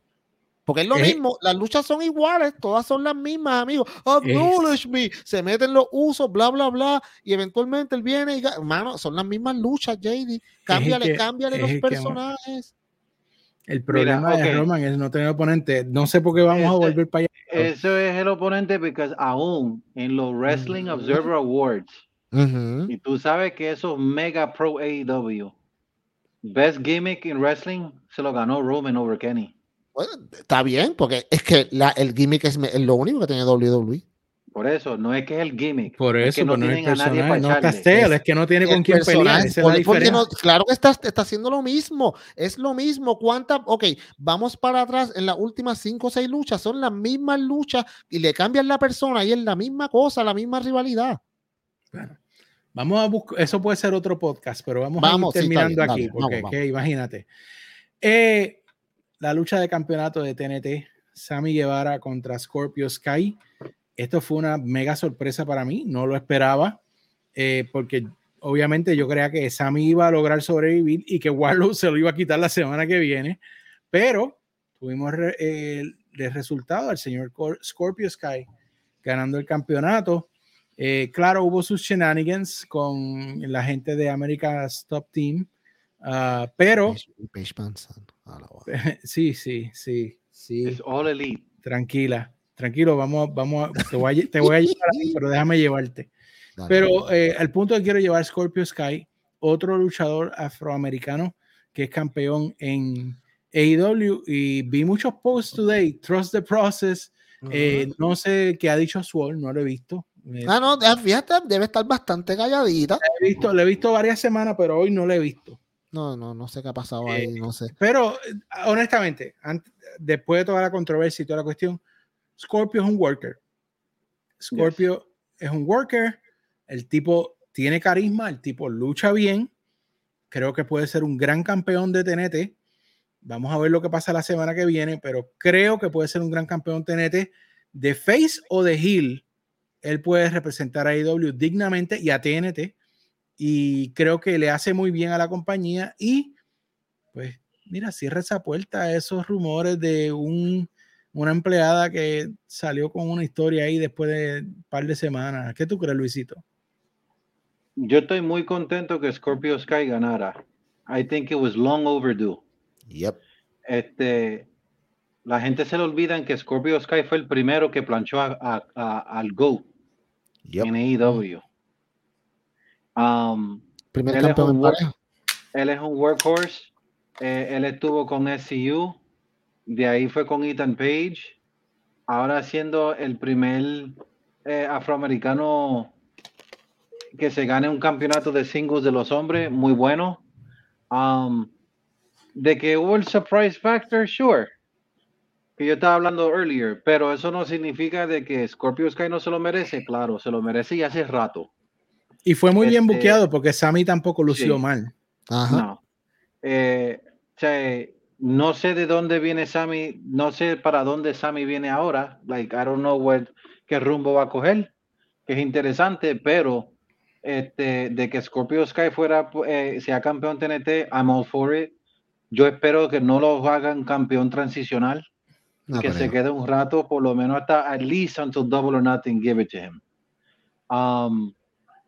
Porque es lo mismo, las luchas son iguales, todas son las mismas, amigos. Acknowledge me, se meten los usos, bla, bla, bla, y eventualmente él viene y, hermano, son las mismas luchas, JD. Cámbiale, cámbiale los personajes. El problema de Roman es no tener oponente. No sé por qué vamos a volver para allá. Eso es el oponente porque aún en los Wrestling Observer Awards, y tú sabes que esos Mega Pro AEW, Best Gimmick in Wrestling, se lo ganó Roman over Kenny. Bueno, está bien, porque es que la, el gimmick es, lo único que tiene WWE. Por eso, no es que es el gimmick. Por eso, no, no tienen a nadie para no Castell, es que no tiene con quién pelear. claro que está, está haciendo lo mismo. Es lo mismo. ¿Cuántas? Ok, vamos para atrás. En las últimas cinco o seis luchas son las mismas luchas y le cambian la persona y es la misma cosa, la misma rivalidad. Bueno, vamos a buscar. Eso puede ser otro podcast, pero vamos, a ir terminando aquí, porque imagínate. Eh, la lucha de campeonato de TNT, Sammy Guevara contra Scorpio Sky. Esto fue una mega sorpresa para mí, no lo esperaba, eh, porque obviamente yo creía que Sammy iba a lograr sobrevivir y que Warlow se lo iba a quitar la semana que viene, pero tuvimos el resultado al señor Scorpio Sky ganando el campeonato. Eh, claro, hubo sus shenanigans con la gente de America's Top Team, uh, pero <laughs> Sí, sí, sí, sí. Es all elite. Tranquila, tranquilo, vamos, vamos, te voy a, te voy a llevar, pero déjame llevarte. pero eh, el punto que quiero llevar Scorpio Sky, otro luchador afroamericano que es campeón en AEW y vi muchos posts today, trust the process. Eh, no sé qué ha dicho Swall, no lo he visto. Ah, no, fíjate, debe estar bastante calladita. he visto, lo he visto varias semanas, pero hoy no lo he visto. No, no, no sé qué ha pasado ahí, no sé. Pero honestamente, después de toda la controversia y toda la cuestión, Scorpio es un worker. Scorpio es un worker. El tipo tiene carisma, el tipo lucha bien. Creo que puede ser un gran campeón de TNT. Vamos a ver lo que pasa la semana que viene, pero creo que puede ser un gran campeón TNT de face o de heel. Él puede representar a IW dignamente y a TNT y creo que le hace muy bien a la compañía y pues mira, cierra esa puerta a esos rumores de un, una empleada que salió con una historia ahí después de un par de semanas. ¿Qué tú crees, Luisito? Yo estoy muy contento que Scorpio Sky ganara. I think it was long overdue. Yep. Este, la gente se le olvida que Scorpio Sky fue el primero que planchó a, al Go en AEW. Um, Primer él campeón es un, Él es un workhorse. Eh, él estuvo con SCU. De ahí fue con Ethan Page. Ahora siendo el primer eh, afroamericano que se gane un campeonato de singles de los hombres, muy bueno. Um, de que hubo el surprise factor, sure. Que yo estaba hablando earlier, pero eso no significa de que Scorpio Sky no se lo merece. Claro, se lo merece y hace rato. Y fue muy bien este, buqueado porque Sammy tampoco lució mal. No. Eh, no sé de dónde viene Sammy, no sé para dónde Sammy viene ahora. Like, I don't know where, qué rumbo va a coger, que es interesante, pero este, de que Scorpio Sky fuera, eh, sea campeón TNT, I'm all for it. Yo espero que no lo hagan campeón transicional, que se quede un rato, por lo menos hasta at least until double or nothing, give it to him. Um,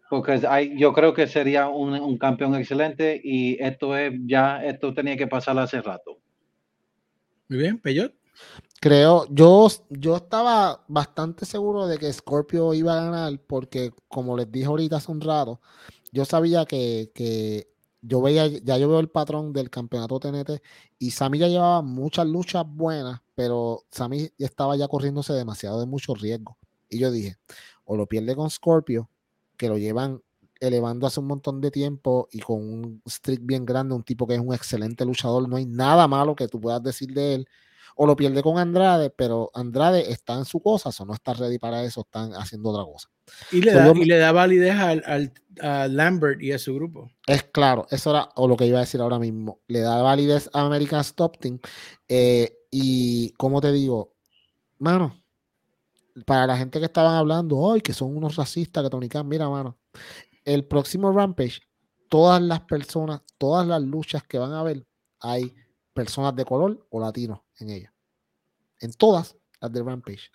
porque hay, yo creo que sería un, un, campeón excelente y esto es ya, esto tenía que pasar hace rato. Muy bien, Peyot. Creo, yo, yo estaba bastante seguro de que Scorpio iba a ganar porque, como les dije ahorita hace un rato, yo sabía que, que yo veía, ya yo veo el patrón del campeonato TNT y Sammy ya llevaba muchas luchas buenas, pero Sammy estaba ya corriéndose demasiado de mucho riesgo. Y yo dije, o lo pierde con Scorpio que lo llevan elevando hace un montón de tiempo y con un streak bien grande, un tipo que es un excelente luchador, no hay nada malo que tú puedas decir de él. O lo pierde con Andrade, pero Andrade está en su cosa, o no está ready para eso, están haciendo otra cosa. Y le, da, y le da validez al, a Lambert y a su grupo. Es claro, eso era o lo que iba a decir ahora mismo. Le da validez a American Stop Team. Eh, y como te digo, mano, para la gente que estaban hablando hoy, que son unos racistas, que Tony Khan, mira, mano, el próximo Rampage, todas las personas, todas las luchas que van a ver, hay personas de color o latinos en ellas. En todas las de Rampage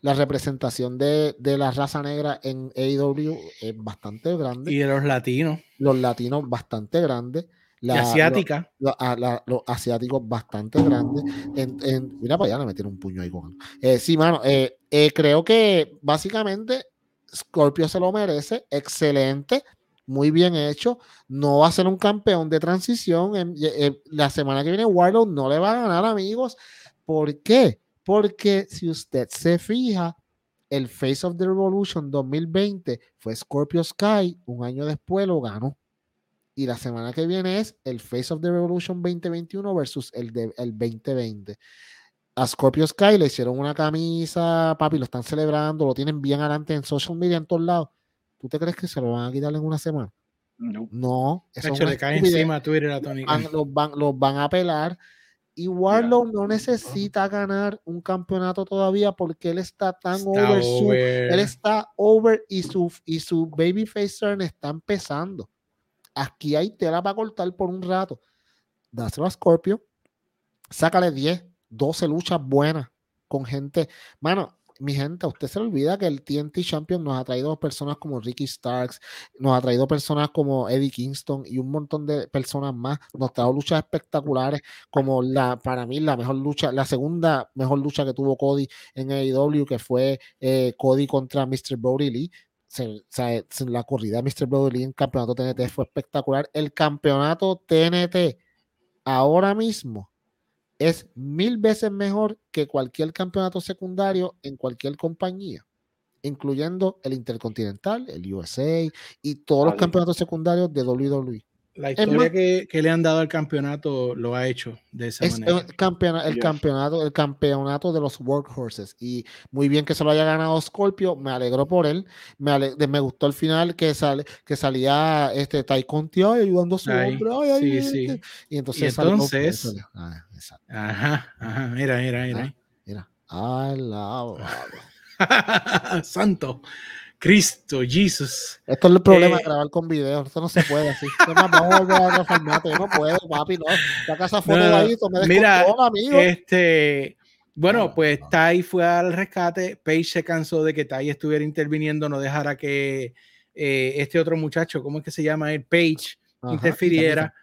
la representación de, la raza negra en AEW es bastante grande. Y de los latinos. Los latinos bastante grandes. La, asiática. Ah, los asiáticos bastante grandes. mira para allá, le metieron un puño ahí con. Eh, sí, mano, eh, eh, creo que básicamente Scorpio se lo merece. Excelente, muy bien hecho. No va a ser un campeón de transición. la semana que viene, Warlock no le va a ganar, amigos. ¿Por qué? Porque si usted se fija, el Face of the Revolution 2020 fue Scorpio Sky, un año después lo ganó. Y la semana que viene es el Face of the Revolution 2021 versus el, de, el 2020. A Scorpio Sky le hicieron una camisa, papi, lo están celebrando, lo tienen bien adelante en social media en todos lados. ¿Tú te crees que se lo van a quitar en una semana? No. No. Eso le cae encima a Twitter a Tony. los, van, los van a pelar y Warlock no necesita ganar un campeonato todavía porque él está tan over, él está over y su, y su babyface turn está empezando. Aquí hay tela para cortar por un rato. Dáselo a Scorpio, sácale 10, 12 luchas buenas con gente. Mano, mi gente, a usted se le olvida que el TNT Champion nos ha traído personas como Ricky Starks, nos ha traído personas como Eddie Kingston y un montón de personas más. Nos ha traído luchas espectaculares, como la, para mí, la mejor lucha, la segunda mejor lucha que tuvo Cody en AEW, que fue eh, Cody contra Mr. Brody Lee. La corrida de Mr. Brody en campeonato TNT fue espectacular. El campeonato TNT ahora mismo es mil veces mejor que cualquier campeonato secundario en cualquier compañía, incluyendo el Intercontinental, el USA y todos los campeonatos secundarios de WWE. La historia que, le han dado al campeonato lo ha hecho de esa manera. El, campeonato, el, campeonato, el campeonato de los workhorses. Y muy bien que se lo haya ganado Scorpio. Me alegro por él. Me, me gustó el final que, sale, que salía este Tai Conti ayudando a su hombre. sí, sí. Y entonces. entonces ah, ajá, ajá. Mira, mira, mira. Ah, mira. <laughs> Santo. Cristo, Jesus. Esto es el problema de eh, grabar con video. Esto no se puede así. Yo no puedo, papi, no. Saca esa foto de ahí, me Mira, amigo. Este, bueno, pues Tai fue al rescate. Paige se cansó de que Tai estuviera interviniendo, no dejara que eh, este otro muchacho, ¿cómo es que se llama? El Page, interfiriera.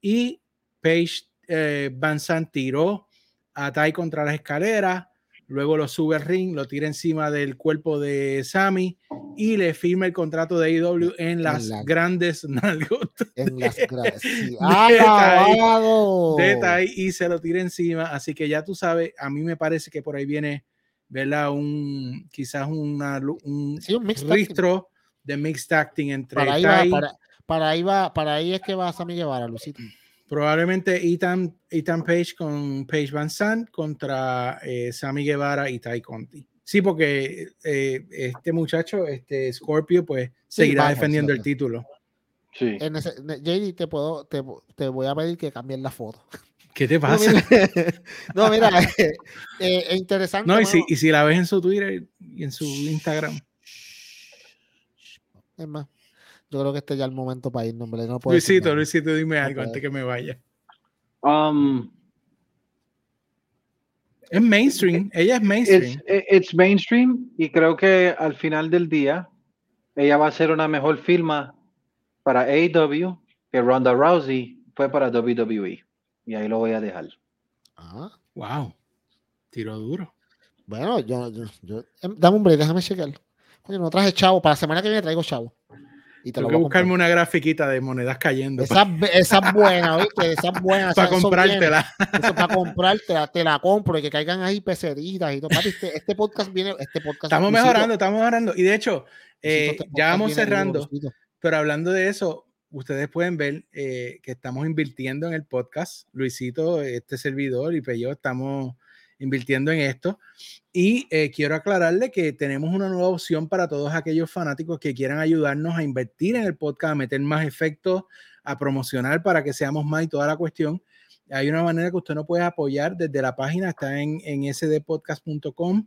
Y Paige eh, Van Sant tiró a Tai contra las escaleras luego lo sube al ring, lo tira encima del cuerpo de Sammy y le firma el contrato de AEW en las grandes <laughs> nalgotas. En las grandes. <laughs> y se lo tira encima. Así que ya tú sabes, a mí me parece que por ahí viene, ¿verdad? Un, quizás una, un, registro de mixed acting entre para ahí, va, para, para, ahí va, para ahí es que va Sammy Guevara, Lucito. Probablemente Ethan, Ethan Page con Page Van Sant contra eh, Sammy Guevara y Tai Conti. Sí, porque eh, este muchacho, este Scorpio, pues seguirá defendiendo el título. Sí. En ese, JD, te, puedo, te, te, voy a pedir que cambien la foto. ¿Qué te <laughs> pasa? No, mira, es <laughs> eh, interesante. No, y si, y si, la ves en su Twitter y en su Instagram. Es más, yo creo que este ya es el momento para ir, hombre. No Luisito, Luisito, dime algo antes que me vaya. Um, es mainstream, ella es mainstream. Es mainstream y creo que al final del día ella va a ser una mejor firma para AEW que Ronda Rousey fue para WWE. Y ahí lo voy a dejar. Ah, wow. Tiro duro. Bueno, yo, yo, em, dame un break, déjame chequear. Oye, no traje chavo, para la semana que viene traigo chavo. Y Tengo que buscarme una grafiquita de monedas cayendo. Esa, esa es buena, ¿viste? Esa es buena. para comprártela. Eso para comprártela, te la compro y que caigan ahí peceritas y todo. Este, este, podcast viene, este podcast. Estamos mejorando, estamos mejorando. Y de hecho, eh, este ya vamos cerrando. Pero hablando de eso, ustedes pueden ver eh, que estamos invirtiendo en el podcast. Luisito, este servidor y yo estamos invirtiendo en esto. Y eh, quiero aclararle que tenemos una nueva opción para todos aquellos fanáticos que quieran ayudarnos a invertir en el podcast, a meter más efectos, a promocionar para que seamos más y toda la cuestión. Hay una manera que usted no puede apoyar desde la página, está en, en sdpodcast.com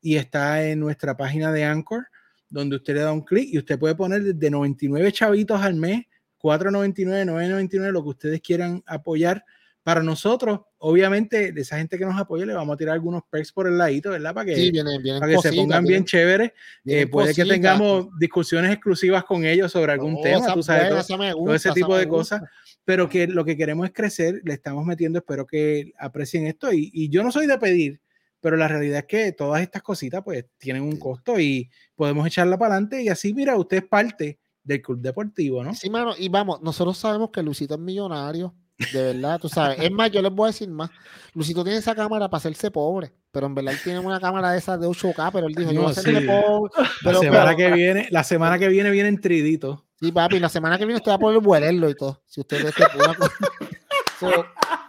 y está en nuestra página de Anchor, donde usted le da un clic y usted puede poner desde 99 chavitos al mes, 4.99, 9.99, lo que ustedes quieran apoyar para nosotros, obviamente, de esa gente que nos apoya, le vamos a tirar algunos perks por el ladito, ¿verdad? Para que, para que se pongan bien chéveres. Eh, puede que tengamos discusiones exclusivas con ellos sobre algún oh, tema, tú sabes, todo, ese tipo de cosas. Pero que lo que queremos es crecer, le estamos metiendo, espero que aprecien esto. Y, y yo no soy de pedir, pero la realidad es que todas estas cositas pues tienen un costo y podemos echarla para adelante y así, mira, usted es parte del club deportivo, ¿no? Sí, mano, y vamos, nosotros sabemos que Luisito es millonario, de verdad, tú sabes. Es más, yo les voy a decir más. Luisito tiene esa cámara para hacerse pobre, pero en verdad él tiene una cámara de esas de 8K, pero él dijo, yo voy a hacerse pobre. la semana que viene, la semana que viene viene en tridito. Sí, papi, la semana que viene usted va a poder vuelerlo y todo. Si usted ve que <laughs> so,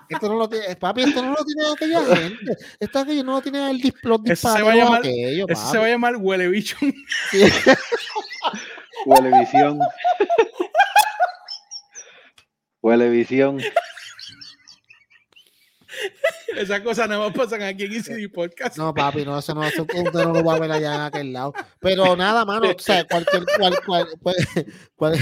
esto no lo tiene, papi, esto no lo tiene aquella gente. Esto aquello no lo tiene el los disparos. se va a llamar, aquello, se va a llamar Huele Bicho. Sí. Huelevisión. <laughs> Huelevisión. Esas cosas nada más pasan aquí en ECD Podcast. No, papi, no, eso no, eso usted no lo va a ver allá en aquel lado. Pero nada, mano, o sea, cualquier, cual, cual, cual, cual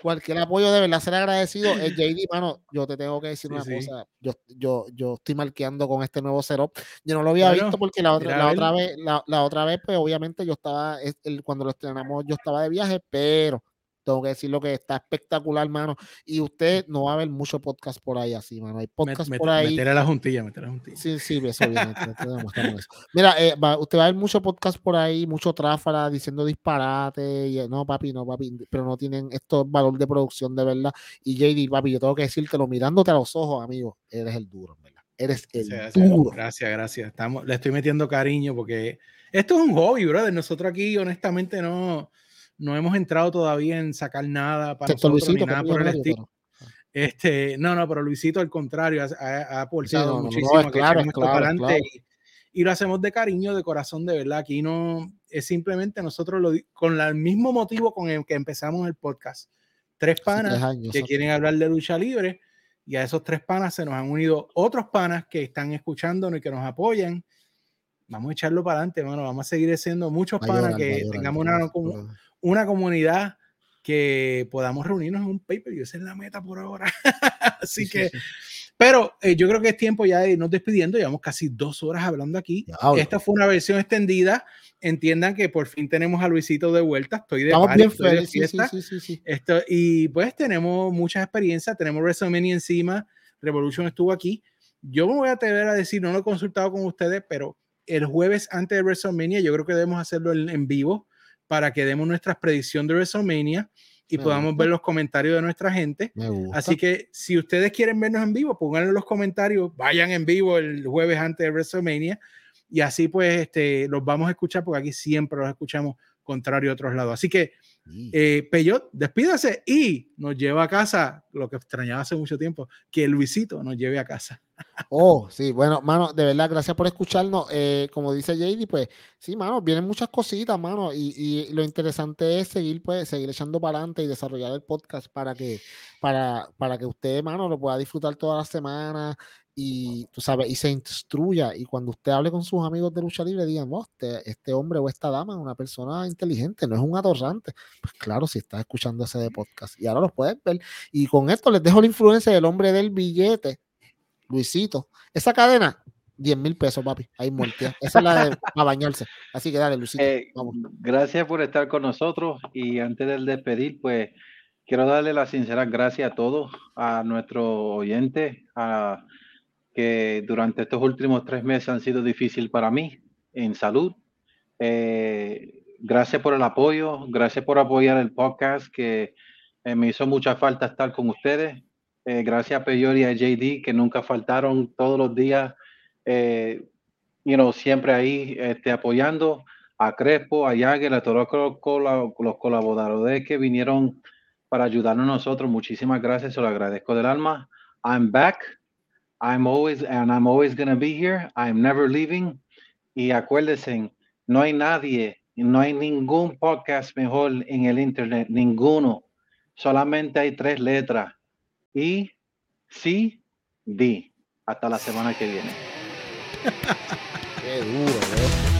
cualquier apoyo de verdad ser agradecido. El JD, mano, yo te tengo que decir una cosa. Yo, yo, yo estoy marqueando con este nuevo setup. Yo no lo había visto porque la otra, la otra vez, la, la, otra vez, pues obviamente yo estaba, el, cuando lo estrenamos, yo estaba de viaje, pero tengo que decir lo que está espectacular, mano. Y usted no va a ver mucho podcast por ahí así, mano. Hay podcast por ahí. Meter a la juntilla, meter a la juntilla. Sí, sí, eso bien. <laughs> Mira, eh, usted va a ver mucho podcast por ahí, mucho tráfala diciendo disparate. Y, no, papi, no, papi, pero no tienen estos valor de producción de verdad. Y JD, papi, yo tengo que decírtelo mirándote a los ojos, amigo, eres el duro, ¿verdad? Eres el duro. Gracias, gracias. Estamos, le estoy metiendo cariño porque esto es un hobby, brother. Nosotros aquí, honestamente, no no hemos entrado todavía en sacar nada para nosotros, ni nada por el estilo. Este, no, no, pero Luisito al contrario, ha, aportado muchísimo claro, y, lo hacemos de cariño, de corazón, de verdad. Aquí no es simplemente nosotros lo, con el mismo motivo con el que empezamos el podcast. Tres panas que quieren hablar de lucha libre y a esos tres panas se nos han unido otros panas que están escuchándonos y que nos apoyan. Vamos a echarlo para adelante, hermano. Vamos a seguir siendo muchos panas que tengamos una, una comunidad que podamos reunirnos en un paper y esa es la meta por ahora. <laughs> Así que, pero eh, yo creo que es tiempo ya de irnos despidiendo. Llevamos casi dos horas hablando aquí. Esta fue una versión extendida. Entiendan que por fin tenemos a Luisito de vuelta. Estoy de, Estamos bien felices. Esto, y pues tenemos muchas experiencias. Tenemos WrestleMania encima. Revolution estuvo aquí. Yo me voy a atrever a decir, no lo he consultado con ustedes, pero el jueves antes de WrestleMania, yo creo que debemos hacerlo en vivo para que demos nuestras predicciones de WrestleMania y podamos ver los comentarios de nuestra gente. Así que si ustedes quieren vernos en vivo, pónganlo en los comentarios, vayan en vivo el jueves antes de WrestleMania y así pues este, los vamos a escuchar porque aquí siempre los escuchamos contrario a otros lados. Así que eh, Peyot, despídase y nos lleva a casa, lo que extrañaba hace mucho tiempo, que Luisito nos lleve a casa. Oh, sí, bueno, mano, de verdad, gracias por escucharnos. Eh, como dice JD, pues sí, mano, vienen muchas cositas, mano, y, y, lo interesante es seguir, pues, seguir echando para adelante y desarrollar el podcast para que, para, para que usted, mano, lo pueda disfrutar toda la semana, y tú sabes, y se instruya. Y cuando usted hable con sus amigos de lucha libre, digan, oh, este, este, hombre o esta dama es una persona inteligente, no es un atorrante. Pues claro, si estás escuchando ese de podcast. Y ahora los puedes ver. Y con esto les dejo la influencia del hombre del billete, Luisito. Esa cadena, 10 mil pesos, papi. Ahí muerta. Esa es la de <laughs> a bañarse. Así que dale, Luisito. Eh, gracias por estar con nosotros. Y antes del despedir, pues quiero darle las sinceras gracias a todos, a nuestros oyentes, a que durante estos últimos tres meses han sido difíciles para mí en salud. Eh, gracias por el apoyo, gracias por apoyar el podcast, que eh, me hizo mucha falta estar con ustedes. Eh, gracias a Peyor y a JD, que nunca faltaron todos los días, you know, siempre ahí este, apoyando. A Crespo, a Jagger, a todos los, colaboradores que vinieron para ayudarnos nosotros. Muchísimas gracias, se lo agradezco del alma. I'm back I'm always, and I'm always going to be here. I'm never leaving. Y acuérdense, no hay nadie, no hay ningún podcast mejor en el internet, ninguno. Solamente hay tres letras. Y, sí, di. Hasta la semana que viene. <laughs> Qué duro,